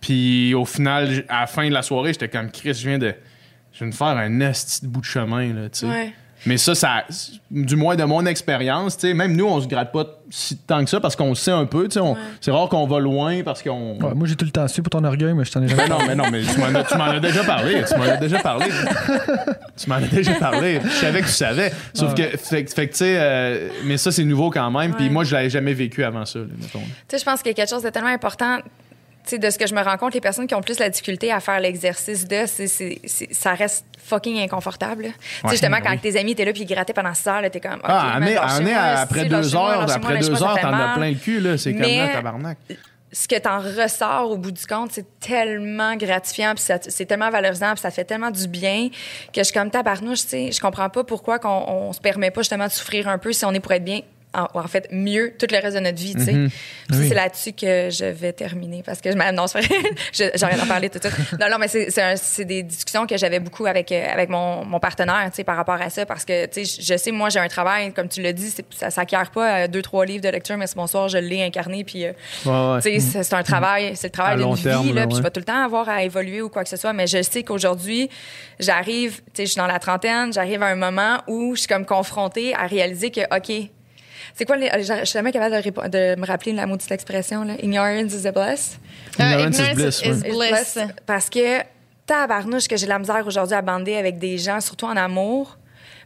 Puis au final, à la fin de la soirée, j'étais comme Chris, je viens de. Je viens de faire un esti de bout de chemin, là, tu sais. Ouais. Mais ça, ça, du moins de mon expérience, tu sais, même nous, on se gratte pas si tant que ça parce qu'on sait un peu, tu sais. on- C'est rare qu'on va loin parce qu'on. Ouais, moi, j'ai tout le temps su pour ton orgueil, mais je t'en ai jamais Mais non, mais non, mais tu m'en as, tu m'en as déjà parlé. Tu m'en as déjà parlé. tu m'en as déjà parlé. Je savais que tu savais. Sauf que, fait, tu sais, euh, mais ça, c'est nouveau quand même. Puis Ouais. moi, je l'avais jamais vécu avant ça. Tu sais, je pense qu'il y a quelque chose de tellement important. Sais, de ce que je me rends compte, les personnes qui ont plus la difficulté à faire l'exercice de, c'est, c'est- c'est- ça reste fucking inconfortable. là. Tu sais, justement, quand tes amis étaient là puis ils grattaient pendant 6 heures, là, t'es comme. Ah, lâchez-moi, après esti, deux heures, après deux heures, t'en as plein le cul, là. C'est comme là, tabarnak. ce que t'en ressors au bout du compte, c'est tellement gratifiant, puis ça- c'est tellement valorisant, puis ça fait tellement du bien que je suis comme tabarnouche, tu sais, je comprends pas pourquoi qu'on on se permet pas justement de souffrir un peu si on est pour être bien. En, en fait, mieux tout le reste de notre vie, tu sais. Mhm. Puis Oui. C'est là-dessus que je vais terminer parce que je m'annonce. Non, c'est vrai. Je- J'ai rien à parler tout de suite. Non, non, mais c'est- des discussions que j'avais beaucoup avec, euh, avec mon, mon partenaire, tu sais, par rapport à ça parce que, tu sais, je sais, moi, j'ai un travail, comme tu l'as dit, ça s'acquiert pas à deux, trois livres de lecture, mais ce bonsoir, je l'ai incarné, puis euh, Ouais, ouais. tu sais, c'est- un travail, c'est le travail d'une vie, terme, là, là, puis ouais. je vais tout le temps avoir à évoluer ou quoi que ce soit, mais je sais qu'aujourd'hui, j'arrive, tu sais, je suis dans la trentaine, j'arrive à un moment où je suis comme confrontée à réaliser que, OK, c'est quoi, les, je suis jamais capable de, me rappeler la maudite expression, là, ignorance is a bliss. Euh, Ignorance is bliss, is ouais. bliss. Parce que, tabarnouche, que j'ai la misère aujourd'hui à bander avec des gens, surtout en amour.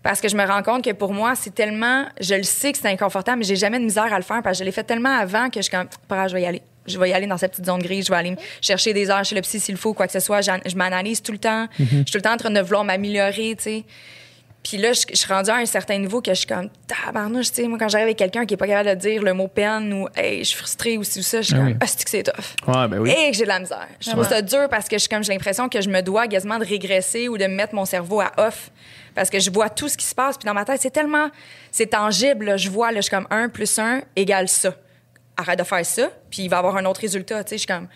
Parce que je me rends compte que pour moi, c'est tellement. Je le sais que c'est inconfortable, mais j'ai jamais de misère à le faire parce que je l'ai fait tellement avant que je suis comme, pas je vais y aller. Je vais y aller dans cette petite zone grise. Je vais aller chercher des heures chez le psy s'il faut, quoi que ce soit. Je m'analyse tout le temps. Je suis tout le temps en train de vouloir m'améliorer, tu sais. Puis là, je, je suis rendue à un certain niveau que je suis comme, tabarnouche, tu sais, moi, quand j'arrive avec quelqu'un qui est pas capable de dire le mot peine ou, hey, je suis frustrée ou ci ou ça, je suis Ah comme, oui. ah, c'est que c'est tough. Ouais, ben oui. Et que j'ai de la misère. Je trouve ça dur parce que je suis comme j'ai l'impression que je me dois quasiment de régresser ou de mettre mon cerveau à off parce que je vois tout ce qui se passe puis dans ma tête c'est tellement c'est tangible là. je vois là, je suis comme 1 plus 1 égale ça. Arrête de faire ça puis il va avoir un autre résultat, tu sais, je suis comme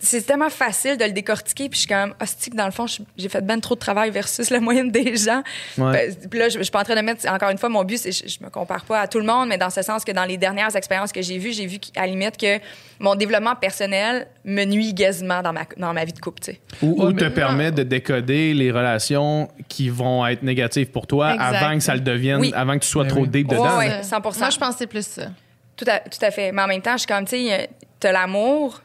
c'est tellement facile de le décortiquer puis je suis comme hostie que dans le fond j'ai fait ben trop de travail versus la moyenne des gens. Ouais. Ben, puis là je, je suis pas en train de mettre encore une fois mon but c'est je, je me compare pas à tout le monde mais dans ce sens que dans les dernières expériences que j'ai vues, j'ai vu la limite que mon développement personnel me nuit quasiment dans ma dans ma vie de couple, tu sais. Ou, ou te permet de décoder les relations qui vont être négatives pour toi Exact. avant que ça le devienne, Oui. avant que tu sois Ben trop oui. deep dedans. Ouais. 100%. Moi, je c'est plus ça. Tout à, tout à fait. Mais en même temps, je suis comme, tu sais, euh, t'as l'amour,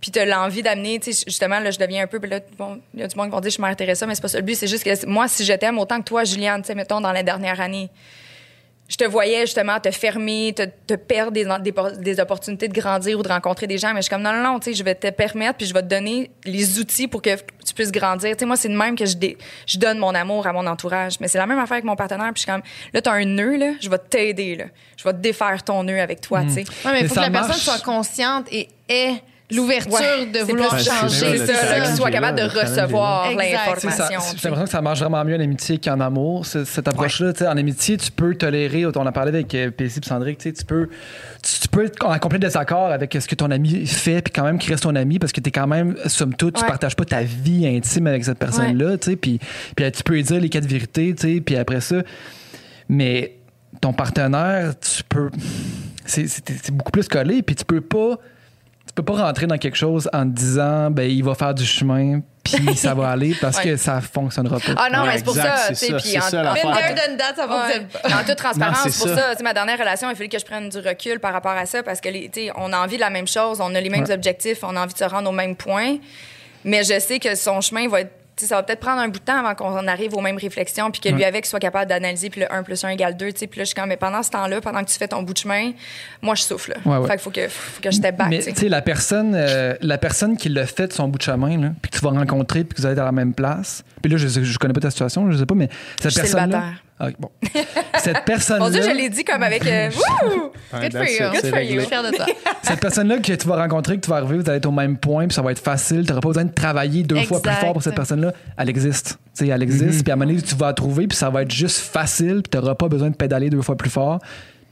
puis t'as l'envie d'amener, tu sais, justement, là, je deviens un peu, puis là, bon, il y a du monde qui vont dire, je suis Mère Teresa, mais c'est pas ça le but. C'est juste que moi, si je t'aime autant que toi, Juliane, tu sais, mettons, dans la dernière année, je te voyais justement te fermer, te, te perdre des, des, des opportunités de grandir ou de rencontrer des gens. Mais je suis comme, non, non, non, tu sais, je vais te permettre, puis je vais te donner les outils pour que tu puisses grandir. Tu sais, moi, c'est de même que je, dé- je donne mon amour à mon entourage. Mais c'est la même affaire avec mon partenaire, puis je suis comme, là, t'as un nœud, là, je vais t'aider, là. Je vais te défaire ton nœud avec toi, tu sais. Ouais, mais il faut que la personne soit consciente et ait l'ouverture Ouais, de vouloir changer. ça, ça, le là, qu'il challenge soit est capable là, de recevoir l'information. J'ai l'impression que ça marche vraiment mieux en amitié qu'en amour, ce- cette approche-là. En amitié, tu peux tolérer, on a parlé avec euh, PC et Sandrick, tu peux, tu, peux être en complet désaccord avec ce que ton ami fait, puis quand même qu'il reste ton ami, parce que tu es quand même, somme toute, tu partages pas ta vie intime avec cette personne-là, puis, puis tu peux lui dire les quatre vérités, puis après ça. Mais ton partenaire, tu peux. C'est beaucoup plus collé, puis tu peux pas. Tu peux pas rentrer dans quelque chose en te disant, ben, il va faire du chemin, puis ça va aller, parce Ouais. que ça fonctionnera pas. Ah non, Ouais, mais c'est pour exact, ça, c'est puis c'est en- ça, en- Ouais. toute transparence, c'est pour ça. ça. Ma dernière relation, il fallu que je prenne du recul par rapport à ça parce que les, tu sais, on a envie de la même chose, on a les mêmes Ouais. objectifs, on a envie de se rendre au même point. Mais je sais que son chemin va être. Ça va peut-être prendre un bout de temps avant qu'on arrive aux mêmes réflexions, puis que lui Ouais. avec soit capable d'analyser, puis le 1 plus 1 égale 2. tu sais. Puis là, je suis comme, mais pendant ce temps-là, pendant que tu fais ton bout de chemin, moi, je souffle. Ouais, ouais. Fait qu'il faut que, faut que je step back. Mais tu sais. la personne, euh, la personne qui l'a fait de son bout de chemin, là, puis que tu vas rencontrer, puis que vous allez être à la même place. Puis là, je, je connais pas ta situation, je sais pas, mais cette Je Ah, bon. cette personne-là. Mon Dieu, je l'ai dit comme avec. euh, wouh! Good for you. Good for you. Je suis fière de toi. Cette personne-là que tu vas rencontrer, que tu vas arriver, vous allez être au même point, puis ça va être facile. Tu n'auras pas besoin de travailler deux fois plus fort pour cette personne-là. Elle existe. Tu sais, elle existe, puis à un moment donné, tu vas la trouver, puis ça va être juste facile, puis tu n'auras pas besoin de pédaler deux fois plus fort.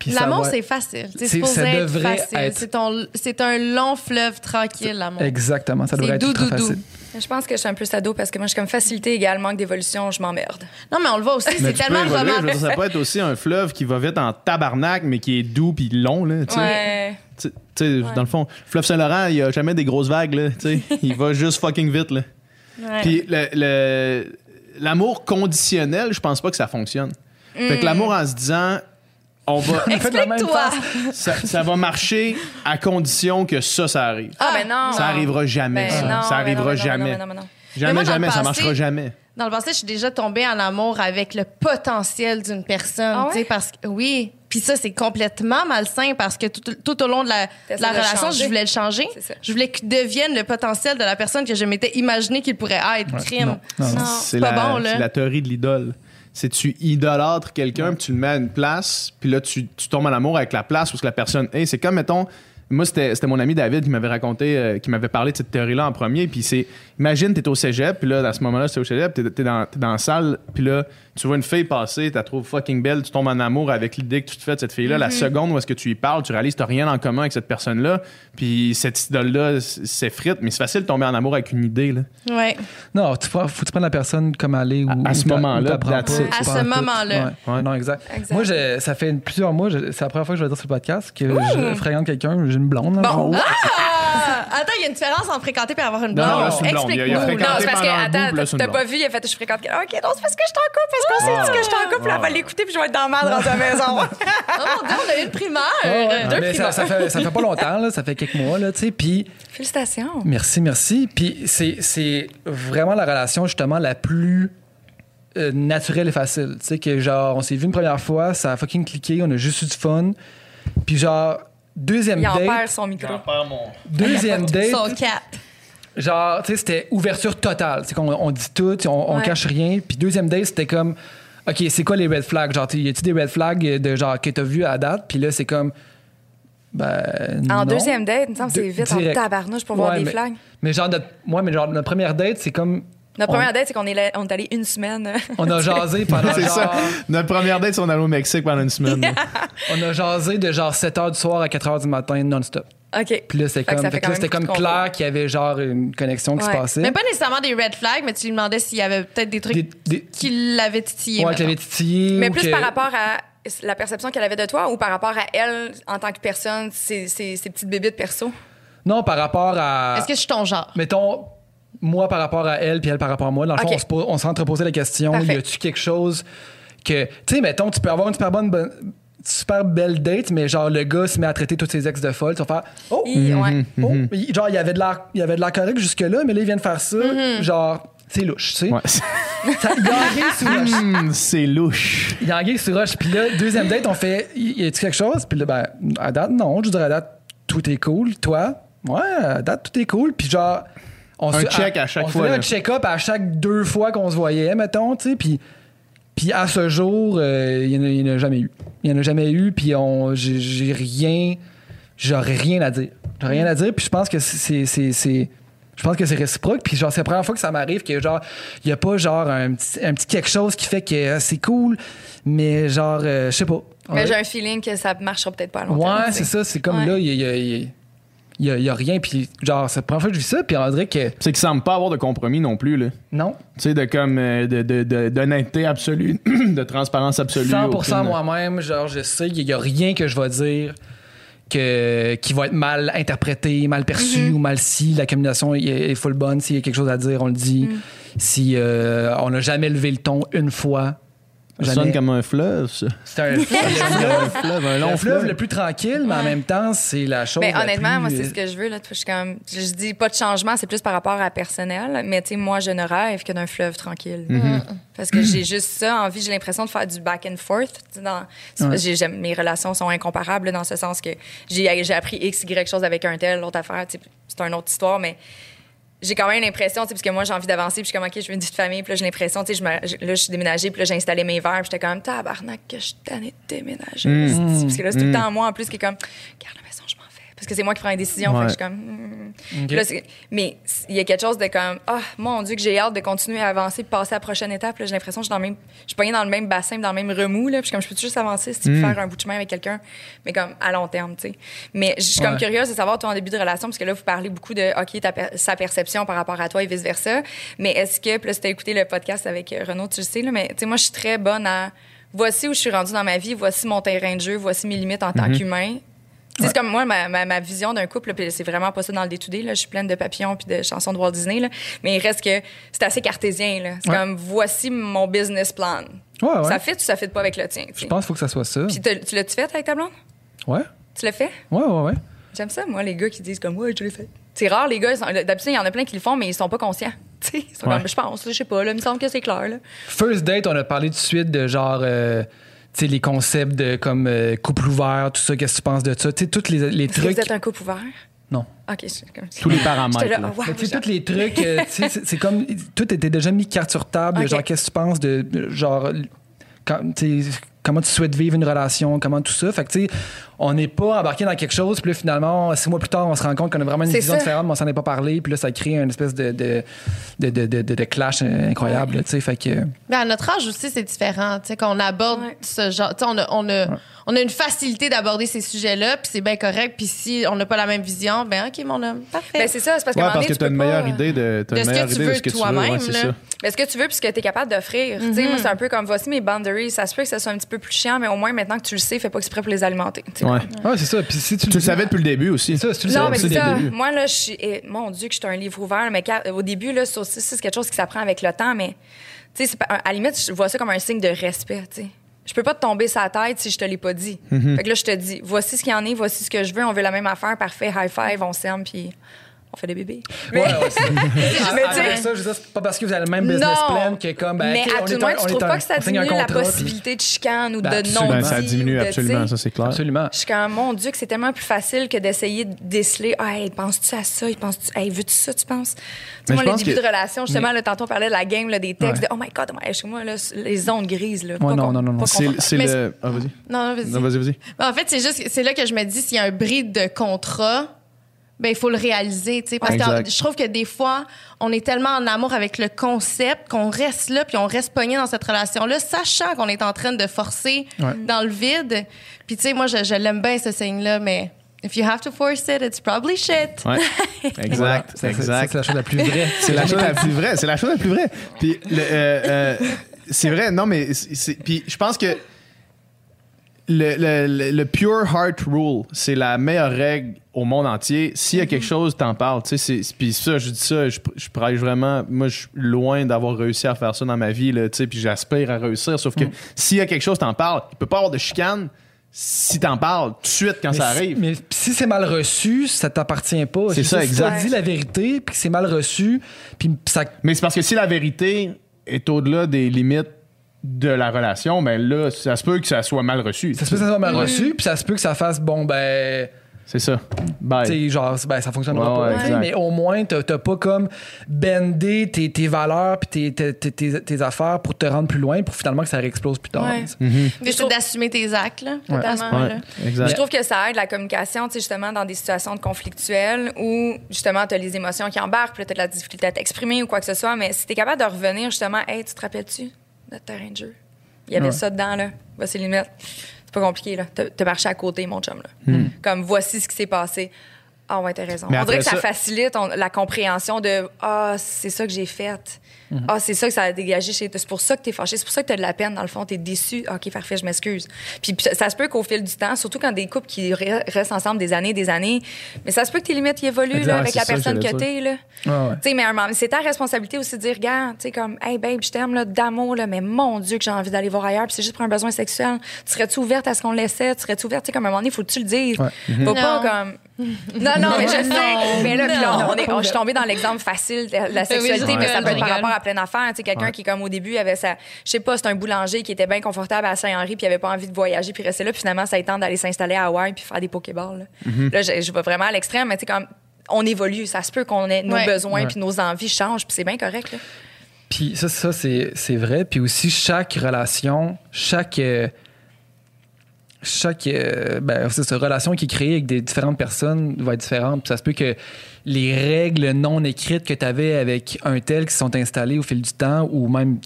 L'amour, va- c'est facile. C'est être facile. être- C'est ton- C'est un long fleuve tranquille, l'amour. Exactement, ça devrait être doux, ultra doux, doux. Je pense que je suis un peu sado parce que moi, je suis comme facilité égale manque d'évolution, je m'emmerde. Non, mais on le voit aussi, c'est tellement romantique. ça peut être aussi un fleuve qui va vite en tabarnak, mais qui est doux puis long. Là, tu sais. Ouais. Tu tu sais, Dans le fond, le fleuve Saint-Laurent, il n'y a jamais des grosses vagues. Là, tu sais. il va juste fucking vite. Là. Ouais. Puis le- l'amour conditionnel, je pense pas que ça fonctionne. Fait que l'amour en se disant, on va, Faites la même Explique-toi. ça, ça va marcher à condition que ça, ça arrive. Ah, ben non. ça arrivera jamais. Ben ça non, ça ben arrivera non, ben non, jamais. non, non, non. Mais Jamais, moi, dans jamais, le ça passé- marchera jamais. Dans le passé, je suis déjà tombée en amour avec le potentiel d'une personne. Ah ouais? parce que oui. Puis ça, c'est complètement malsain parce que tout, tout au long de la, de relation, changer. je voulais le changer. C'est ça. Je voulais qu'il devienne le potentiel de la personne que je m'étais imaginé qu'il pourrait être. Crime. non, non, non. c'est pas la, bon, là. C'est la théorie de l'idole. C'est tu idolâtres quelqu'un, puis tu le mets à une place, puis là, tu, tu tombes en amour avec la place où ce que la personne est. C'est comme, mettons, moi, c'était c'était mon ami David qui m'avait raconté, euh, qui m'avait parlé de cette théorie-là en premier. Puis c'est, imagine, t'es au cégep, puis là, à ce moment-là, c'est au cégep, t'es t'es dans, t'es dans la salle, puis là, tu vois une fille passer, tu la trouves fucking belle, tu tombes en amour avec l'idée que tu te fais de cette fille-là. La seconde où est-ce que tu y parles, tu réalises que t'as rien en commun avec cette personne-là, puis cette idole-là s'effrite, mais c'est facile de tomber en amour avec une idée, là. Ouais. Non, tu faut, faut que tu prennes la personne comme elle est. Ou, À- à ce moment-là. À ce moment-là. Ouais. Ouais. Non, exact. Exact. Moi, je- ça fait plusieurs mois, je- c'est la première fois que je vais dire sur le podcast que je fréquente quelqu'un, j'ai une blonde. là, Bon. genre, Ah! Attends, il y a une différence entre fréquenter et avoir une blonde. non, là, c'est une blonde. Il y a- il y a Explique-nous. fréquenté Non, c'est parce que, pendant un bout, attends, puis là, c'est une t'as pas blonde. vu, il a fait, je fréquente. quelqu'un. Ok, non, c'est parce que je suis en couple, parce qu'on s'est dit que je suis en couple, elle va l'écouter, puis je vais être dans le mal dans la maison. Oh mon Dieu, on a eu une primaire. Ah, mais ça, ça fait, ça fait pas longtemps, là, ça fait quelques mois, là, tu sais, puis Félicitations. merci, merci. Puis c'est, c'est vraiment la relation, justement, la plus euh, naturelle et facile. Tu sais, que genre, on s'est vu une première fois, ça a fucking cliqué, on a juste eu du fun. Puis genre, deuxième Il en date, perd son micro. deuxième date, Son cat. genre, tu sais, c'était ouverture totale. C'est qu'on on dit tout, on, on Ouais. cache rien. Puis deuxième date, c'était comme, OK, c'est quoi les red flags? Genre, tu- y a-tu des red flags de genre que t'as vu à date? Puis là, c'est comme, ben. En non. deuxième date, il me semble que c'est vite en direct. tabarnouche pour voir Ouais, des mais- flags. Mais genre, notre, ouais, mais genre, notre première date, c'est comme. Notre on- première date, c'est qu'on est, là- on est allé une semaine. On a jasé pendant C'est genre, ça. Notre première date, c'est on allait au Mexique pendant une semaine. On a jasé de genre 7 h du soir à 4 h du matin non-stop. OK. Puis là, c'était Fait que comme, ça fait fait que quand là, c'était même comme beaucoup de clair qu'il y avait genre une connexion qui Ouais. se passait. Mais pas nécessairement des red flags, mais tu lui demandais s'il y avait peut-être des trucs Des- des- qui l'avaient titillé. ouais, qu'il mettons. avait titillé. Mais ou plus que- par rapport à la perception qu'elle avait de toi ou par rapport à elle en tant que personne, ses, ses, ses petites bébites perso? Non, par rapport à. Est-ce que je suis ton genre? Mettons, moi par rapport à elle, puis elle par rapport à moi. Dans le fond, Ok. on se pose- on s'entreposait la question Parfait. y a-tu quelque chose que. Tu sais, mettons, tu peux avoir une super bonne. bonne- super belle date, mais genre le gars se met à traiter toutes ses ex de folle. Tu vas faire Oh! Il- ouais. oh! Il- Genre, il y avait de l'air il y avait de l'air correct jusque-là, mais là, il vient de faire ça. Genre, c'est louche, tu sais. Ouais. Hum, c'est louche. Il y a anguille sous roche. Puis là, deuxième date, on fait Y a-tu quelque chose? Puis là, ben, à date, non. Je dirais à date, tout est cool. Toi? Ouais, à date, tout est cool. Puis genre. On Un se- check à chaque on fois, faisait là. un check-up à chaque deux fois qu'on se voyait, mettons, tu sais. Puis. Puis à ce jour, euh, il n'y en, a jamais eu. Il n'y en a jamais eu, puis on, j'ai, rien, j'aurais rien à dire. J'aurais rien à dire, puis je pense que c'est, c'est, c'est- je pense que c'est réciproque, puis genre c'est la première fois que ça m'arrive que genre il y a pas genre un petit, un petit quelque chose qui fait que euh, c'est cool, mais genre euh, je sais pas. Mais j'ai un feeling que ça marchera peut-être pas à long terme. Ouais, c'est ça, c'est comme Ouais. là il y a, il y a- il y a- il y a- il y a rien, puis genre c'est la première fois que je vis ça, puis on dirait que C'est qu'il semble pas avoir de compromis non plus, là. non, Tu sais, de comme euh, de, de, de- d'honnêteté absolue, de transparence absolue. 100% aucune- moi-même, genre je sais qu'il y a rien que je vais dire que, qui va être mal interprété, mal perçu ou mal si la communication est, est full bonne, s'il y a quelque chose à dire, on le dit. Si euh, on n'a jamais levé le ton une fois, Ça sonne comme un fleuve, ça. C'est un, le fleuve, un fleuve, un long le fleuve fleuve. le plus tranquille, mais en même temps, c'est la chose. Mais la honnêtement, plus- moi, c'est ce que je veux. Là. Je, suis comme, je je dis pas de changement, c'est plus par rapport à personnel. Mais tu sais, moi, je ne rêve que d'un fleuve tranquille. Mm-hmm. Parce que j'ai juste ça envie. J'ai l'impression de faire du back and forth. Dans, Ouais. mes relations sont incomparables là, dans ce sens que j'ai appris X, Y chose avec un tel, l'autre affaire. C'est une autre histoire, mais j'ai quand même l'impression, tu sais, parce que moi, j'ai envie d'avancer, puis je suis comme, OK, je veux une petite famille, puis là, j'ai l'impression, tu sais, je me- je- là, je suis déménagée, puis là, j'ai installé mes verres, puis j'étais comme, tabarnak, que je suis tannée de déménager. Mm. Parce que là, c'est tout le temps moi, en plus, qui est comme, garde Parce que c'est moi qui prends les décisions, fait que je suis comme, hmm. Puis là, c'est- mais il y a quelque chose de comme, ah, mon Dieu, que j'ai hâte de continuer à avancer, de passer à la prochaine étape. Là, j'ai l'impression que je suis dans le même, je suis pognée dans le même bassin, dans le même remous, là, puis je suis comme, je peux juste avancer, si tu veux faire un bout de chemin avec quelqu'un, mais comme à long terme, tu sais. Mais je suis comme curieuse de savoir, toi, en début de relation, parce que là, vous parlez beaucoup de, OK, ta per- sa perception par rapport à toi et vice-versa. Mais est-ce que, puis là, si t'as écouté le podcast avec euh, Renaud, tu le sais, là, mais tu sais, moi, je suis très bonne à, voici où je suis rendue dans ma vie, voici mon terrain de jeu, voici mes limites en tant qu'humain. Tu sais, C'est comme moi, ma, ma, ma vision d'un couple, c'est vraiment pas ça dans le. Là. Je suis pleine de papillons puis de chansons de Walt Disney. Là. Mais il reste que c'est assez cartésien. C'est Ouais. comme, voici mon business plan. Ouais, ouais. Ça fit ou ça fit pas avec le tien? Je pense qu'il faut que ça soit ça. Puis tu l'as-tu fait avec ta blonde? Ouais, Tu l'as fait? ouais, ouais, ouais. J'aime ça, moi, les gars qui disent comme, ouais, je l'ai fait. C'est rare, les gars. D'habitude, il y en a plein qui le font, mais ils sont pas conscients. Ils sont Ouais. comme, je pense, je sais pas, là, il me semble que c'est clair. Là. First date, on a parlé tout de suite de genre. euh, les concepts de comme euh, couple ouvert, tout ça, qu'est-ce que tu penses de ça? Tu sais, tous les, les que trucs. vous êtes un couple ouvert? Non. OK, comme... Tous les paramètres. Là, là. oh, wow, tous les trucs, euh, tu sais, c'est comme. Tout était déjà mis carte sur table. Genre, qu'est-ce que tu penses de. Genre. quand- tu sais, comment tu souhaites vivre une relation, comment tout ça? Fait que, tu sais, on n'est pas embarqué dans quelque chose, puis là, finalement, six mois plus tard, on se rend compte qu'on a vraiment une vision ça. différente, mais on s'en est pas parlé, puis là, ça crée une espèce de, de, de, de, de- de- de clash incroyable, tu sais. Fait que. Mais à notre âge aussi, c'est différent. Tu sais, qu'on aborde Ouais. ce genre. Tu sais, on a, on, a, on a une facilité d'aborder ces sujets-là, puis c'est bien correct. Puis si on n'a pas la même vision, ben OK, mon homme, parfait. Ben, c'est ça, c'est parce qu'à Ouais, un moment parce donné, que tu t'as peux une pas- meilleure idée de, t'as de une ce que meilleure tu idée veux de ce que tu veux. toi-même. Mais ce que tu veux puis ce que tu es capable d'offrir. Tu sais, Moi, c'est un peu comme voici mes boundaries. Ça se peut que ça soit un petit peu plus chiant, mais au moins maintenant que tu le sais, fais pas exprès pour les alimenter. tu sais. Ouais. Ouais, c'est ça. Puis si tu, Tu le savais depuis le début aussi. Ça, si tu le Non, savais mais depuis c'est le ça. début. Moi, là, je suis. eh, mon Dieu, que je suis un livre ouvert, mais quand- au début, là, ça aussi, c'est quelque chose qui s'apprend avec le temps, mais tu sais, à la limite, je vois ça comme un signe de respect, tu sais. Je peux pas te tomber sa tête si je te l'ai pas dit. Mm-hmm. Fait que là, je te dis, voici ce qu'il y en est, voici ce que je veux, on veut la même affaire, parfait, high five, on s'aime, puis on fait des bébés. Ouais, ouais, c'est- Mais tu sais- ça, je veux dire, c'est pas parce que vous avez le même business Non. plan que comme. Ben, mais ok, à on tout le moins, tu trouves un- pas que ça diminue la possibilité de chicane ou Ben, de non Ben, ça diminue absolument, ça c'est clair. Absolument. Je suis comme, mon Dieu, que c'est tellement plus facile que d'essayer de déceler. Ah, hey, penses-tu à ça? Penses-tu, hey, veux-tu ça, tu penses? Tu sais, Mais moi, les débuts que- de relation, justement, là, tantôt, on parlait de la game, là, des textes Ouais. de Oh my God, chez moi, là, les zones grises. Là, Ouais, pas non, non, non, non. pas C'est Mais le. Ah, vas-y. Non, non, vas-y. Non, vas-y, vas-y. Ben, en fait, c'est juste, c'est là que je me dis, s'il y a un bris de contrat, ben il faut le réaliser, tu sais, parce Exact. que je trouve que des fois, on est tellement en amour avec le concept qu'on reste là, puis on reste pogné dans cette relation-là, sachant qu'on est en train de forcer Ouais. dans le vide. Puis tu sais, moi, je, je l'aime bien ce signe-là, mais if you have to force it, it's probably shit. Ouais. Voilà. Exact. C'est- exact. C'est la chose la plus vraie. C'est la chose la plus vraie. C'est la chose la plus vraie. Puis, le, euh, euh, c'est vrai, non, mais c'est- c'est- puis je pense que le, le- le- le pure heart rule, c'est la meilleure règle au monde entier. S'il y a quelque chose, t'en parles. Tu sais, c'est- puis ça, je dis ça, je, je prêche vraiment. Moi, je suis loin d'avoir réussi à faire ça dans ma vie, là, tu sais, puis j'aspire à réussir. Sauf que s'il y a quelque chose, t'en parles. Il peut pas y avoir de chicane si t'en parles tout de suite quand Mais ça si- arrive. Mais si c'est mal reçu, ça t'appartient pas. C'est ça, si exact. t'as dit la vérité, puis que c'est mal reçu, puis ça. Mais c'est parce que si la vérité est au-delà des limites de la relation, ben là, ça se peut que ça soit mal reçu. Ça se peut que ça soit mal reçu, puis ça se peut que ça fasse, bon, ben. C'est ça. Tu Bye. sais, genre, ben, ça fonctionnera Ouais, pas. ouais, mais au moins, t'as t'as pas comme bendé tes, tes valeurs puis tes, tes, tes- tes- tes affaires pour te rendre plus loin pour finalement que ça réexplose plus tard. Ouais. Mhm. Mais c'est d'assumer tes actes, là. Je trouve que ça aide la communication, tu sais, justement, dans des situations de conflictuelles où, justement, tu as les émotions qui embarquent, puis tu as de la difficulté à t'exprimer ou quoi que ce soit. Mais si tu es capable de revenir, justement, hey, tu te rappelles-tu notre terrain de jeu? Il y avait Ouais. ça dedans, là. Voici les limites. C'est pas compliqué, là. T'as marché à côté, mon chum, là. Comme, voici ce qui s'est passé. Ah ouais, t'as raison. Mais On dirait que ça, ça- facilite on- la compréhension de Ah, c'est ça que j'ai fait. Ah, c'est ça que ça a dégagé chez toi. C'est pour ça que t'es fâché. C'est pour ça que t'as de la peine, dans le fond. T'es déçu. Ah, OK, parfait, je m'excuse. Puis, ça, ça se peut qu'au fil du temps, surtout quand des couples qui re- restent ensemble des années, des années, mais ça se peut que tes limites évoluent là, avec la que personne que t'es. là. Ouais, ouais. Tu sais, mais à un moment, c'est ta responsabilité aussi de dire, regarde, tu sais, comme, hey, babe, je t'aime, d'amour, là, mais mon Dieu, que j'ai envie d'aller voir ailleurs, puis c'est juste pour un besoin sexuel. Tu serais-tu ouverte à ce qu'on laissait? Tu serais-tu ouverte? Tu sais, comme à un moment donné, faut que tu le dises. Ouais. Faut pas Non. comme. Non, non, mais je sais. Mais là, puis là, on est, on- je suis tombée dans l'exemple facile de la sexualité, je mais ça peut être par rapport à plein d'affaires. Tu sais, quelqu'un qui, comme au début, avait sa. Je sais pas, c'est un boulanger qui était bien confortable à Saint-Henri, puis il avait pas envie de voyager, puis rester là, puis finalement, ça tente d'aller s'installer à Hawaï, puis faire des Pokéballs. Là, Là, je, je vais vraiment à l'extrême, mais tu sais, comme. On évolue, ça se peut qu'on ait nos Ouais. besoins puis nos envies changent, puis c'est bien correct. Là. Puis ça, ça c'est, c'est vrai. Puis aussi, chaque relation, chaque. euh, chaque euh, ben, c'est ça, relation qui est créée avec des différentes personnes va être différente. Puis ça se peut que les règles non écrites que tu avais avec un tel qui se sont installées au fil du temps ou même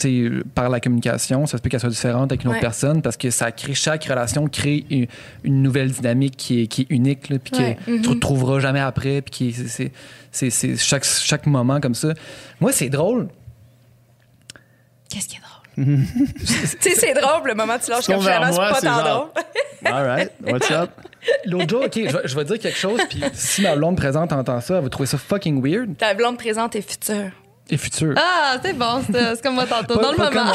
par la communication, ça se peut qu'elles soient différentes avec une autre personne parce que ça crée chaque relation crée une, une nouvelle dynamique qui est, qui est unique là, puis Ouais. que tu retrouveras jamais après puis qui est- c'est, c'est, c'est, c'est chaque, chaque moment comme ça. Moi, c'est drôle. Qu'est-ce qui est drôle? Tu sais, c'est drôle, le moment où tu lâches comme finalement, c'est pas tant genre- drôle. All right. What's up? L'autre jour, OK, je vais, je vais dire quelque chose, puis si ma blonde présente entend ça, elle va trouver ça fucking weird Ta blonde présente et future. et futur. Ah, c'est bon, c'est comme moi tantôt, Pas- dans le moment.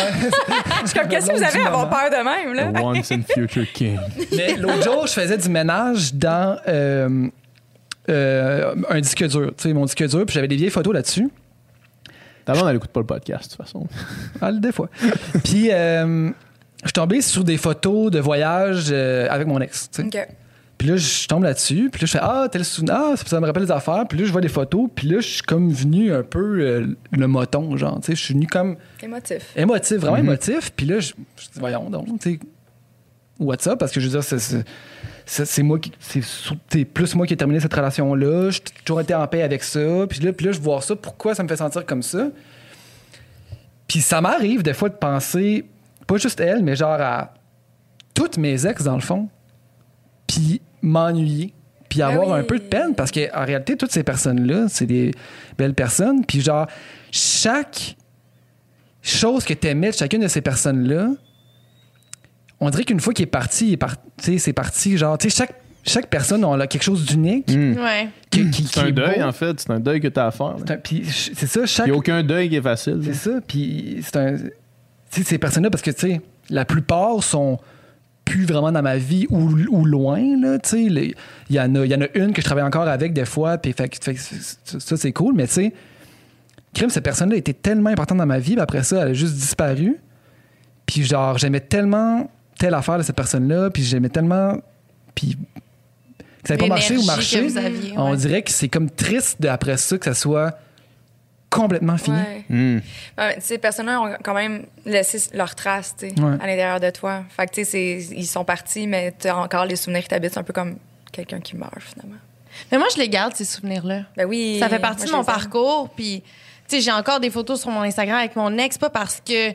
Je suis comme, qu'est-ce que vous avez à avoir peur de même, là? The once and future king. Mais l'autre jour, je faisais du ménage dans euh, euh, un disque dur, tu sais, mon disque dur, puis j'avais des vieilles photos là-dessus. Ta blonde, elle écoute pas le podcast, de toute façon. Ah, des fois. Puis, euh, je suis tombé sur des photos de voyage euh, avec mon ex. tu sais. OK. Puis là, je tombe là-dessus. Puis là, je fais Ah, tel souvenir. Ah, ça, ça me rappelle des affaires. Puis là, je vois des photos. Puis là, je suis comme venu un peu euh, le moton, genre. Tu sais, je suis venu comme Émotif. émotif, vraiment Mhm. émotif. Puis là, je, je dis Voyons donc, tu sais, what's up? Parce que je veux dire, c'est- c'est. C'est moi qui. C'est plus moi qui ai terminé cette relation-là. J'ai toujours été en paix avec ça. Puis là, puis là, je vois ça. Pourquoi ça me fait sentir comme ça? Puis ça m'arrive des fois de penser, pas juste elle, mais genre à toutes mes ex, dans le fond. Puis m'ennuyer. Puis Ben avoir oui. un peu de peine. Parce qu'en réalité, toutes ces personnes-là, c'est des belles personnes. Puis genre, chaque chose que t'aimais de chacune de ces personnes-là, on dirait qu'une fois qu'il est parti, il est par- tu sais, c'est parti. Genre, tu sais, chaque, chaque personne a quelque chose d'unique. Ouais. qui- qui- Mm. C'est qui un est deuil, beau. en fait. C'est un deuil que t'as à faire. C'est un- Puis c'est ça, Il chaque n'y a aucun deuil qui est facile. c'est là. ça. Puis c'est un. Tu sais, ces personnes-là, parce que, tu sais, la plupart sont plus vraiment dans ma vie ou, ou loin, là, tu sais. Les- Il y, en a- il y en a une que je travaille encore avec des fois, puis fait, fait ça, ça, c'est cool, mais tu sais, crime, cette personne-là était tellement importante dans ma vie, puis après ça, elle a juste disparu. Puis genre, j'aimais tellement telle affaire de cette personne-là, puis j'aimais tellement. Puis que ça n'avait pas marché ou marché. que vous aviez, On dirait que c'est comme triste de, après ça que ça soit complètement fini. Ouais. Ouais, ces personnes-là ont quand même laissé leur trace tu sais, Ouais. à l'intérieur de toi. Fait que, tu sais, c'est- ils sont partis, mais tu as encore les souvenirs qui t'habitent. C'est un peu comme quelqu'un qui meurt, finalement. Mais moi, je les garde, ces souvenirs-là. Ben oui. Ça fait partie moi, de mon parcours. Puis, tu sais, j'ai encore des photos sur mon Instagram avec mon ex, pas parce que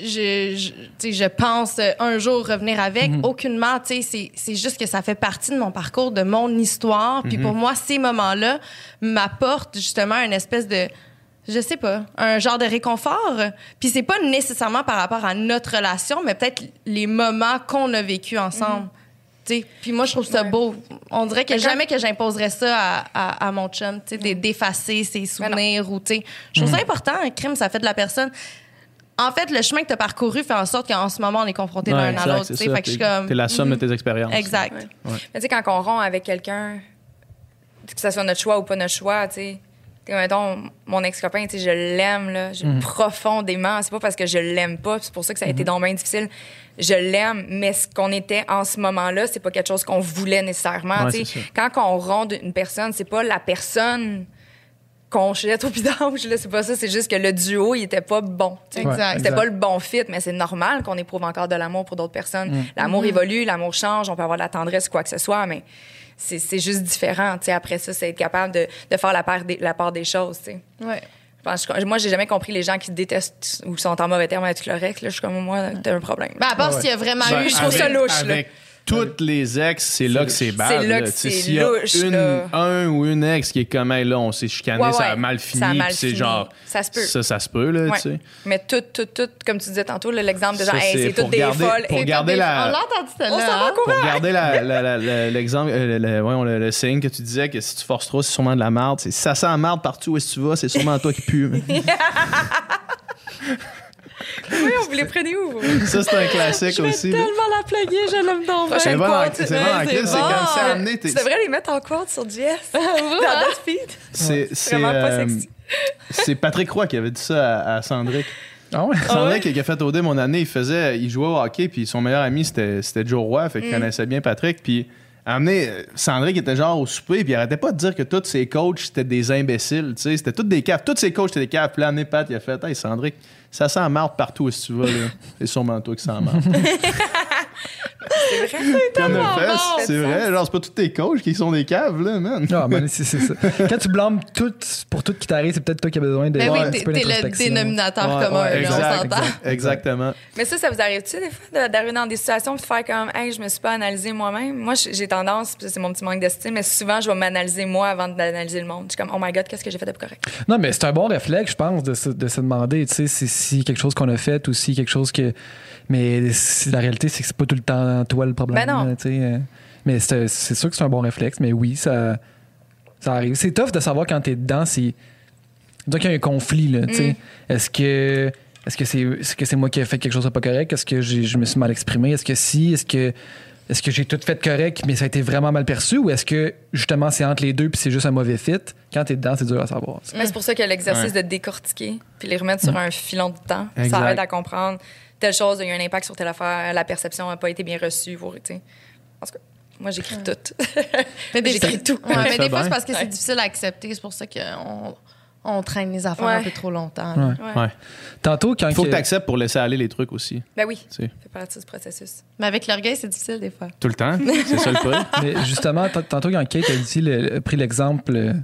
je, je, je pense euh, un jour revenir avec. Mhm. Aucunement, tu sais, c'est- juste que ça fait partie de mon parcours, de mon histoire. Puis Mhm. pour moi, ces moments-là m'apportent justement une espèce de je sais pas, un genre de réconfort. Puis c'est pas nécessairement par rapport à notre relation, mais peut-être les moments qu'on a vécu ensemble. Tu sais, Puis moi, je trouve ça Ouais. beau. On dirait que jamais que j'imposerais ça à, à, à mon chum, tu sais, d'effacer ses souvenirs ou, tu sais. Je trouve ça important, un crime, ça fait de la personne. En fait, le chemin que tu as parcouru fait en sorte qu'en ce moment, on est confrontés Ouais, l'un à l'autre, c'est comme. La somme de Mhm. tes expériences. Exact. Ouais. Mais tu sais, quand on rompt avec quelqu'un, que ce soit notre choix ou pas notre choix, tu sais. Mettons, mon ex-copain, tu sais, je l'aime, là, je- profondément. C'est pas parce que je l'aime pas, c'est pour ça que ça a été donc bien difficile. Je l'aime, mais ce qu'on était en ce moment-là, c'est pas quelque chose qu'on voulait nécessairement. Tu sais. Quand on ronde une personne, c'est pas la personne qu'on jette au vidange, là, c'est pas ça, c'est juste que le duo, il était pas bon. tu sais. Ouais, Exact. C'était pas le bon fit, mais c'est normal qu'on éprouve encore de l'amour pour d'autres personnes. L'amour évolue, l'amour change, on peut avoir de la tendresse, quoi que ce soit, mais c'est c'est juste différent. tu sais. Après ça, c'est être capable de, de faire la part des, la part des choses. tu sais. Ouais. Je pense que- moi, j'ai jamais compris les gens qui détestent ou sont en mauvais terme avec le reste. Là, je suis comme moi, t'as un problème. Ben, à part Ouais. s'il y a vraiment Ben, eu. je trouve ça avec- louche, là. Toutes les ex, c'est là que c'est bad. C'est là que c'est s'il y a louche, une- là. Un ou une ex qui est comme, hey, là, on s'est chicané, Ouais, ça a ouais. mal fini. Ça a mal puis c'est genre. Ça se peut. Ça, ça se peut, là, Ouais. tu sais. Mais tout, tout, tout, comme tu disais tantôt, là, l'exemple de genre, hey, c'est toutes des garder- folles. pour garder la- On l'a entendu celle-là. On s'en va courir. Pour garder l'exemple, euh, le, saying que tu disais que si tu forces trop, c'est sûrement de la merde. Si ça sent la merde partout où est-ce que tu vas, c'est sûrement toi qui pue. Oui, on vous les prenez où? vous? ça, c'est un classique aussi. là. la plaguer, je l'aime donc. C'est Prochaine bon, en- quote. c'est bon, en Ouais, crise, c'est comme ça amené. Tu devrais les mettre en quote sur Jess. dans notre feed. C'est c'est, Vraiment pas euh, sexy. c'est Patrick Roy qui avait dit ça à, à Sandrick. Ah ouais? Sandrick qui a fait OD mon année, il faisait, il jouait au hockey, puis son meilleur ami c'était, c'était Joe Roy, fait qu'il connaissait bien Patrick, puis donné, euh, Sandrick était genre au souper, puis il arrêtait pas de dire que tous ses coachs c'était des imbéciles, tu sais, c'était tous des caves, tous ses coachs étaient des caves, puis là, amené Pat, il a fait, hey Sandrick, ça sent marde partout que tu vas, là. C'est sûrement toi qui sens la marde. C'est vrai. Le bon. c'est vrai, genre, c'est pas tous tes coachs qui sont des caves, là, man. Ah, ben, c'est c'est ça. Quand tu blâmes tout pour tout qui t'arrive, c'est peut-être toi qui as besoin de Ben un oui, t'es le dénominateur Ouais, commun, ouais, là, on s'entend. exact. Exactement. Mais ça, ça vous arrive-tu des fois d'arriver dans des situations et de faire comme, hey, je me suis pas analysé moi-même? Moi, j'ai tendance, puis c'est mon petit manque d'estime, mais souvent, je vais m'analyser moi avant d'analyser le monde. Je suis comme, oh my god, qu'est-ce que j'ai fait de pas correct? Non, mais c'est un bon réflexe, je pense, de se, de se demander, tu sais, si, si quelque chose qu'on a fait ou si quelque chose que. Mais la réalité, c'est que c'est pas tout le temps toi le problème. Ben non. là, tu sais, euh. Mais c'est sûr que c'est un bon réflexe, mais oui, ça, ça arrive. C'est tough de savoir quand t'es dedans, si. Donc, il y a un conflit, là, tu sais. Mm. Est-ce que. Est-ce que c'est est -ce que c'est moi qui ai fait quelque chose de pas correct? Est-ce que je me suis mal exprimé? Est-ce que si? Est-ce que. est-ce que j'ai tout fait correct, mais ça a été vraiment mal perçu, ou est-ce que justement c'est entre les deux puis c'est juste un mauvais fit? Quand t'es dedans, c'est dur à savoir. Mais c'est pour ça que l'exercice de décortiquer puis les remettre sur un filon de temps, Exact. ça aide à comprendre telle chose, il a un impact sur telle affaire, la perception n'a pas été bien reçue. Vous, tu sais. En tout cas, moi, j'écris tout. Mais des J'écris tout. Ouais, mais des fois, c'est parce que Ouais. c'est difficile à accepter. C'est pour ça qu'on on traîne les affaires Ouais. un peu trop longtemps. là. Ouais. Ouais. Tantôt, quand. Faut que que- tu acceptes pour laisser aller les trucs aussi. Ben oui, ça fait partie du processus. Mais avec l'orgueil, c'est difficile des fois. Tout le temps. C'est ça le pire. Mais justement, tantôt, quand Kate a dit, le- a pris l'exemple, euh,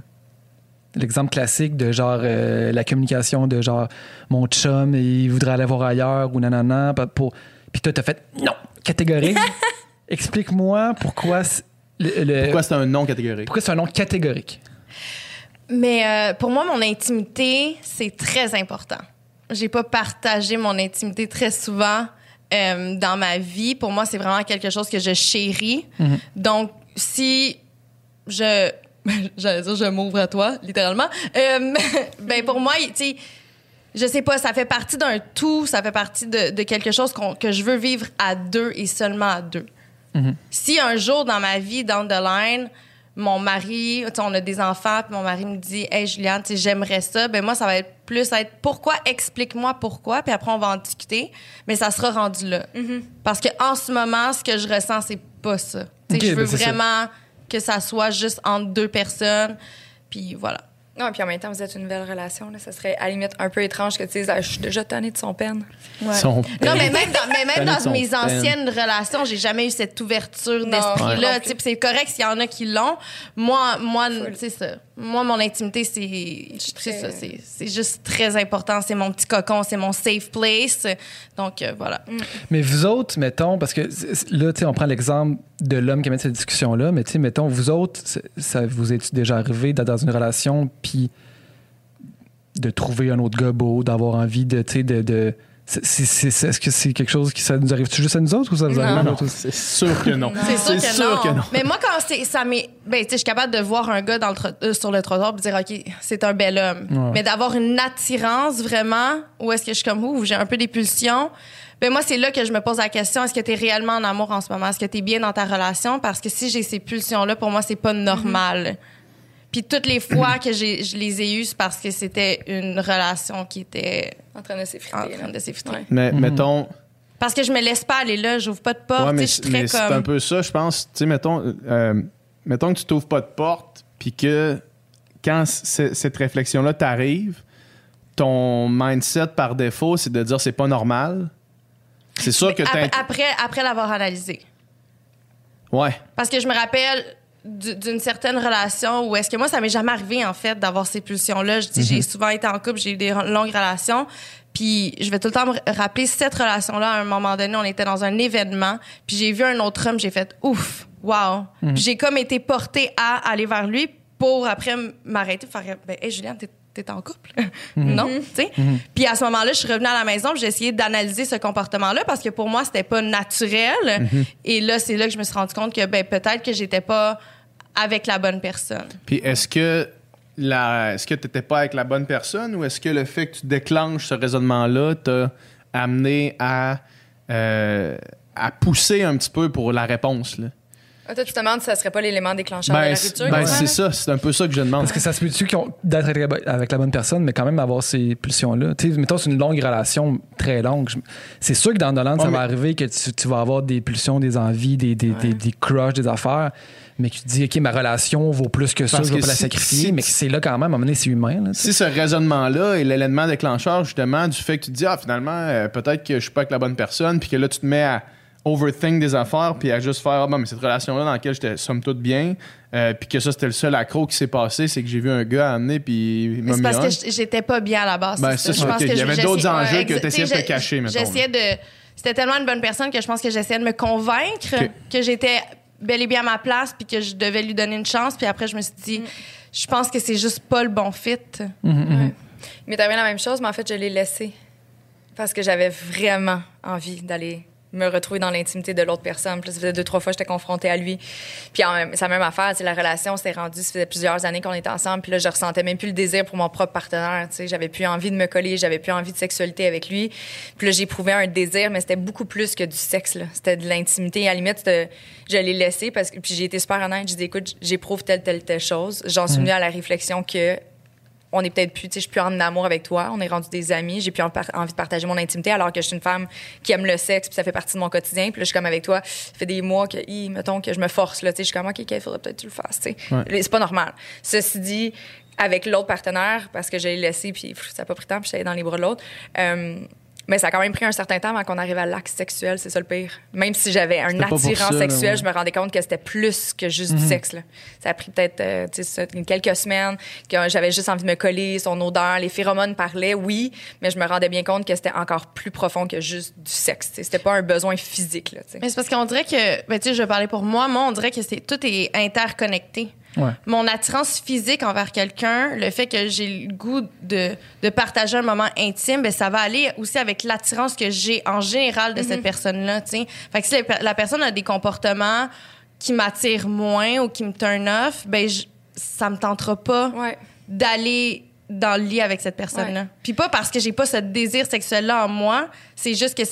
l'exemple classique de genre euh, la communication de genre mon chum, il voudrait aller voir ailleurs ou nanana, pour. Puis toi, t'as fait non, catégorique. Explique-moi pourquoi. c'est- le- le- Pourquoi c'est un non catégorique? pourquoi c'est un nom catégorique? Mais euh, pour moi, mon intimité, c'est très important. J'ai pas partagé mon intimité très souvent euh, dans ma vie. Pour moi, c'est vraiment quelque chose que je chéris. Donc, si je... J'allais dire, je m'ouvre à toi, littéralement. Euh, ben pour moi, tu sais, je sais pas, ça fait partie d'un tout, ça fait partie de, de quelque chose qu'on- que je veux vivre à deux et seulement à deux. Si un jour dans ma vie, down the line, mon mari, tu sais, on a des enfants, puis mon mari me dit, hey Juliane, j'aimerais ça, ben moi, ça va être plus être pourquoi, explique-moi pourquoi, puis après, on va en discuter, mais ça sera rendu là. Parce que en ce moment, ce que je ressens, c'est pas ça. Tu sais, Ok, je veux ben, ça. Que ça soit juste entre deux personnes, puis voilà. Non, puis en même temps, vous êtes une nouvelle relation. Là. Ça serait à la limite un peu étrange que tu dises ah, Je suis déjà tannée de son peine. Son Non, mais même dans, mais même dans mes peine. anciennes relations, j'ai jamais eu cette ouverture d'esprit-là. Ouais. C'est correct s'il y en a qui l'ont. Moi, moi c'est ça. Moi, mon intimité, c'est c'est très- ça. C'est c'est juste très important. C'est mon petit cocon, c'est mon safe place. Donc, euh, voilà. Mais vous autres, mettons, parce que là, tu sais, on prend l'exemple de l'homme qui a mis cette discussion-là, mais tu sais, mettons, vous autres, ça vous est déjà arrivé d'être dans une relation puis de trouver un autre gars beau, d'avoir envie de, tu sais, de. Est-ce que c'est quelque chose qui ça nous arrive juste à nous autres ou ça vous arrive Non. à Non, nous autres aussi? c'est sûr que non. C'est sûr, que, sûr non. que non. Mais moi, quand c'est- ça m'est. Ben, tu sais, je suis capable de voir un gars dans le euh, sur le trottoir et dire, OK, c'est un bel homme. Ouais. Mais d'avoir une attirance vraiment, où est-ce que je suis comme, où j'ai un peu des pulsions. Ben, moi, c'est là que je me pose la question, est-ce que tu es réellement en amour en ce moment? Est-ce que tu es bien dans ta relation? Parce que si j'ai ces pulsions-là, pour moi, c'est pas normal. Puis toutes les fois que j'ai, je les ai eues, c'est parce que c'était une relation qui était En train de en s'effriter. train là. de s'effriter. Ouais. Mais Mhm. mettons, Parce que je me laisse pas aller là, j'ouvre pas de porte. ouais, mais, je suis mais très c'est un peu ça, je pense. Tu sais, mettons, euh, mettons que tu t'ouvres pas de porte, puis que quand c- cette réflexion-là t'arrive, ton mindset par défaut, c'est de dire c'est pas normal. C'est sûr que Après, t'as. après, après l'avoir analysé. Ouais. Parce que je me rappelle d'une certaine relation où est-ce que moi, ça m'est jamais arrivé, en fait, d'avoir ces pulsions-là. Je dis, j'ai souvent été en couple, j'ai eu des longues relations. Puis je vais tout le temps me rappeler cette relation-là. À un moment donné, on était dans un événement, puis j'ai vu un autre homme, j'ai fait ouf, wow. Puis j'ai comme été portée à aller vers lui pour après m'arrêter, faire ben, hey, Juliane, t'es t'es en couple? non, tu sais? Puis à ce moment-là, je suis revenue à la maison, j'ai essayé d'analyser ce comportement-là parce que pour moi, c'était pas naturel. Et là, c'est là que je me suis rendu compte que ben, peut-être que j'étais pas avec la bonne personne. Puis est-ce que la, est-ce que t'étais pas avec la bonne personne ou est-ce que le fait que tu déclenches ce raisonnement-là t'a amené à, euh, à pousser un petit peu pour la réponse? Là? Ah, toi, tu te demandes si ça serait pas l'élément déclencheur de Ben, la c'est rupture. ben, ouais, c'est là? ça, c'est un peu ça que je demande. Parce que ça se peut-tu d'être avec la- la bonne personne, mais quand même avoir ces pulsions-là? Tu sais, mettons, c'est une longue relation, très longue. C'est sûr que dans Nolan, ça Ouais, va mais- arriver que tu, tu vas avoir des pulsions, des envies, des, des, des, des crushs, des affaires, mais que tu te dis, OK, ma relation vaut plus que ça, Parce je vais que pas la sacrifier, si- mais que c'est là quand même, à un moment donné, c'est humain. Là, tu. Si ce raisonnement-là est l'élément déclencheur, justement, du fait que tu te dis, ah, finalement, euh, peut-être que je suis pas avec la bonne personne, puis que là, tu te mets à overthink des affaires, puis à juste faire, ah, bon, mais cette relation-là dans laquelle j'étais somme toute bien, euh, puis que ça, c'était le seul accro qui s'est passé, c'est que j'ai vu un gars amener, puis c'est parce que j'étais pas bien à la base. Ben, ça. ok. Il y avait d'autres enjeux ouais, que exa- t'essayais de te cacher, mettons, J'essayais de. C'était tellement une bonne personne que je pense que j'essayais de me convaincre que j'étais bel et bien à ma place puis que je devais lui donner une chance. Puis après, je me suis dit, je pense que c'est juste pas le bon fit. Il m'est arrivé la même chose, mais en fait, je l'ai laissé. Parce que j'avais vraiment envie d'aller me retrouver dans l'intimité de l'autre personne. Puis là, ça faisait deux, trois fois que j'étais confrontée à lui. Puis en la même affaire, la relation s'est rendue, ça faisait plusieurs années qu'on était ensemble, puis là, je ressentais même plus le désir pour mon propre partenaire, tu sais. J'avais plus envie de me coller, j'avais plus envie de sexualité avec lui. Puis là, j'éprouvais un désir, mais c'était beaucoup plus que du sexe. C'était de l'intimité. À la limite, je l'ai laissé parce que, puis j'ai été super honnête. J'ai dit, écoute, j'éprouve telle, telle, telle chose. J'en suis venue à la réflexion que on est peut-être plus, tu sais, je suis plus en amour avec toi, on est rendu des amis, j'ai plus en- envie de partager mon intimité alors que je suis une femme qui aime le sexe, puis ça fait partie de mon quotidien, puis là, je suis comme avec toi, ça fait des mois que, hi, mettons que je me force, là, tu sais, je suis comme, OK, il faudrait peut-être que tu le fasses, tu sais. Ouais. C'est pas normal. Ceci dit, avec l'autre partenaire, parce que je l'ai laissé, puis ça n'a pas pris de temps, puis j'étais dans les bras de l'autre, euh, mais ça a quand même pris un certain temps avant qu'on arrive à l'acte sexuel, c'est ça le pire. Même si j'avais un attirant ça, là, sexuel, ouais. je me rendais compte que c'était plus que juste du sexe. Là. Ça a pris peut-être euh, quelques semaines, que j'avais juste envie de me coller, son odeur, les phéromones parlaient, oui, mais je me rendais bien compte que c'était encore plus profond que juste du sexe. C'était pas un besoin physique. Là. Mais c'est parce qu'on dirait que, ben, tu sais, je vais parler pour moi. Moi, on dirait que c'est tout est interconnecté. Ouais. Mon attirance physique envers quelqu'un, le fait que j'ai le goût de, de partager un moment intime, ben, ça va aller aussi avec l'attirance que j'ai en général de cette personne-là, tu sais. Fait que si la, per- la personne a des comportements qui m'attirent moins ou qui me turn off, ben, je- ça me tentera pas Ouais. d'aller dans le lit avec cette personne-là. Puis pas parce que j'ai pas ce désir sexuel-là en moi, c'est juste que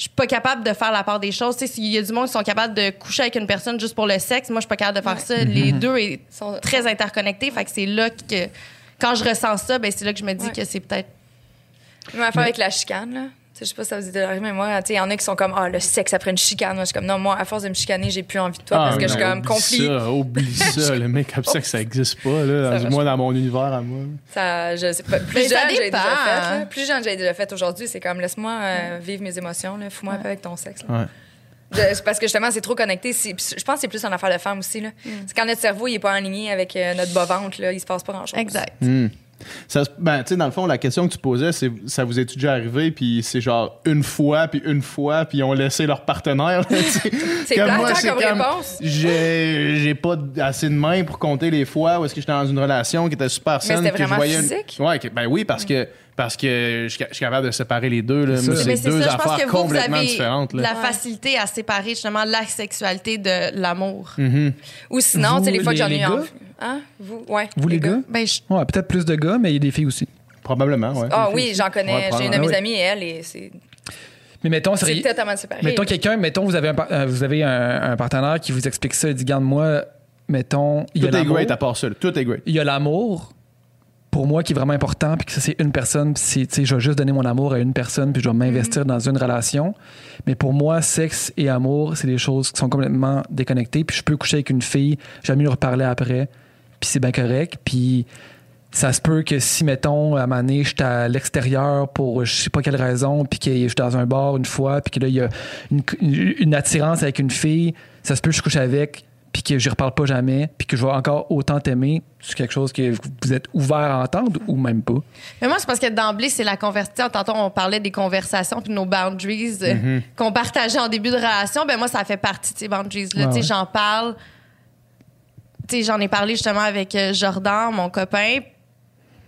je suis pas capable de faire la part des choses. Tu sais, s'il y a du monde qui sont capables de coucher avec une personne juste pour le sexe, moi, je suis pas capable de faire ça. Les deux Sont- très interconnectés. Fait que c'est là que, quand je ressens ça, ben c'est là que je me dis Ouais. que c'est peut-être. Même affaire avec la chicane, là. Je sais pas si ça vous est déjà arrivé, mais moi, tu sais, il y en a qui sont comme, ah, le sexe après une chicane. Moi, je suis comme, non, moi, à force de me chicaner, j'ai plus envie de toi parce que je suis comme oublie conflit. Ça, oublie ça, le mec comme ça que ça existe pas, là, Ça du moins dans mon univers à moi. Ça, je sais pas. Plus jeune, j'ai déjà fait. là. Plus jeune, j'ai déjà fait aujourd'hui. C'est comme, laisse-moi euh, vivre mes émotions. là. Fous-moi un peu avec ton sexe. là. Ouais. Je- parce que justement, c'est trop connecté. Je pense que c'est plus une affaire de femme aussi. là. C'est quand notre cerveau il est pas aligné avec euh, notre bas-ventre, là, il se passe pas grand-chose. Exact. Hmm. Ça, ben, tu sais, dans le fond, la question que tu posais, c'est ça vous est déjà arrivé, puis c'est genre une fois, puis une fois, puis ils ont laissé leur partenaire. C'est Comme moi, hein, c'est comme réponse. J'ai j'ai pas assez de mains pour compter les fois où est-ce que j'étais dans une relation qui était super saine. c'était que je voyais une- physique? Ouais, ben oui, parce que parce que je suis ca- je suis capable de séparer les deux. Là. Mais c'est deux ça, je pense affaires que vous, vous complètement avez différentes. Là. la facilité à séparer justement la sexualité de l'amour. Mhm. Ou sinon, Vous, tu sais, les fois que j'en ai eu? Hein? Vous, ouais. Vous, les gars? Ben, je- Ouais, peut-être plus de gars, mais il y a des filles aussi. Probablement, ouais. Ah oui, j'en Ouais, connais. J'ai une de mes amies, elle, et c'est Mais mettons, c'est c'est totalement séparé. Mettons quelqu'un, mettons, vous avez un, euh, vous avez un, un partenaire qui vous explique ça, il dit, garde moi, mettons, il y a Tout est great à part ça. Tout est great. il y a l'amour, pour moi, qui est vraiment important, puis que ça, c'est une personne, puis je vais juste donner mon amour à une personne, puis je vais m'investir dans une relation. Mais pour moi, sexe et amour, c'est des choses qui sont complètement déconnectées, puis je peux coucher avec une fille, j'aime mieux lui reparler après, puis c'est bien correct, puis ça se peut que si, mettons, à un moment donné, j'étais à l'extérieur pour je sais pas quelle raison, puis que je suis dans un bar une fois, puis que là, il y a une, une- une attirance avec une fille, ça se peut que je couche avec, puis que je reparle pas jamais, puis que je vais encore autant t'aimer. C'est quelque chose que vous êtes ouvert à entendre ou même pas? Mais moi, c'est parce que d'emblée, c'est la conversation. Tantôt, on parlait des conversations puis nos boundaries euh, Mm-hmm. qu'on partageait en début de relation. Ben moi, ça fait partie de ces boundaries-là. Ouais. j'en parle. J'en ai parlé justement avec euh, Jordan, mon copain.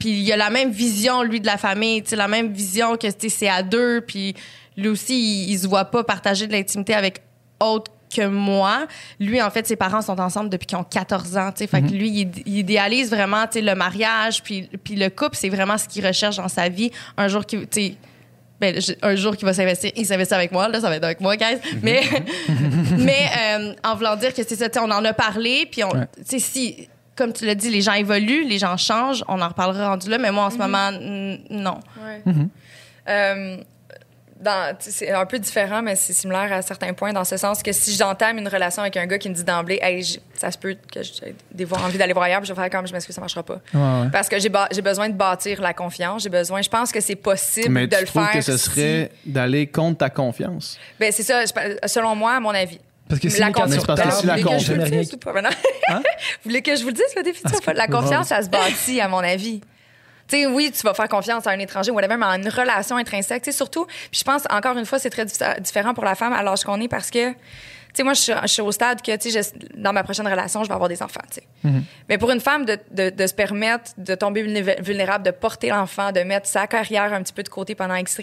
Puis il a la même vision, lui, de la famille. La même vision que c'est à deux. Puis lui aussi, il, il se voit pas partager de l'intimité avec autre que moi. Lui, en fait, ses parents sont ensemble depuis qu'ils ont 14 ans. tu sais. Fait que lui, il, il idéalise vraiment tu sais, le mariage. Puis, puis le couple, c'est vraiment ce qu'il recherche dans sa vie. Un jour sais, ben, un jour qu'il va s'investir, il s'investit avec moi, là, ça va être avec moi, guys. Mais, mais euh, en voulant dire que c'est ça, tu sais, on en a parlé, puis on, Ouais. tu sais, si, comme tu l'as dit, les gens évoluent, les gens changent, on en reparlera rendu là, mais moi, en ce moment, n- non. Ouais. Mhm. Euh, c'est un peu différent, mais c'est similaire à certains points, dans ce sens que si j'entame une relation avec un gars qui me dit d'emblée, hey, ça se peut que j'ai envie d'aller voir ailleurs, puis je vais faire comme je m'excuse, ça marchera pas. Ouais, ouais. Parce que j'ai besoin de bâtir la confiance, j'ai besoin, je pense que c'est possible Mais de tu le faire. que ce si- serait d'aller contre ta confiance? Ben, c'est ça, je- selon moi, à mon avis. Parce que si la parce que table, si la vous voulez que je je vous voulez que je vous le dise, le défi? Ah, c'est La pas- confiance, ça se bâtit, à mon avis. Oui, tu vas faire confiance à un étranger, whatever, mais en une relation intrinsèque, tu surtout, puis je pense, encore une fois, c'est très diffé- différent pour la femme à l'âge qu'on est parce que, sais, moi, je suis, je suis au stade que, tu sais, dans ma prochaine relation, je vais avoir des enfants, tu sais. Mhm. Mais pour une femme, de, de, de se permettre de tomber vulné- vulnérable, de porter l'enfant, de mettre sa carrière un petit peu de côté pendant X,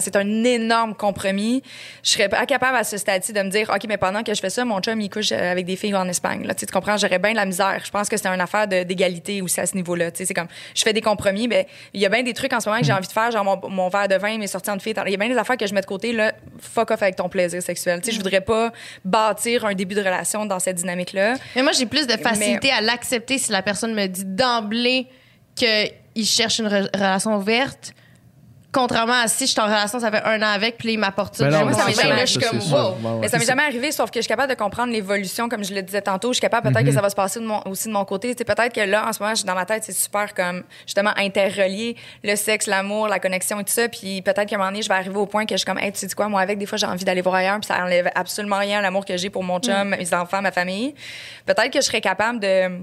c'est un énorme compromis. Je serais pas capable à ce stade-ci de me dire, OK, mais pendant que je fais ça, mon chum, il couche euh, avec des filles en Espagne. Là, tu tu comprends? J'aurais bien de la misère. Je pense que c'est une affaire de- d'égalité aussi à ce niveau-là. Tu sais, c'est comme, je fais des compromis, mais il y a bien des trucs en ce moment que j'ai envie de faire, genre mon, mon verre de vin, mes sorties en filles. Il y a bien des affaires que je mets de côté, là, fuck off avec ton plaisir sexuel. Tu sais, je voudrais pas bâtir un début de relation dans cette dynamique-là. Mais moi, j'ai plus de facilité à l'accepter si la personne me dit d'emblée qu'il cherche une re- relation ouverte. Contrairement à si je suis en relation, ça fait un an avec, puis il m'apporte ça. Ben moi, ça me m'est jamais, là, je je suis suis comme, ça. wow. Ouais, ouais, mais ça m'est jamais arrivé, sauf que je suis capable de comprendre l'évolution, comme je le disais tantôt. Je suis capable peut-être que Mhm. ça va se passer de mon- aussi de mon côté. C'est peut-être que là, en ce moment, je- dans ma tête, c'est super comme, justement, interrelié, le sexe, l'amour, la connexion et tout ça. Puis peut-être qu'à un moment donné, je vais arriver au point que je suis comme, hey, tu sais quoi, moi, avec, des fois, j'ai envie d'aller voir ailleurs, puis ça enlève absolument rien à l'amour que j'ai pour mon chum, mes enfants, ma famille. Peut-être que je serais capable de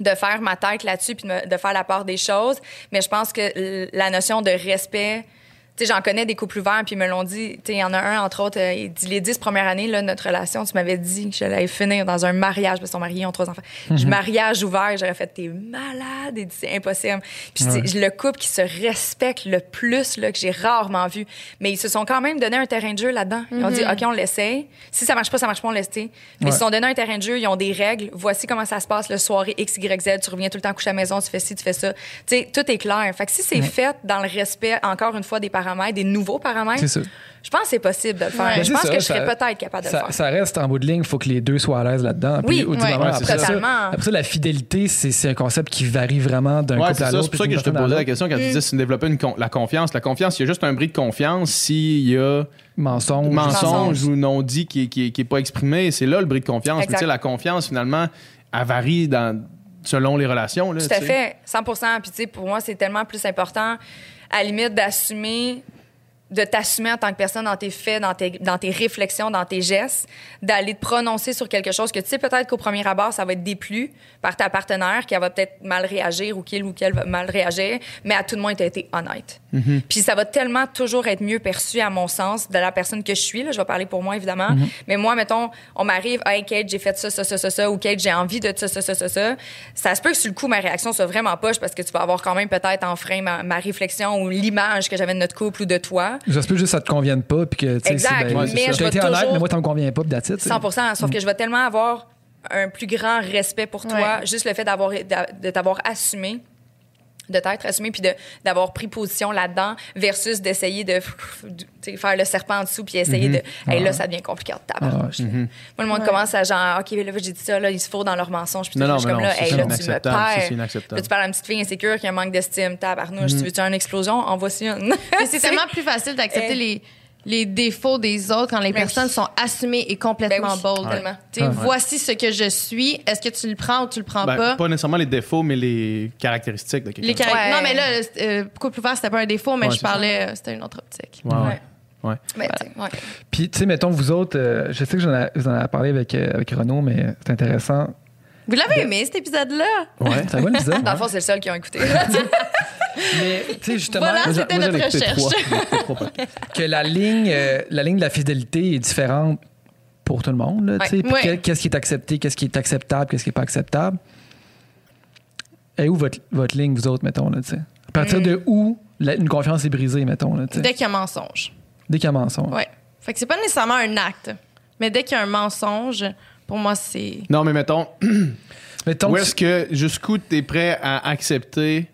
de faire ma tête là-dessus puis de, faire la part des choses. Mais je pense que la notion de respect, j'en connais des couples ouverts puis ils me l'ont dit. Tu sais, il y en a un, entre autres, euh, il dit les dix premières années là, de notre relation, tu m'avais dit que j'allais finir dans un mariage parce qu'ils sont mariés, ils ont trois enfants. Je mariage ouvert, j'aurais fait, t'es malade, et c'est impossible. Puis c'est le couple qui se respecte le plus là, que j'ai rarement vu. Mais ils se sont quand même donné un terrain de jeu là-dedans. Ils ont dit, OK, on l'essaye. Si ça marche pas, ça marche pas, on sais. Mais Ouais. ils se sont donné un terrain de jeu, ils ont des règles. Voici comment ça se passe le soirée X, Y, Z. Tu reviens tout le temps coucher à la maison, tu fais ci, tu fais ça. Tu sais, tout est clair. Fait que si c'est fait dans le respect, encore une fois, des paramètres, des nouveaux paramètres, C'est ça. je pense que c'est possible de le faire. Ouais. je pense ça, que je serais peut-être capable de ça, le faire. ça reste en bout de ligne, il faut que les deux soient à l'aise là-dedans. Puis, Oui, moment, Ouais, après, ça, Totalement. après ça, la fidélité, c'est c'est un concept qui varie vraiment d'un Ouais, couple à l'autre. C'est pour ça que je te posais la question quand tu disais c'est de développer une con- la confiance. La confiance, il y a juste un bris de confiance s'il y a Mensonge. mensonge ou non dit qui, qui, qui est pas exprimé. C'est là le bris de confiance. Mais Exact. tu sais, la confiance, finalement, elle varie dans, selon les relations. Là, Tout à fait, 100% Puis, tu sais, pour moi, c'est tellement plus important, à la limite, d'assumer de t'assumer en tant que personne dans tes faits, dans tes, dans tes réflexions, dans tes gestes, d'aller te prononcer sur quelque chose que tu sais peut-être qu'au premier abord, ça va être déplu par ta partenaire, qui va peut-être mal réagir ou qu'il ou qu'elle va mal réagir, mais à tout le moins, tu as été honnête. Puis ça va tellement toujours être mieux perçu, à mon sens, de la personne que je suis. Là, je vais parler pour moi, évidemment. Mais moi, mettons, on m'arrive, hey, Kate, j'ai fait ça, ça, ça, ça, ça, ou Kate, j'ai envie de ça, ça, ça, ça, ça. Ça se peut que sur le coup, ma réaction soit vraiment poche parce que tu vas avoir quand même peut-être en frein ma, ma réflexion ou l'image que j'avais de notre couple ou de toi. Ça se peut juste que ça te convienne pas. Puis que, tu sais, Exact, ben, mais j'ai je vais été honnête, toujours- mais moi, ça me convient pas. Sais. 100 Sauf que je vais tellement avoir un plus grand respect pour toi, Ouais. juste le fait d'avoir d'a- de t'avoir assumé de t'être assumé puis de d'avoir pris position là-dedans versus d'essayer de, tu faire le serpent en dessous puis essayer de hey, là ça devient compliqué de tabarnouche. Ah, Moi le monde commence à genre OK là j'ai dit ça là ils se fourrent dans leur mensonge puis Non, non, je suis comme non, là c'est hey là tu me perds. Là, tu parles à une petite fille insécure qui a un manque d'estime tabarnouche tu veux-tu une explosion? En voici une. Mais c'est tellement plus facile d'accepter les, les défauts des autres quand les Ben personnes sont assumées et complètement Ben oui, bold. tellement. Tu sais, Ouais. Voici ce que je suis. Est-ce que tu le prends ou tu le prends Ben, pas? pas nécessairement les défauts, mais les caractéristiques de quelqu'un. Les caract- Ouais. Non, mais là, euh, couple ouvert, c'était pas un défaut, mais Ouais, je c'est ça. parlais, euh, c'était une autre optique. Ouais, ouais. Ouais. Tu sais, ouais. Puis, tu sais, mettons, vous autres, euh, je sais que j'en ai- vous en avez parlé avec, euh, avec Renaud, mais c'est intéressant. Vous l'avez aimé, cet épisode-là? Ouais. C'est un bon épisode. Dans le fond c'est le seul qui ont écouté. mais, tu sais, justement, Voilà. Moi, moi, notre recherche. trois. Trois que la ligne, euh, la ligne de la fidélité est différente pour tout le monde. là. Ouais. Ouais. Qu'est-ce qui est accepté, qu'est-ce qui est acceptable, qu'est-ce qui n'est pas acceptable. Et où votre, votre ligne, vous autres, mettons, là, tu sais? À partir Mm. de où la- une confiance est brisée, mettons, là, tu sais? Dès qu'il y a mensonge. Dès qu'il y a mensonge. Ouais. Fait que c'est pas nécessairement un acte. Mais dès qu'il y a un mensonge, pour moi, c'est. Non, mais mettons, Mettons où est-ce que jusqu'où tu es prêt à accepter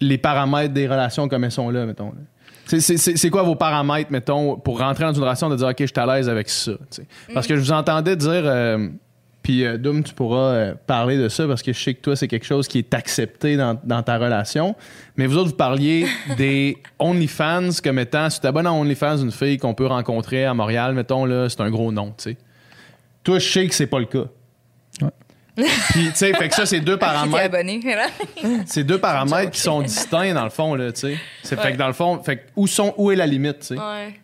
les paramètres des relations comme elles sont là, mettons? là? C'est- C'est c'est- c'est quoi vos paramètres, mettons, pour rentrer dans une relation de dire, OK, je suis à l'aise avec ça? Parce que je vous entendais dire, euh, puis euh, Doom, tu pourras euh, parler de ça parce que je sais que toi, c'est quelque chose qui est accepté dans, dans ta relation. Mais vous autres, vous parliez des OnlyFans comme étant, si tu t'abonnes à OnlyFans, une fille qu'on peut rencontrer à Montréal, mettons, là, c'est un gros nom, tu sais? Toi, je sais que c'est pas le cas. Puis, tu sais, fait que ça, c'est deux paramètres. C'est deux paramètres qui sont distincts, dans le fond, là, tu sais. C'est fait que dans le fond, fait que où, sont, où est la limite, tu sais? Ouais.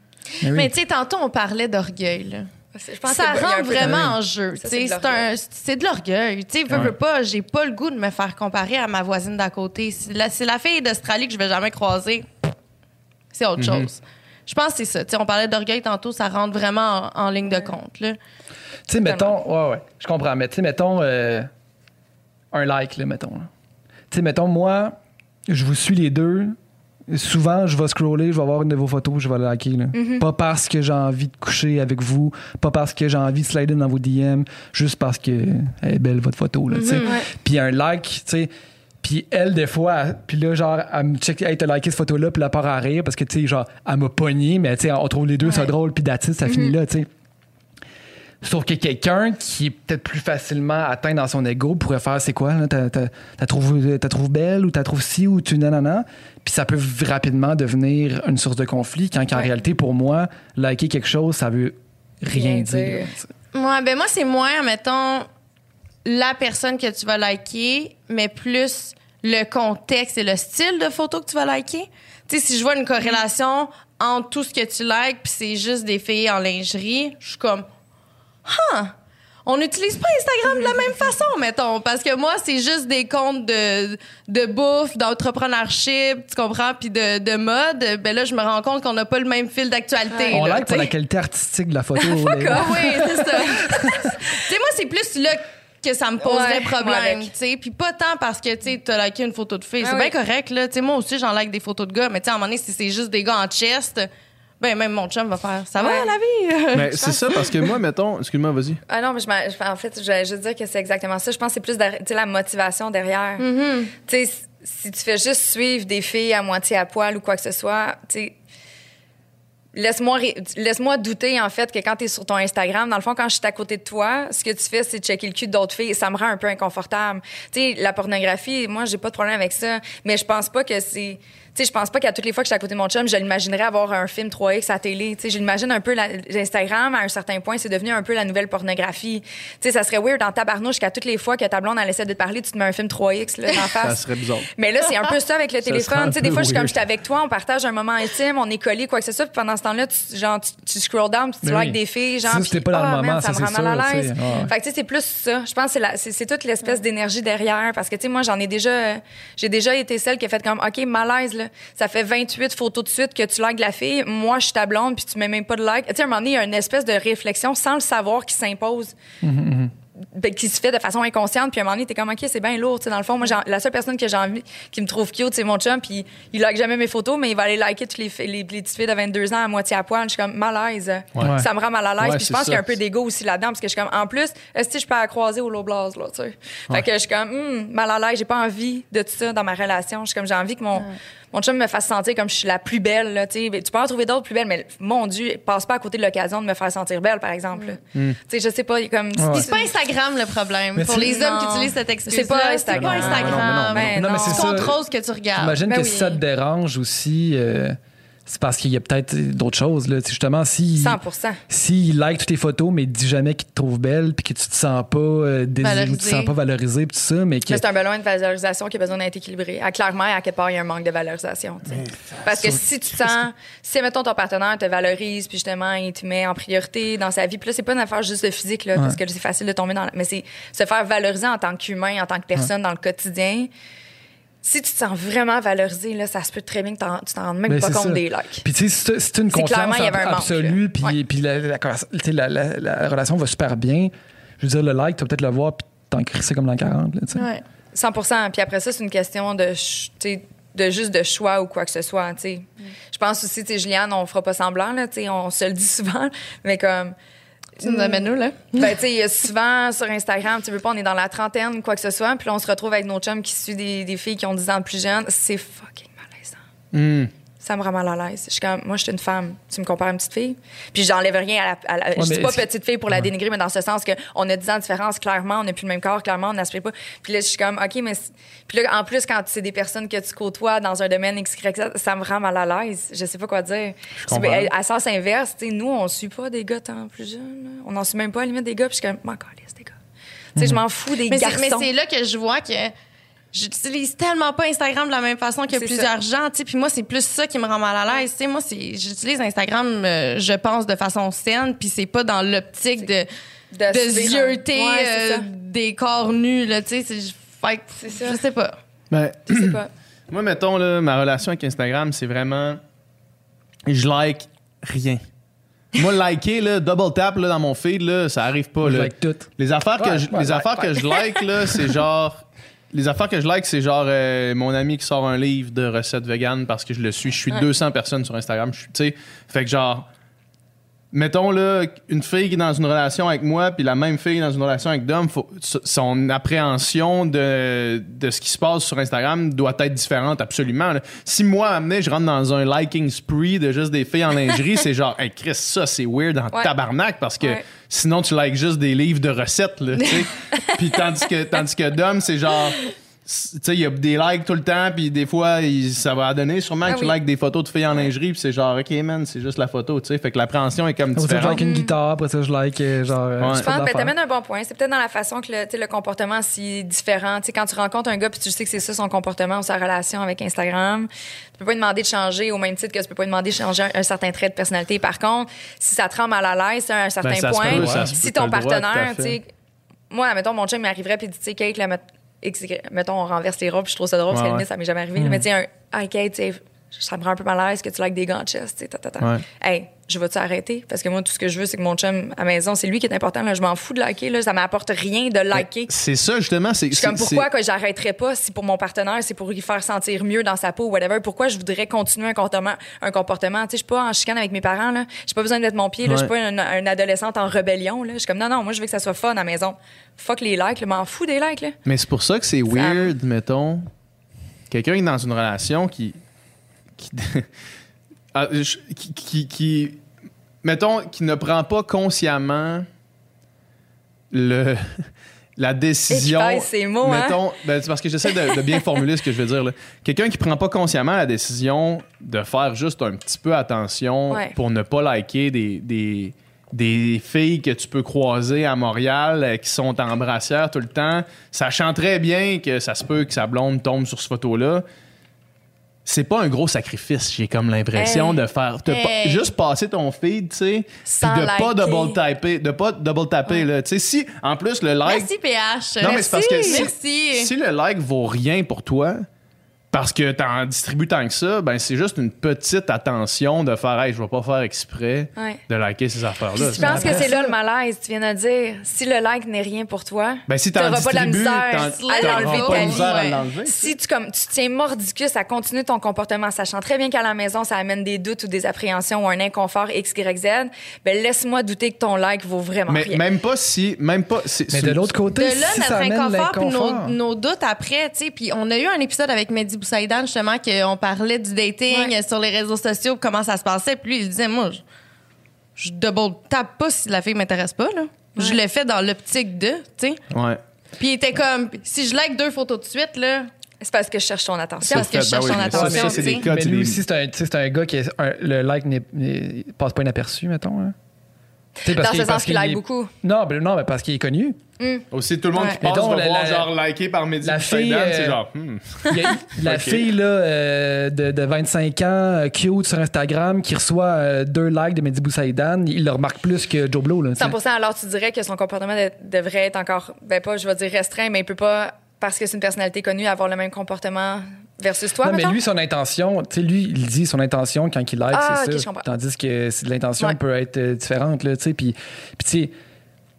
Mais oui. Mais tu sais, tantôt, on parlait d'orgueil. là. Je pense ça rentre vraiment en jeu. Ça, tu sais, c'est de C'est un- c'est de l'orgueil. Tu sais, veux, Ouais. veux pas, j'ai pas le goût de me faire comparer à ma voisine d'à côté. C'est la, la fille d'Australie que je vais jamais croiser. C'est autre chose. Je pense que c'est ça. Tu sais, on parlait d'orgueil tantôt, ça rentre vraiment en, en ligne de compte. Là. Tu sais, mettons, ouais, ouais, je comprends, mais tu sais, mettons, euh, un like, là, mettons. Tu sais, mettons, moi, je vous suis les deux. Souvent, je vais scroller, je vais voir une de vos photos, je vais la liker. là. Pas parce que j'ai envie de coucher avec vous, pas parce que j'ai envie de slider dans vos DM, juste parce que elle est belle votre photo. Là, tu sais. Puis un like, tu sais. Puis elle, des fois, puis là, genre, elle me check, hey, t'as liké cette photo-là, puis elle part à rire parce que, tu sais, genre, elle m'a pogné, mais, tu sais, on trouve les deux ça drôle, puis d'attitude, ça finit là, tu sais. Sauf que quelqu'un qui est peut-être plus facilement atteint dans son ego pourrait faire c'est quoi t'as, trouvé trouvé belle ou t'as trouvé ci ou tu nanana puis ça peut rapidement devenir une source de conflit quand en réalité pour moi liker quelque chose ça veut rien Rien dire, dire. Ouais, ben moi, c'est moins, mettons, la personne que tu vas liker, mais plus le contexte et le style de photo que tu vas liker. Tu sais, si je vois une corrélation entre tout ce que tu likes puis c'est juste des filles en lingerie, je suis comme, huh, on n'utilise pas Instagram de la même façon, mettons, parce que moi, c'est juste des comptes de, de bouffe, d'entrepreneurship, tu comprends, puis de, de mode. Ben là, je me rends compte qu'on n'a pas le même fil d'actualité. on like pour tu la sais. qualité artistique de la photo oui, c'est ça. tu sais, moi, c'est plus là que ça me poserait Ouais, problème, tu sais. Puis pas tant parce que, tu sais, t'as liké une photo de fille. Ah c'est oui. bien correct, là. Tu sais, moi aussi, j'en like des photos de gars. Mais tu sais, à un moment donné, si c'est juste des gars en chest, ben même mon chum va faire « Ça va, Ouais. la vie? Mais c'est ça, parce que moi, mettons, excuse-moi, vas-y. Ah non, mais je, en fait, je vais juste dire que c'est exactement ça. Je pense que c'est plus tu sais, la motivation derrière. Tu sais, si- tu fais juste suivre des filles à moitié à poil ou quoi que ce soit, tu sais, laisse-moi laisse-moi douter en fait que quand tu es sur ton Instagram, dans le fond quand je suis à côté de toi, ce que tu fais c'est checker le cul d'autres filles, ça me rend un peu inconfortable. Tu sais, la pornographie, moi j'ai pas de problème avec ça, mais je pense pas que c'est tu sais, je pense pas qu'à toutes les fois que je suis à côté de mon chum, je l'imaginerais avoir un film 3X à la télé. Tu sais, je l'imagine un peu l'Instagram, à un certain point, c'est devenu un peu la nouvelle pornographie. Tu sais, ça serait weird en tabarnouche qu'à toutes les fois que ta blonde, elle essaie de te parler, tu te mets un film 3X, là, dans la Ça face. serait bizarre. Mais là, c'est un peu ça avec le Ça téléphone. Tu sais, des fois, je suis comme, j'étais avec toi, on partage un moment intime, on est collés, quoi que ce soit, puis pendant ce temps-là, tu, genre, tu, tu scroll down, tu likes oui. des filles, genre, Si puis, pas dans le ah, moment, ça, me rend mal à l'aise. ouais. Fait que, tu sais, c'est plus ça. Je pense que c'est toute l'espèce d'énergie derrière, parce que, tu sais, moi, j'en ai déjà, j'ai déjà été celle qui a fait comme, OK, malaise, là. Ça fait 28 photos de suite que tu likes la fille. Moi, je suis ta blonde, puis tu mets même pas de like. Tu sais, à un moment donné, il y a une espèce de réflexion sans le savoir qui s'impose. Ben, qui se fait de façon inconsciente puis à un moment donné t'es comme ok c'est bien lourd tu sais dans le fond. Moi la seule personne que j'ai envie qui me trouve cute c'est mon chum puis il like jamais mes photos mais il va aller liker toutes les, fi- les, les petites filles de 22 ans à moitié à poil. Je suis comme malaise Ouais. ça me rend mal à l'aise Ouais, puis je pense qu'il y a un peu d'ego aussi là-dedans parce que je suis comme en plus est-ce que je peux la croiser au low blase là tu sais? Fait que je suis comme hum, mal à l'aise j'ai pas envie de tout ça dans ma relation. Je suis comme j'ai envie que mon mon chum me fasse sentir comme je suis la plus belle là, tu peux en trouver d'autres plus belles mais mon dieu passe pas à côté de l'occasion de me faire sentir belle par exemple. Mm. tu sais je sais pas comme Ouais. Puis c'est pas Instagram le problème. Mais Pour c'est- les hommes qui Non. utilisent cette excuse C'est pas Instagram. C'est pas Non, non, Instagram. mais non, mais non, mais c'est tu contrôles ce que tu regardes. J'imagine Ben que oui. si ça te dérange aussi, euh, c'est parce qu'il y a peut-être d'autres choses. Là. Justement, si, 100 s'il like toutes tes photos, mais il dit jamais qu'il te trouve belle, puis que tu te sens pas euh, désiré, ou tu te Valorisé. sens pas valorisé, puis tout ça, mais que. Mais c'est un besoin de valorisation qui a besoin d'être équilibré. Ah, clairement, à quelque part, il y a un manque de valorisation. Parce que si tu sens, si mettons ton partenaire te valorise, puis justement, il te met en priorité dans sa vie, puis là, c'est pas une affaire juste de physique, là, parce que c'est facile de tomber dans. la- Mais c'est se faire valoriser en tant qu'humain, en tant que personne dans le quotidien. Si tu te sens vraiment valorisé, là, ça se peut très bien que tu t'en rends même pas compte ça. des likes. Puis tu sais, c'est une confiance absolue, puis, Ouais. puis la, la, la- la- la relation va super bien. Je veux dire, le like, tu vas peut-être le voir, puis t'en crisser comme dans 40. Là, tu sais. Ouais. 100 Puis après ça, c'est une question de, ch- tu sais, de juste de choix ou quoi que ce soit. tu sais. Je pense aussi, tu sais, Juliane, on fera pas semblant, là, on se le dit souvent, mais comme. Tu nous amènes où, là? Ben, tu sais, il y a souvent sur Instagram, tu veux pas, on est dans la trentaine, quoi que ce soit, puis là, on se retrouve avec nos chums qui suivent des, des filles qui ont 10 ans de plus jeunes. C'est fucking malaisant. Hmm. Ça me rend mal à l'aise. Je suis comme, moi, je suis une femme. Tu me compares à une petite fille. Puis j'enlève rien à la. à la- je mais dis pas petite fille pour la dénigrer, mais dans ce sens que on a 10 ans de différence, clairement, on n'a plus le même corps, clairement, on n'aspire pas. Puis là, je suis comme, OK, mais. Puis là, en plus, quand c'est des personnes que tu côtoies dans un domaine X, ça me rend mal à l'aise. Je sais pas quoi dire. comprends. C'est- À sens inverse, tu sais, nous, on suit pas des gars tant plus jeunes. On n'en suit même pas à la limite des gars, puis je suis comme, m'en des gars. Tu sais, je m'en fous des Mais garçons. mais c'est là que je vois que j'utilise tellement pas Instagram de la même façon que plusieurs gens, tu sais. Puis moi, c'est plus ça qui me rend mal à l'aise, tu sais. Moi, c'est, j'utilise Instagram, euh, je pense, de façon saine, puis c'est pas dans l'optique de, De zioter Ouais, euh, des corps nus, là, tu sais. C'est, ça. je sais pas. Ben, Je sais pas. moi, mettons, là, ma relation avec Instagram, c'est vraiment. Je like rien. Moi, liker, là, double tap là, dans mon feed, là, ça arrive pas. Je Là. like tout. Les affaires que Ouais, je, ouais, les like, affaires que je like, là, c'est genre. Les affaires que je like, c'est genre euh, mon ami qui sort un livre de recettes vegan parce que je le suis. Je suis 200 personnes sur Instagram. Je suis- Tu sais, fait que genre. Mettons là, une fille qui est dans une relation avec moi, puis la même fille dans une relation avec Dom, faut, son appréhension de, de ce qui se passe sur Instagram doit être différente absolument. là. Si moi, à amener, je rentre dans un liking spree de juste des filles en lingerie, c'est genre, hey Chris, ça c'est weird en Ouais. tabarnak parce que Ouais. sinon tu likes juste des livres de recettes, là, tu sais. puis tandis que, tandis que Dom, c'est genre. Tu sais, il y a des likes tout le temps, puis des fois, il- ça va donner sûrement Ah que tu likes des photos de filles en lingerie, puis c'est genre, OK, man, c'est juste la photo, tu sais. Fait que l'appréhension est comme Après ça, je différente. like une guitare, après ça, je like euh, genre. euh, Ouais. je pense de que tu l'affaire. amènes un bon point. C'est peut-être dans la façon que le, tu sais, le comportement si différent. Tu sais, quand tu rencontres un gars puis tu sais que c'est ça son comportement ou sa relation avec Instagram, tu peux pas lui demander de changer au même titre que tu peux pas lui demander de changer un, un certain trait de personnalité. Par contre, si ça te rend mal à l'aise à un certain Ben, point, peut, si ton partenaire, tu sais, moi, mettons, mon chum m'arriverait puis il dit, tu sais, Kate, là, mettons, on renverse les robes, puis je trouve ça drôle, parce Ouais, la ouais. ça m'est jamais arrivé. là. Mais tu sais, un, ah, Kate, tu sais, ça me rend un peu mal à l'aise que tu likes des gants de chest, tu sais, ta, ta, ta. Ouais. Hey, je vais-tu arrêter? Parce que moi, tout ce que je veux, c'est que mon chum à la maison, c'est lui qui est important. Là. Je m'en fous de liker. Là. Ça m'apporte rien de liker. C'est ça, justement. C'est, Je comme, c'est- pourquoi que j'arrêterais pas si pour mon partenaire, c'est pour lui faire sentir mieux dans sa peau ou whatever? Pourquoi je voudrais continuer un comportement? Un comportement? Tu sais, je suis pas en chicane avec mes parents, là. J'ai pas besoin de mettre mon pied, là. Je suis Ouais. pas une, une adolescente en rébellion, là. Je suis comme, non, non, moi, je veux que ça soit fun à la maison. Fuck les likes, là. M'en fous des likes, là. Mais c'est pour ça que c'est weird, mettons, quelqu'un qui est dans une relation qui. qui, Ah, je- qui, qui- qui- mettons, qui ne prend pas consciemment le. La décision. Et ses mots, hein? mettons, ben, c'est parce que j'essaie de, de bien formuler ce que je veux dire. Quelqu'un qui prend pas consciemment la décision de faire juste un petit peu attention Ouais. pour ne pas liker des, des, des filles que tu peux croiser à Montréal euh, qui sont en brassière tout le temps, sachant très bien que ça se peut que sa blonde tombe sur cette photo-là. C'est pas un gros sacrifice, j'ai comme l'impression Hey. de faire. de juste passer ton feed, tu sais, puis de pas double taper, de pas double taper, là. Tu sais, si, en plus, le like. Merci, PH. Non, mais c'est parce que si, Merci. si le like vaut rien pour toi, parce que t'en distribues tant que ça, ben c'est juste une petite attention de faire hey, je vais pas faire exprès Ouais. de liker ces affaires-là. Je pense que c'est là le malaise, tu viens de dire. Si le like n'est rien pour toi, Ben, si t'auras pas de la misère à l'enlever pas de de ta vie. Si tu, comme, tu tiens mordicus à continuer ton comportement, sachant très bien qu'à la maison, ça amène des doutes ou des appréhensions ou un inconfort X, Y, Z, ben laisse-moi douter que ton like vaut vraiment Mais rien. même pas si. Même pas. c'est- Mais c'est- de l'autre côté, de là si notre ça amène inconfort nos, l'inconfort. nos doutes après tu sais puis on a eu un épisode avec Mehdi Boussaïdan justement qu'on parlait du dating Ouais. sur les réseaux sociaux comment ça se passait puis lui il disait moi je, je double tape pas si la fille m'intéresse pas là je le fais dans l'optique de tu sais Ouais. puis il était comme si je like deux photos de suite là C'est parce que je cherche ton attention. parce que je Ben cherche oui, ton mais ça, attention ça, c'est tu sais. des cas, Mais lui aussi, c'est un, c'est un gars qui est, un- le like n'est, n'est- passe pas inaperçu, mettons. hein. Parce Dans qu'il- ce sens qu'il like est- beaucoup. Non, ben, non, mais parce qu'il est connu. Aussi, tout le monde Ouais. qui passe donc, va la- voir la- genre liké par Mehdi la fille, Boussaïdan, c'est euh, genre. hmm. Il y a la fille là, euh, de, de 25 ans, euh, cute sur Instagram, qui reçoit euh, deux likes de Mehdi Boussaïdan, il le remarque plus que Joe Blow. Là, tu sais. 100 alors tu dirais que son comportement de- devrait être encore, ben pas, je vais dire restreint, mais il peut pas, parce que c'est une personnalité connue, avoir le même comportement versus toi, Non, mais lui, son intention, tu sais, lui, il dit son intention quand il like, Ah, c'est ok, ça. Tandis que l'intention Ouais. peut être euh, différente, là, tu sais. Puis, puis tu sais,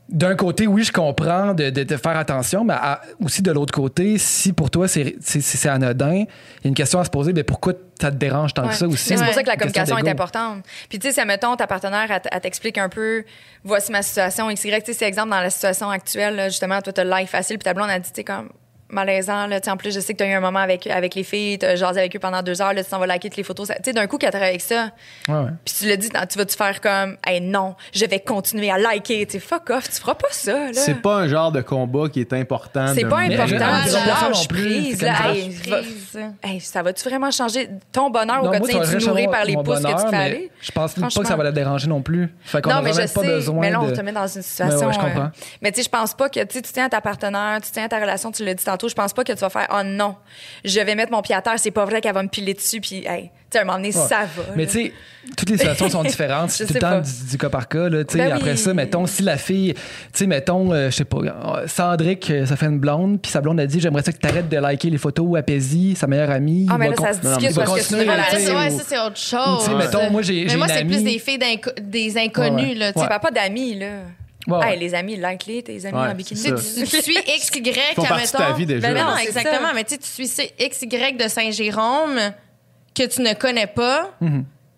d'un côté, oui, je comprends de, de, de faire attention, mais à- aussi de l'autre côté, si pour toi, c'est c'est- c'est anodin, il y a une question à se poser, mais pourquoi ça te dérange tant Ouais. que ça aussi? Mais c'est pour ça que la communication est importante. Puis tu sais, si, mettons, ta partenaire, elle, t- elle t'explique un peu, voici ma situation, XY, tu sais, c'est exemple dans la situation actuelle, là, justement, toi, t'as le like facile, puis ta blonde a dit, tu sais, comme malaisant, là, tu en plus, je sais que t'as eu un moment avec, avec les filles, t'as jasé avec eux pendant deux heures, là, tu t'en vas liker toutes les photos. Ça- Tu sais, d'un coup, qu'elle travaille avec ça, Ouais, ouais. puis tu le dis, tu vas-tu faire comme, hey, non, je vais continuer à liker, tu sais, fuck off, tu feras pas ça, là. C'est pas un genre de combat qui est important. C'est pas important, je- tu plus, prise, c'est là, hey, va- Prise. hey, ça va-tu vraiment changer ton bonheur Non, au quotidien? va Tu nourris vraiment par les pouces que bonheur, tu fais aller? Je pense pas que ça va la déranger non plus. Fait qu'on Non, a mais je pas besoin mais là, on te met dans une situation. Euh, comprends. mais tu sais, je pense pas que tu tu tiens à ta partenaire, tu tiens à ta relation, tu l'as dit tantôt, je pense pas que tu vas faire, oh non, je vais mettre mon pied à terre, c'est pas vrai qu'elle va me piler dessus, puis, hey, tu sais, à un moment donné, Ouais. ça va. Mais tu sais, toutes les situations sont différentes. C'est tout le temps du, du cas par cas. Là, tu sais. Ben Après oui. ça, mettons, si la fille, tu sais, mettons, euh, je sais pas, Sandrick, euh, ça fait une blonde, puis sa blonde a dit J'aimerais ça que tu arrêtes de liker les photos à Paisy, sa meilleure amie. Ah, mais là, ça se discute parce que c'est une ça, ouais, ou- ça, c'est autre ou, tu sais, chose. mettons, moi, j'ai Mais moi, c'est plus des filles des inconnus, là, tu sais. pas d'amis, là. Ouais, ouais. Hey, les amis, like-les, tes amis Ouais, en bikini. Tu tu, tu suis XY, font à, partie de ta vie déjà. Ben non, exactement. ça. Mais tu sais, tu suis XY de Saint-Jérôme que tu ne connais pas,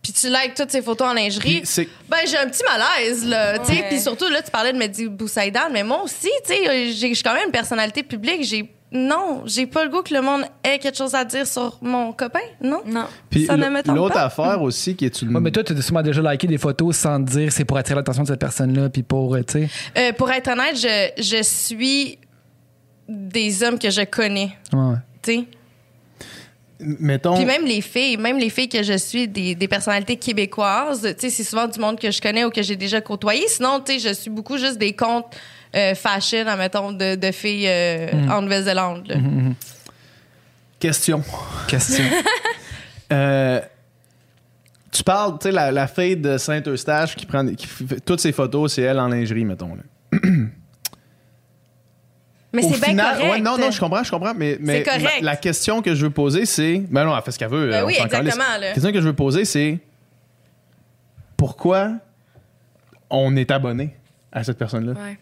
puis tu likes toutes ces photos en lingerie. Ben, j'ai un petit malaise, là. tu sais. Ouais. Puis surtout, là, tu parlais de Mehdi Boussaïdan, mais moi aussi, tu sais, j'ai- je suis quand même une personnalité publique. J'ai. Non, j'ai pas le goût que le monde ait quelque chose à dire sur mon copain, non? Non. Puis Ça ne me l'autre affaire aussi qui est une. Ouais, mais toi, tu as sûrement déjà liké des photos sans te dire c'est pour attirer l'attention de cette personne-là, puis pour, euh, tu sais. Euh, pour être honnête, je, je suis des hommes que je connais, Ouais, ouais. tu sais. mettons. Puis même les filles, même les filles que je suis, des, des personnalités québécoises, tu sais, c'est souvent du monde que je connais ou que j'ai déjà côtoyé. Sinon, tu sais, je suis beaucoup juste des comptes euh, fashion, admettons, de, de filles euh, en Nouvelle-Zélande. là. Question. Question. Euh, tu parles, tu sais, la, la fille de Saint-Eustache qui prend qui fait toutes ses photos, c'est elle en lingerie, mettons. Là. Mais c'est bien correct. ouais, non, non, je comprends, je comprends. Mais, mais C'est correct. La, la question que je veux poser, c'est. Ben non, elle fait ce qu'elle veut. Ben on oui, exactement. La question que je veux poser, c'est. Pourquoi on est abonné à cette personne-là? Ouais.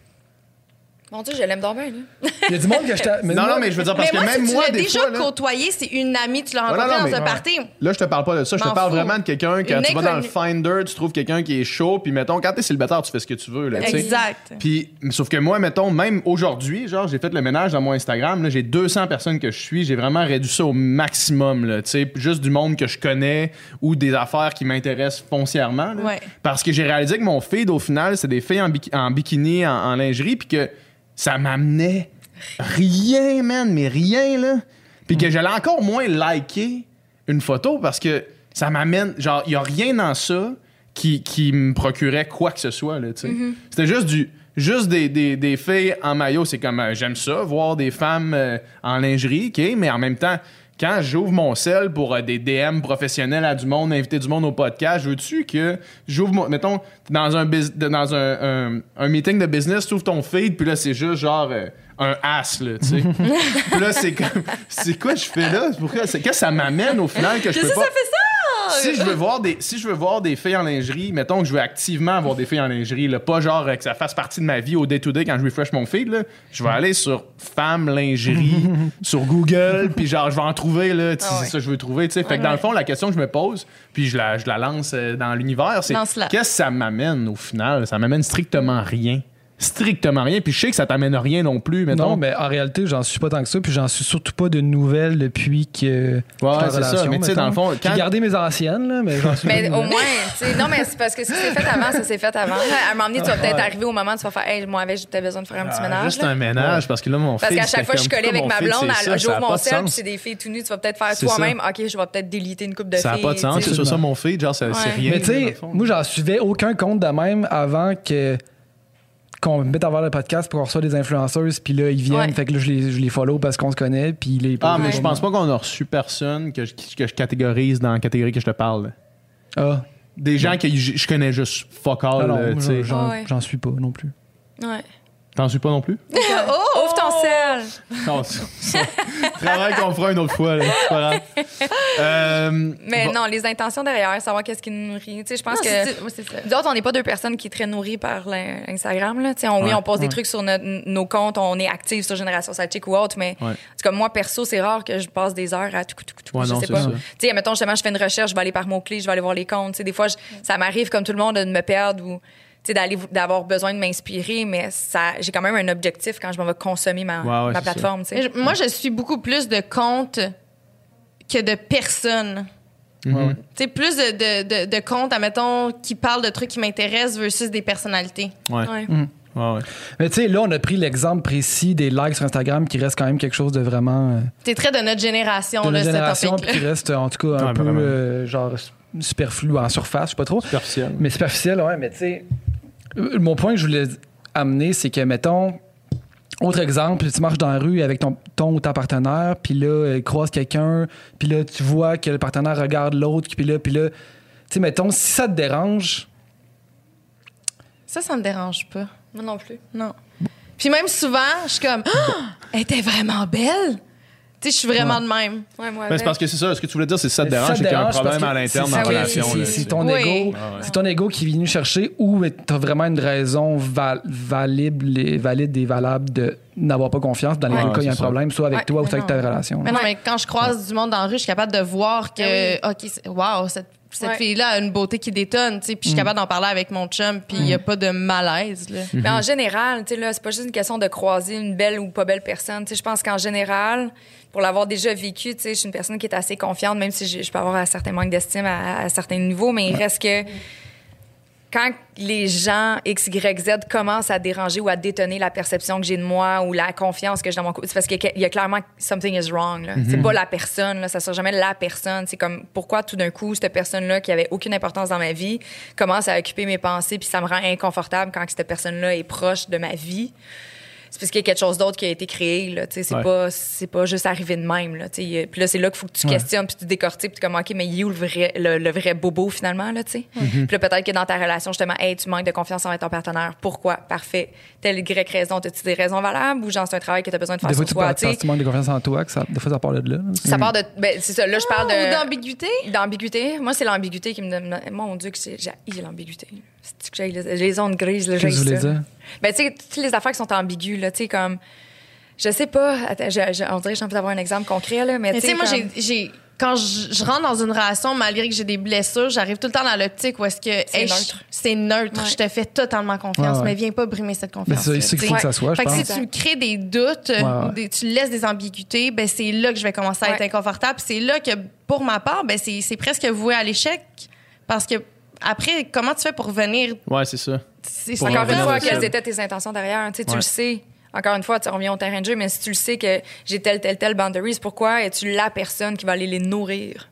Mon Dieu, je l'aime donc bien, là. Il y a du monde que je t'a- mais Non, non, mais je veux dire, parce mais que moi, même si moi, tu l'as des déjà fois. là- côtoyé, c'est une amie, tu l'as Ouais, rencontrée non, non, dans un party. Là, je te parle pas de ça. Je te M'en parle fous. vraiment de quelqu'un quand Une tu vas dans le. Finder, tu trouves quelqu'un qui est chaud, puis mettons, quand t'es célibataire, tu fais ce que tu veux, là, tu sais. Exact. Puis, sauf que moi, mettons, même aujourd'hui, genre, j'ai fait le ménage dans mon Instagram, là, j'ai 200 personnes que je suis, j'ai vraiment réduit ça au maximum, là, tu sais, juste du monde que je connais ou des affaires qui m'intéressent foncièrement, là. Ouais. Parce que j'ai réalisé que mon feed, au final, c'est des filles en bikini, en, en lingerie, puis que ça m'amenait rien, man, mais rien, là. Puis que j'allais encore moins liker une photo parce que ça m'amène, genre, il y a rien dans ça qui, qui me procurait quoi que ce soit, là, tu sais. C'était juste du... Juste des, des, des filles en maillot, c'est comme euh, j'aime ça, voir des femmes euh, en lingerie, OK, mais en même temps, quand j'ouvre mon sel pour euh, des DM professionnels à du monde, inviter du monde au podcast, je veux-tu que j'ouvre mon. Mettons, dans un, dans un, un, un meeting de business, tu ouvres ton feed, puis là, c'est juste genre euh, un as, là, tu sais. puis là, c'est comme. C'est quoi je fais là? Pourquoi? C'est, qu'est-ce que ça m'amène au final que je peux pas. ça fait ça? Si je veux voir des si je veux voir des filles en lingerie, mettons que je veux activement avoir des filles en lingerie, là, pas genre euh, que ça fasse partie de ma vie au day to day quand je refresh mon feed là, je vais aller sur femme lingerie sur Google puis genre je vais en trouver là, Ah ouais. c'est ça que je veux trouver, tu sais. Fait que dans le fond la question que je me pose, puis je la je la lance euh, dans l'univers, c'est qu'est-ce que ça m'amène au final? Ça m'amène strictement rien. Strictement rien. Puis je sais que ça t'amène rien non plus, mettons. Non, mais en réalité, j'en suis pas tant que ça, puis j'en suis surtout pas de nouvelles depuis que. Ouais, c'est ça. Mais tu sais, dans le fond, J'ai quand- gardé mes anciennes, là, mais j'en suis Mais au moins, tu sais, non, mais c'est parce que si c'est fait avant, ça s'est fait avant. À un moment donné, tu vas peut-être arriver au moment où tu vas faire, hey, moi, avec, j'ai peut-être besoin de faire un petit Ah, ménage. juste là. un ménage parce que là mon Parce qu'à chaque fois que je suis comme, collée avec ma blonde, ça? j'ouvre Ça a mon pas de sel, puis sens. c'est des filles tout nues, tu vas peut-être faire toi-même, OK, je vais peut-être déliter une coupe de Ça filles. n'a pas de sens. tu sais. C'est sur ça mon feed, genre, c'est rien. Mais tu sais, moi, j'en suivais aucun compte de même avant que qu'on me mette à voir le podcast pour qu'on reçoit des influenceuses, puis là, ils viennent, Ouais. fait que là, je les, je les follow parce qu'on se connaît, puis les... Ah, mais Ouais. je pense pas qu'on a reçu personne que je, que je catégorise dans la catégorie que je te parle. Ah, Des gens que je, je connais juste fuck all, tu sais. Ah ouais. j'en suis pas non plus. Ouais. T'en suis pas non plus? Oh! Ouvre ton sel! Non, ça- ça- Travail qu'on fera une autre fois, là. C'est pas grave. Euh, Mais bon, non, les intentions derrière, savoir qu'est-ce qui nous nourrit. Tu sais, je pense Non, que. D'autres, on n'est pas deux personnes qui sont très nourries par l'in- Instagram. Là. Tu sais, On, oui, Ouais. on pose des trucs sur notre- nos comptes, on est actifs sur Génération Sidechick ou autre, mais Ouais. c'est comme moi, perso, c'est rare que je passe des heures à tout, tout, tout, tout Ouais, je non, sais c'est pas. ça. Tu sais, mettons, justement, je fais une recherche, je vais aller par mots-clés, je vais aller voir les comptes. Tu sais, des fois, je- ça m'arrive, comme tout le monde, de me perdre ou d'aller d'avoir besoin de m'inspirer, mais ça, j'ai quand même un objectif quand je m'en vais consommer ma, ouais, ma plateforme. je- moi, je suis beaucoup plus de comptes que de personnes. mhm. Tu plus de, de, de, de comptes, admettons, qui parlent de trucs qui m'intéressent versus des personnalités. Ouais. Ouais. Ouais, ouais. Mais tu sais, là, on a pris l'exemple précis des likes sur Instagram qui reste quand même quelque chose de vraiment... euh, T'es très de notre génération, de là, notre génération, puis qui reste en tout cas un Ouais, peu euh, genre superflu en surface, je sais pas trop. Superficiel. Mais superficiel, ouais, mais tu sais, mon point que je voulais amener, c'est que, mettons, autre exemple, tu marches dans la rue avec ton, ton ou ta partenaire, puis là, euh, croise quelqu'un, puis là, tu vois que le partenaire regarde l'autre, puis là, puis là, tu sais, mettons, si ça te dérange, Ça, ça me dérange pas. Moi non plus. Non. Puis même souvent, je suis comme, Ah! elle était vraiment belle. Tu sais, je suis vraiment de même. Ouais, moi, Ben, c'est parce que c'est ça. Ce que tu voulais dire, c'est ça te dérange, c'est qu'il y a un problème à l'interne dans la relation. c'est- ton Oui. ego. Ah ouais. C'est ton ego qui est venu chercher ou tu as vraiment une raison val- valide, valide et valable de n'avoir pas confiance dans les Ouais, deux cas, il y a un problème, soit avec Ouais, toi ou mais soit avec ta relation. Mais non, mais quand je croise du monde dans la rue, je suis capable de voir que, OK, wow, cette, cette Ouais. fille-là a une beauté qui détonne, tu sais, puis je suis capable d'en parler avec mon chum, puis il n'y a pas de malaise, là. Mais en général, tu sais, là, c'est pas juste une question de croiser une belle ou pas belle personne. Tu sais, je pense qu'en général, pour l'avoir déjà vécu, tu sais, je suis une personne qui est assez confiante, même si je, je peux avoir un certain manque d'estime à, à certains niveaux, mais il reste que quand les gens X, Y, Z commencent à déranger ou à détonner la perception que j'ai de moi ou la confiance que j'ai dans mon couple, c'est parce qu'il y a- clairement something is wrong. là. C'est pas la personne, là, ça sera jamais la personne. C'est comme pourquoi tout d'un coup cette personne-là qui avait aucune importance dans ma vie commence à occuper mes pensées puis ça me rend inconfortable quand cette personne-là est proche de ma vie? C'est parce qu'il y a quelque chose d'autre qui a été créé. Là, tu sais, c'est Ouais. pas c'est pas juste arrivé de même. Là, puis là, c'est là qu'il faut que tu Ouais. questionnes puis tu décortiques puis tu es comme OK, mais il est où le vrai, le, le vrai bobo finalement? Là, tu sais? Puis là, peut-être que dans ta relation, justement, hey, tu manques de confiance envers ton partenaire. Pourquoi? Parfait. Telle Y raison. As-tu des raisons valables ou genre c'est un travail que tu as besoin de faire Des fois, sur tu, toi? tu sais? tu manques de confiance en toi, que ça, des fois, ça part de là. Ça part de. Ben, c'est ça. Là, je parle Ou de. d'ambiguïté? D'ambiguïté. Moi, c'est l'ambiguïté qui me donne. Mon Dieu, que c'est- j'ai haï l'ambiguïté. C'est que j'ai les, les zones grises, là, Qu'est-ce que j'ai ça? dire? Ben, tu sais, toutes les affaires qui sont ambiguës, là, tu sais, comme. Je sais pas. Attends, je- je- on dirait que j'ai envie d'avoir un exemple concret, là, mais, Mais tu sais, moi, comme- j'ai, j'ai, quand je, je rentre dans une relation, malgré que j'ai des blessures, j'arrive tout le temps dans l'optique où est-ce que C'est hey, je- neutre. c'est neutre. Ouais. Je te fais totalement confiance, Ouais, ouais. mais viens pas brimer cette Mais confiance. c'est c'est qu'il faut que ça soit, je Fait que si tu me crées des doutes, Ouais, ou ouais. des- tu laisses des ambiguïtés, ben c'est là que je vais commencer à être inconfortable. C'est là que, pour ma part, ben c'est, c'est presque voué à l'échec. Parce que, après, comment tu fais pour revenir? Ouais, c'est ça. C'est Encore une fois, quelles étaient tes intentions derrière? Tu sais, tu le sais. Encore une fois, tu reviens au terrain de jeu, mais si tu le sais que j'ai telle, telle, telle boundaries, pourquoi es-tu la personne qui va aller les nourrir?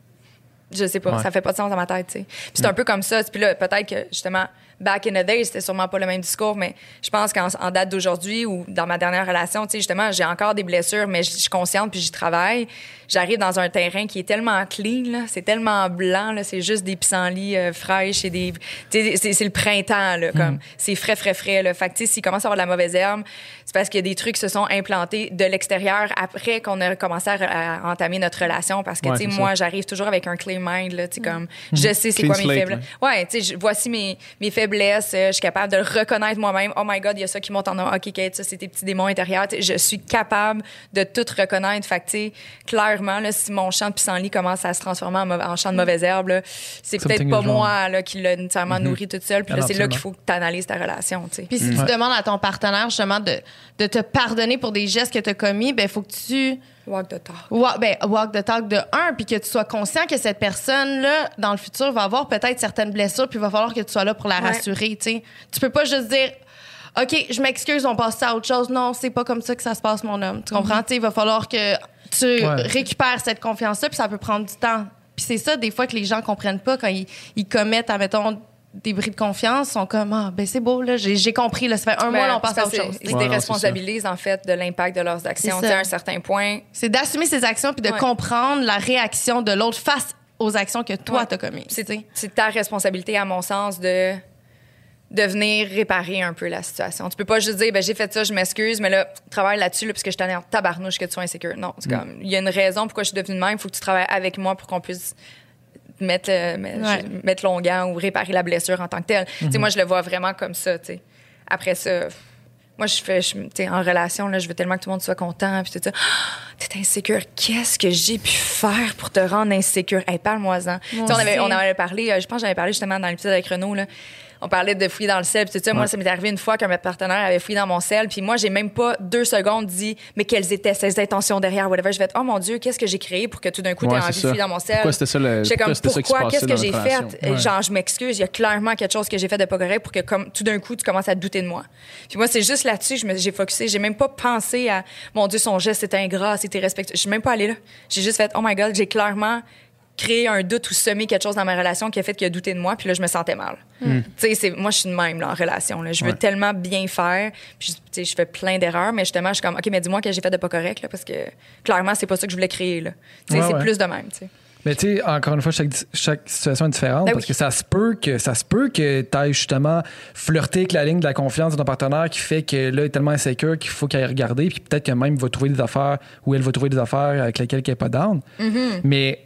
Je sais pas, Ouais. ça fait pas de sens dans ma tête, tu sais. Puis c'est un peu comme ça. Puis là, peut-être que, justement, back in the day, c'était sûrement pas le même discours, mais je pense qu'en en date d'aujourd'hui ou dans ma dernière relation, tu sais, justement, j'ai encore des blessures, mais je suis consciente puis j'y travaille. J'arrive dans un terrain qui est tellement clean, là, c'est tellement blanc, là, c'est juste des pissenlits euh, fraîches et des... tu sais, C'est le printemps, là, comme. C'est frais, frais, frais, là. Fait que, tu sais, s'il commence à avoir de la mauvaise herbe, c'est parce qu'il y a des trucs qui se sont implantés de l'extérieur après qu'on a commencé à, à entamer notre relation. Parce que, Ouais, tu sais, moi, j'arrive toujours avec un clean mind, là, tu sais, comme, je sais c'est quoi mes faiblesses. Ouais, tu sais, voici mes, mes faiblesses, euh, je suis capable de le reconnaître moi-même. Oh my God, il y a ça qui monte en. OK, Kate, ça, c'est tes petits démons intérieurs. Je suis capable de tout reconnaître. Fait que, tu sais, clairement, là, si mon champ de pissenlit commence à se transformer en, en champ de mauvaise herbe, là, c'est peut-être pas moi là, qui l'a nécessairement nourri toute seule. Puis c'est là qu'il faut que tu analyses ta relation, tu sais. Puis si tu demandes à ton partenaire, justement, de, de te pardonner pour des gestes que tu as commis, ben il faut que tu Walk the talk. walk, ben, walk the talk de un, puis que tu sois conscient que cette personne-là, dans le futur, va avoir peut-être certaines blessures, puis il va falloir que tu sois là pour la Ouais. rassurer, tu sais. Tu peux pas juste dire, OK, je m'excuse, on passe ça à autre chose. Non, c'est pas comme ça que ça se passe, mon homme. Tu comprends? Tu sais, il va falloir que tu Ouais. récupères cette confiance-là, puis ça peut prendre du temps. Puis c'est ça, des fois, que les gens comprennent pas quand ils, ils commettent, admettons, des bris de confiance, sont comme, ah, ben c'est beau, là, j'ai j'ai compris, là, ça fait un mois, Ben, là, on passe à autre chose. Ils se déresponsabilisent, en fait, de l'impact de leurs actions. À un certain point, C'est d'assumer ses actions puis de Ouais. comprendre la réaction de l'autre face aux actions que toi, Ouais. t'as commises. c'est ta responsabilité, à mon sens, de de venir réparer un peu la situation. Tu peux pas juste dire, ben, j'ai fait ça, je m'excuse, mais là, travaille là-dessus là, parce que je t'en ai en tabarnouche que tu sois insécure. Non, c'est comme, il y a une raison pourquoi je suis devenue de même. Il faut que tu travailles avec moi pour qu'on puisse mettre, mettre, Ouais. mettre l'onguent ou réparer la blessure en tant que telle. Tu sais, moi, je le vois vraiment comme ça, tu. Après ça, moi, je fais, je- tu sais, en relation, là, je veux tellement que tout le monde soit content, puis tout ça. Ah, T'es insécure. Qu'est-ce que j'ai pu faire pour te rendre insécure? Hey, parle-moi-en. Tu sais, On avait, on avait parlé, euh, je pense que j'avais parlé justement dans l'épisode avec Renaud, là. On parlait de fouiller dans le sel, puis tout ça. Moi, ça m'est arrivé une fois qu'un partenaires avait fouillé dans mon sel, puis moi, j'ai même pas deux secondes dit, mais quelles étaient ses intentions derrière, whatever. Je vais être, oh mon Dieu, qu'est-ce que j'ai créé pour que tout d'un coup, Ouais, t'aies envie de fouiller dans mon sel? Pourquoi c'était ça le- J'étais comme, pourquoi? qu'est-ce que j'ai fait? Ouais. Genre, je m'excuse, il y a clairement quelque chose que j'ai fait de pas correct pour que, comme, tout d'un coup, tu commences à douter de moi. Puis moi, c'est juste là-dessus, je me- j'ai focusé. J'ai même pas pensé à, mon Dieu, son geste, c'était ingrat, c'était respectueux. Je suis même pas allée là. J'ai juste fait, oh my God, j'ai clairement créé un doute ou semé quelque chose dans ma relation qui a fait qu'il a douté de moi, puis là, je me sentais mal. Hmm. Tu sais, c'est- moi, je suis de même là, en relation. là. Je veux Ouais. tellement bien faire, puis tu sais, je fais plein d'erreurs, mais justement, je suis comme, OK, mais dis-moi que j'ai fait de pas correct, là, parce que clairement, c'est pas ça que je voulais créer. là. Tu sais, Ouais, c'est ouais. plus de même. tu sais. Mais tu sais, encore une fois, chaque, chaque situation est différente Ben parce oui. que ça se peut que ça se peut que tu ailles justement flirter avec la ligne de la confiance de ton partenaire qui fait que là, il est tellement insécure qu'il faut qu'elle aille regarder, puis peut-être que même il va trouver des affaires ou elle va trouver des affaires avec lesquelles elle n'est pas down. Mm-hmm. Mais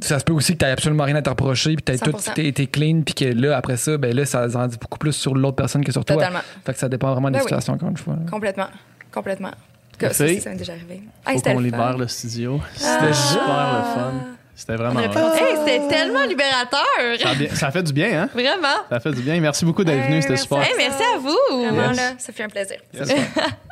ça se peut aussi que tu absolument rien à te reprocher, puis tu tout 100%. été, clean, puis que là, après ça, ben là, ça en dit beaucoup plus sur l'autre personne que sur toi. Totalement. Fait que ça dépend vraiment de la Ben oui. situation, encore une fois. Complètement. Complètement. Que-. Ça, ça, m'est déjà arrivé. Hey, Faut c'était qu'on le libère fun. le studio. Ah. C'était super le fun. C'était vraiment. Hey, c'était tellement libérateur. Ça, a bien- ça fait du bien, hein? Vraiment. Ça fait du bien. Merci beaucoup d'être Hey, venu. C'était super. Hey, merci à vous. Vraiment, Yes. là, ça fait un plaisir.